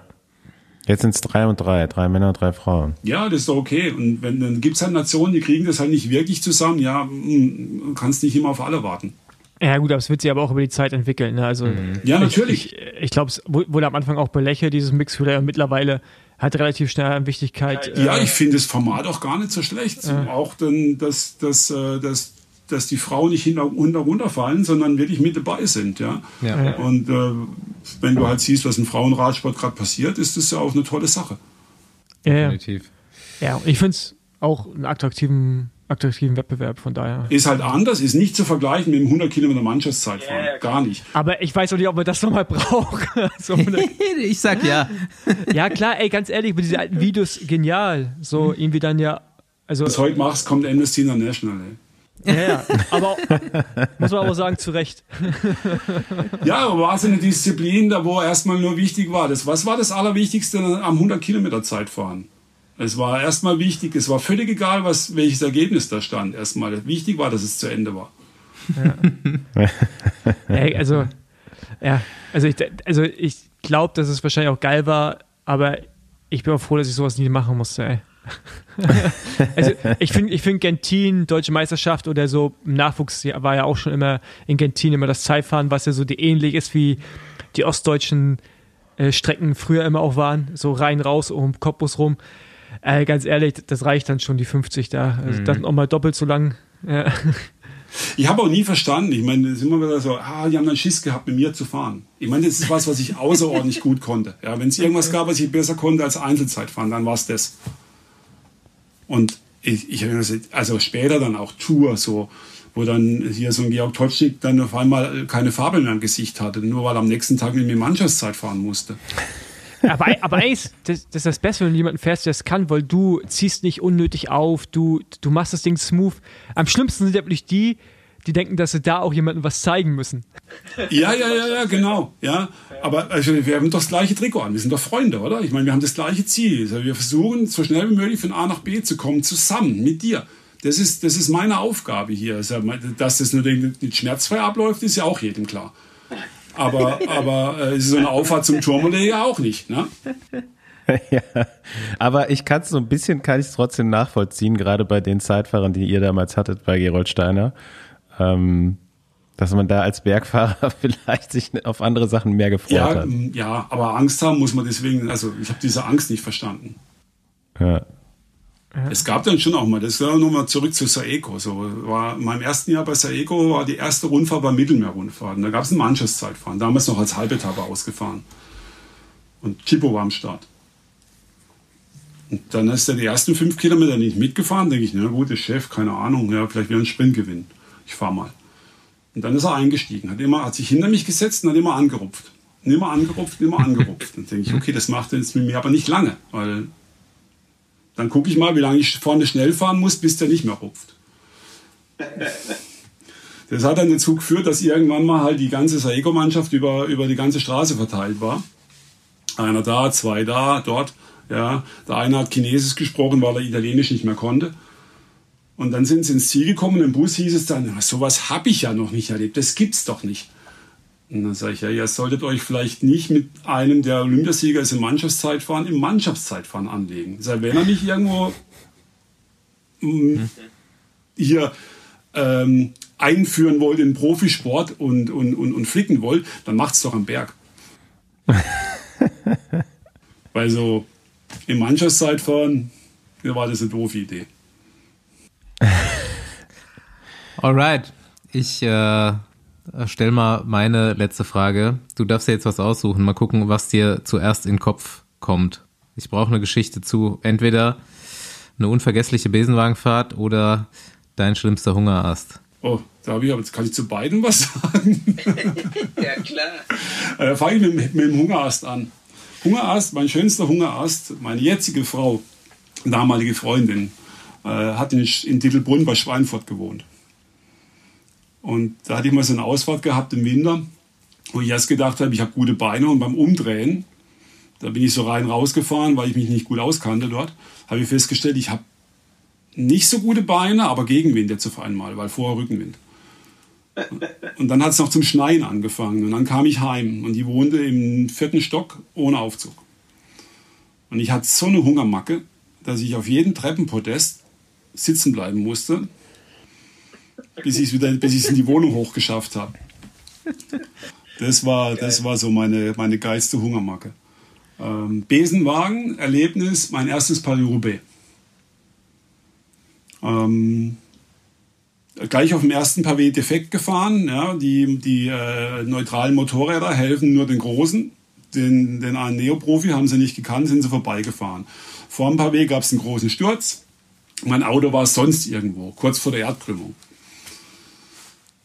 Jetzt sind es drei und drei, drei Männer und drei Frauen. Ja, das ist doch okay. Und wenn, dann gibt es halt Nationen, die kriegen das halt nicht wirklich zusammen. Ja, mm, du kannst nicht immer auf alle warten. Ja gut, aber es wird sich aber auch über die Zeit entwickeln. Ne? Also Ja, natürlich. Ich, ich, ich glaube, es wu- wurde am Anfang auch belächelt, dieses Mix und mittlerweile hat relativ schnell an Wichtigkeit. Ja, äh, ich finde das Format auch gar nicht so schlecht. Auch dann, dass, dass, äh, dass, dass die Frauen nicht hinter, unter runterfallen, sondern wirklich mit dabei sind. Ja? Ja. Und äh, wenn du halt siehst, was im Frauenradsport gerade passiert, ist das ja auch eine tolle Sache. ja. Definitiv. ja, ich finde es auch einen attraktiven, attraktiven Wettbewerb, von daher. Ist halt anders, ist nicht zu vergleichen mit dem 100 Kilometer Mannschaftszeitfahren. Gar nicht. Aber ich weiß auch nicht, ob man das nochmal braucht. (laughs) so (laughs) ich sag ja. ja, klar, ey, ganz ehrlich, mit diesen alten Videos genial. So irgendwie dann ja, also Was du heute machst, kommt Amnesty International. Ey. Ja, ja. Aber muss man aber sagen, zu Recht. Ja, aber war es eine Disziplin, da wo erstmal nur wichtig war. Das, was war das Allerwichtigste am 100 Kilometer Zeitfahren? Es war erstmal wichtig, es war völlig egal, was, welches Ergebnis da stand. Erstmal wichtig war, dass es zu Ende war. Ey, also, ja, also ich, also ich glaube, dass es wahrscheinlich auch geil war, aber ich bin auch froh, dass ich sowas nie machen musste, ey. (laughs) also ich finde ich find Gentin, Deutsche Meisterschaft oder so, im Nachwuchs war ja auch schon immer in Gentin immer das Zeitfahren, was ja so die ähnlich ist wie die ostdeutschen äh, Strecken früher immer auch waren, so rein, raus, um Cottbus rum. Äh, ganz ehrlich, das reicht dann schon, die 50 da. Also Mhm. dann auch mal doppelt so lang. Ja. (laughs) Ich habe auch nie verstanden. Ich meine, es ist immer wieder so, ah, die haben dann Schiss gehabt, mit mir zu fahren. Ich meine, das ist was, was ich außerordentlich gut konnte. Ja, wenn es irgendwas gab, was ich besser konnte als Einzelzeitfahren, dann war es das. Und ich, ich also später dann auch Tour, so, wo dann hier so ein Georg Totschnig dann auf einmal keine Farbe mehr im Gesicht hatte, nur weil er am nächsten Tag mit mir Mannschaftszeit fahren musste. Aber, aber Ace, das, das ist das Beste, wenn du jemanden fährst, der das kann, weil du ziehst nicht unnötig auf, du, du machst das Ding smooth. Am schlimmsten sind ja wirklich die, die denken, dass sie da auch jemandem was zeigen müssen. Ja, ja, ja, ja, genau. Ja, aber also, wir haben doch das gleiche Trikot an. Wir sind doch Freunde, oder? Ich meine, wir haben das gleiche Ziel. Also, wir versuchen, so schnell wie möglich von A nach B zu kommen, zusammen mit dir. Das ist, das ist meine Aufgabe hier. Also, Dass das nur nicht schmerzfrei abläuft, ist ja auch jedem klar. Aber, aber äh, so eine Auffahrt zum Turmole ja auch nicht. Ne? (laughs) ja, aber ich kann es so ein bisschen, kann ich es trotzdem nachvollziehen, gerade bei den Zeitfahrern, die ihr damals hattet bei Gerold Steiner, ähm, dass man da als Bergfahrer (laughs) vielleicht sich auf andere Sachen mehr gefreut Ja, hat. ja, aber Angst haben muss man deswegen, also ich habe diese Angst nicht verstanden. Ja. Es gab dann schon auch mal, das war nochmal zurück zu Saeco. So war in meinem ersten Jahr bei Saeco war die erste Rundfahrt bei Mittelmeerrundfahrten. Da gab es ein Mannschaftszeitfahren, damals noch als Halbetappe ausgefahren. Und Chipo war am Start. Und dann ist er die ersten fünf Kilometer nicht mitgefahren, denke ich, na gut, der Chef, keine Ahnung, ja, vielleicht wieder ein Sprint gewinnen. Ich fahr mal. Und dann ist er eingestiegen, hat, immer, hat sich hinter mich gesetzt und hat immer angerupft. Und immer angerupft, immer angerupft. Dann denke ich, okay, das macht er jetzt mit mir aber nicht lange, weil dann gucke ich mal, wie lange ich vorne schnell fahren muss, bis der nicht mehr rupft. Das hat dann dazu geführt, dass irgendwann mal halt die ganze Saeco-Mannschaft über, über die ganze Straße verteilt war. Einer da, zwei da, dort. Ja, der eine hat Chinesisch gesprochen, weil er Italienisch nicht mehr konnte. Und dann sind sie ins Ziel gekommen. Im Bus hieß es dann, sowas habe ich ja noch nicht erlebt. Das gibt's doch nicht. Und dann sage ich, ja, ihr solltet euch vielleicht nicht mit einem, der Olympiasieger ist im Mannschaftszeitfahren, im Mannschaftszeitfahren anlegen. Heißt, wenn er nicht irgendwo mh, hier ähm, einführen wollt in Profisport und, und, und, und flicken wollt, dann macht's doch am Berg. Weil (laughs) so im Mannschaftszeitfahren, war das eine doofe Idee. (laughs) Alright. Ich äh, stell mal meine letzte Frage. Du darfst dir jetzt was aussuchen. Mal gucken, was dir zuerst in den Kopf kommt. Ich brauche eine Geschichte zu entweder eine unvergessliche Besenwagenfahrt oder dein schlimmster Hungerast. Oh, da habe ich aber, jetzt kann ich zu beiden was sagen. (laughs) Ja, klar. Äh, Fange ich mit, mit dem Hungerast an. Hungerast, mein schönster Hungerast, meine jetzige Frau, damalige Freundin, äh, hat in, Dittelbrunn bei Schweinfurt gewohnt. Und da hatte ich mal so eine Ausfahrt gehabt im Winter, wo ich erst gedacht habe, ich habe gute Beine und beim Umdrehen, da bin ich so rein rausgefahren, weil ich mich nicht gut auskannte dort, habe ich festgestellt, ich habe nicht so gute Beine, aber Gegenwind jetzt auf einmal, weil vorher Rückenwind. Und dann hat es noch zum Schneien angefangen. Und dann kam ich heim und die wohnte im vierten Stock ohne Aufzug. Und ich hatte so eine Hungermacke, dass ich auf jedem Treppenpodest sitzen bleiben musste, bis ich es in die Wohnung hochgeschafft habe. Das war, das war so meine, meine geilste Hungermacke. Ähm, Besenwagen, Erlebnis, mein erstes Paris-Roubaix. Ähm, gleich auf dem ersten Pavé defekt gefahren. Ja, die die äh, neutralen Motorräder helfen nur den großen. Den, den einen Neoprofi haben sie nicht gekannt, sind sie vorbeigefahren. Vor dem Pavé gab es einen großen Sturz. Mein Auto war sonst irgendwo, kurz vor der Erdkrümmung.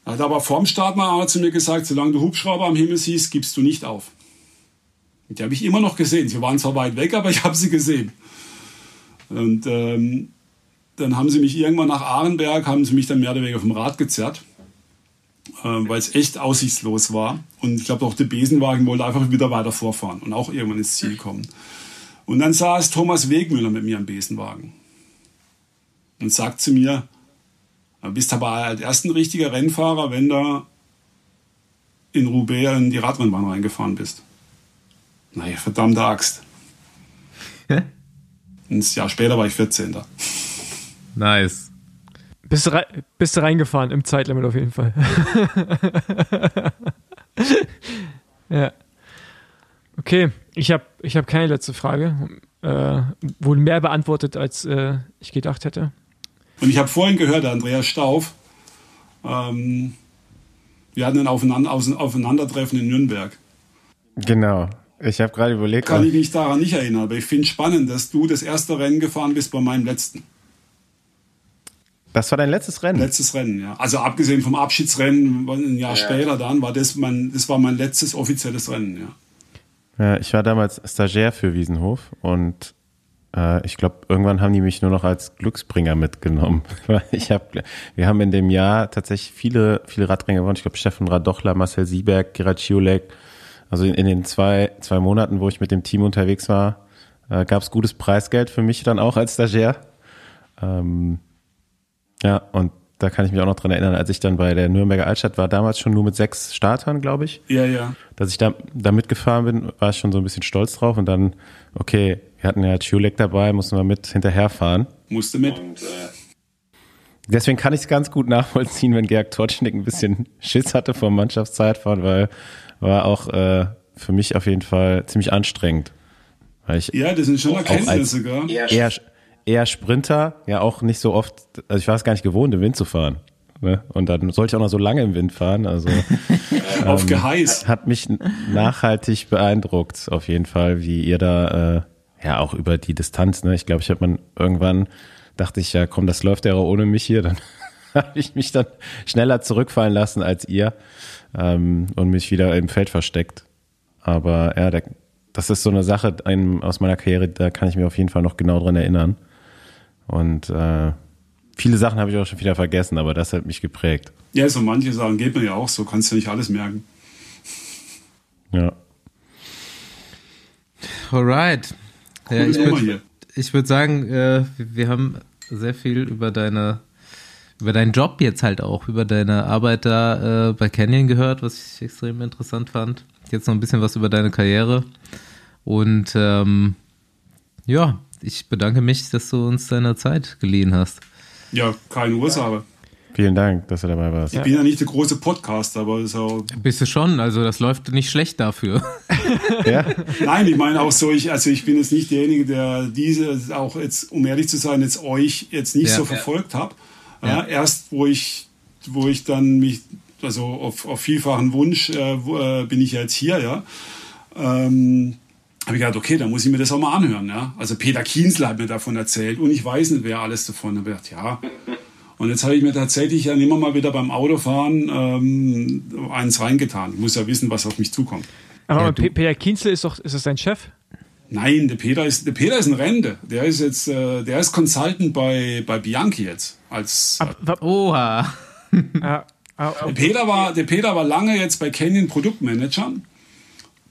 Er hat aber vorm Start mal einer zu mir gesagt, solange du Hubschrauber am Himmel siehst, gibst du nicht auf. Und die habe ich immer noch gesehen. Sie waren zwar weit weg, aber ich habe sie gesehen. Und ähm, dann haben sie mich irgendwann nach Ahrenberg, haben sie mich dann mehr oder weniger vom Rad gezerrt, äh, weil es echt aussichtslos war. Und ich glaube auch der Besenwagen wollte einfach wieder weiter vorfahren und auch irgendwann ins Ziel kommen. Und dann saß Thomas Wegmüller mit mir am Besenwagen und sagt zu mir, du bist aber halt erst ein richtiger Rennfahrer, wenn du in Roubaix in die Radrennbahn reingefahren bist. Naja, verdammte Axt. ein Jahr später war ich 14. Nice. Bist du, rei bist du reingefahren im Zeitlimit auf jeden Fall. (laughs) ja. Okay, ich habe ich hab keine letzte Frage. Äh, wohl mehr beantwortet, als äh, ich gedacht hätte. Und ich habe vorhin gehört, der Andreas Stauf, ähm, wir hatten ein Aufeinander Aufeinandertreffen in Nürnberg. Genau. Ich habe gerade überlegt. Kann ich mich daran nicht erinnern, aber ich finde es spannend, dass du das erste Rennen gefahren bist bei meinem letzten. Das war dein letztes Rennen? Letztes Rennen, ja. Also abgesehen vom Abschiedsrennen, ein Jahr ja. später dann, war das mein, das war mein letztes offizielles Rennen, ja. Ja, ich war damals Stagiaire für Wiesenhof und äh, ich glaube, irgendwann haben die mich nur noch als Glücksbringer mitgenommen. (laughs) ich hab, wir haben in dem Jahr tatsächlich viele, viele Radrennen gewonnen. Ich glaube, Steffen Radochler, Marcel Sieberg, Gerard Schiolek. Also in, in, den zwei, zwei Monaten, wo ich mit dem Team unterwegs war, äh, gab es gutes Preisgeld für mich dann auch als Stagiaire. Ähm, ja, und da kann ich mich auch noch dran erinnern, als ich dann bei der Nürnberger Altstadt war, damals schon nur mit sechs Startern, glaube ich. Ja, ja. Dass ich da, da mitgefahren bin, war ich schon so ein bisschen stolz drauf und dann, okay, wir hatten ja Tulek dabei, mussten wir mit hinterherfahren. Musste mit. Und, äh Deswegen kann ich es ganz gut nachvollziehen, wenn Georg Totschnick ein bisschen Schiss hatte vor Mannschaftszeitfahren, weil war auch äh, für mich auf jeden Fall ziemlich anstrengend. Weil ich ja, das sind schon Erkenntnisse, sogar. Eher, eher Sprinter, ja auch nicht so oft, also ich war es gar nicht gewohnt, im Wind zu fahren. Ne? Und dann sollte ich auch noch so lange im Wind fahren. Also (laughs) ähm, auf Geheiß. Hat mich nachhaltig beeindruckt, auf jeden Fall, wie ihr da äh, ja auch über die Distanz, ne? Ich glaube, ich habe man irgendwann dachte ich, ja, komm, das läuft ja auch ohne mich hier, (laughs) dann habe ich mich dann schneller zurückfallen lassen als ihr ähm, und mich wieder im Feld versteckt. Aber ja, der, das ist so eine Sache einem, aus meiner Karriere, da kann ich mir auf jeden Fall noch genau dran erinnern. Und äh, viele Sachen habe ich auch schon wieder vergessen, aber das hat mich geprägt. Ja, so manche Sachen geht mir ja auch so, kannst du nicht alles merken. Ja. Alright. Ja, ich würde würd sagen, äh, wir haben sehr viel über deine über deinen Job jetzt halt auch, über deine Arbeit da äh, bei Canyon gehört, was ich extrem interessant fand. Jetzt noch ein bisschen was über deine Karriere. Und ähm, ja, ich bedanke mich, dass du uns deine Zeit geliehen hast. Ja, keine Ursache. Vielen Dank, dass du dabei warst. Ich bin ja nicht der große Podcaster, aber so. Bist du schon, also das läuft nicht schlecht dafür. (laughs) ja? Nein, ich meine auch so, ich, also ich bin jetzt nicht derjenige, der diese, auch jetzt, um ehrlich zu sein, jetzt euch jetzt nicht ja. so verfolgt habe. Ja. erst wo ich, wo ich dann mich, also auf, auf vielfachen Wunsch äh, wo, äh, bin ich ja jetzt hier, ja. Ähm, habe ich gedacht, okay, dann muss ich mir das auch mal anhören. Ja? Also Peter Kienzler hat mir davon erzählt und ich weiß nicht, wer alles davon. hat. ich gedacht, ja, und jetzt habe ich mir tatsächlich ja immer mal wieder beim Autofahren ähm, eins reingetan. Ich muss ja wissen, was auf mich zukommt. Aber ja, Peter Kienzle ist doch, ist das dein Chef? Nein, der Peter ist, der Peter ist ein Rente. Der ist jetzt, äh, der ist Consultant bei, bei Bianchi jetzt. Als, Ab, Oha. (laughs) der, Peter war, der Peter war lange jetzt bei Canyon Produktmanager.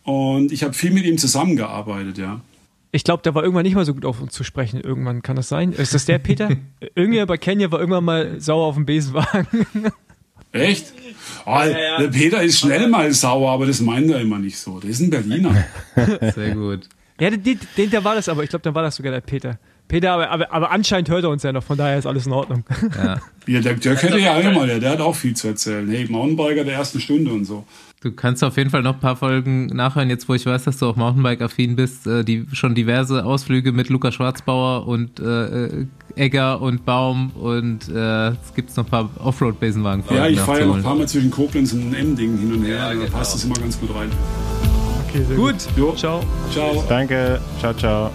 Und ich habe viel mit ihm zusammengearbeitet, ja. Ich glaube, der war irgendwann nicht mal so gut auf uns zu sprechen. Irgendwann kann das sein. Ist das der (laughs) Peter? Irgendjemand bei Kenya war irgendwann mal sauer auf dem Besenwagen. (laughs) Echt? Oh, ja, ja. Der Peter ist schnell mal sauer, aber das meint er immer nicht so. Der ist ein Berliner. (laughs) Sehr gut. Ja, den, den, der war das aber. Ich glaube, dann war das sogar der Peter. Peter, aber, aber, aber, anscheinend hört er uns ja noch, von daher ist alles in Ordnung. Ja, ja der, der könnte ja auch mal, der, der hat auch viel zu erzählen. Hey, Mountainbiker der ersten Stunde und so. Du kannst auf jeden Fall noch ein paar Folgen nachhören, jetzt wo ich weiß, dass du auch Mountainbike-affin bist, äh, die schon diverse Ausflüge mit Lukas Schwarzbauer und äh, äh Egger und Baum und äh, es gibt noch ein paar Offroad-Besenwagen. Ja, ich fahre ja noch ein paar Mal zwischen Koblenz und Emding hin und her, ja, da genau. passt das immer ganz gut rein. Okay, gut. gut. Jo. Ciao. Ciao. Danke. Ciao, ciao.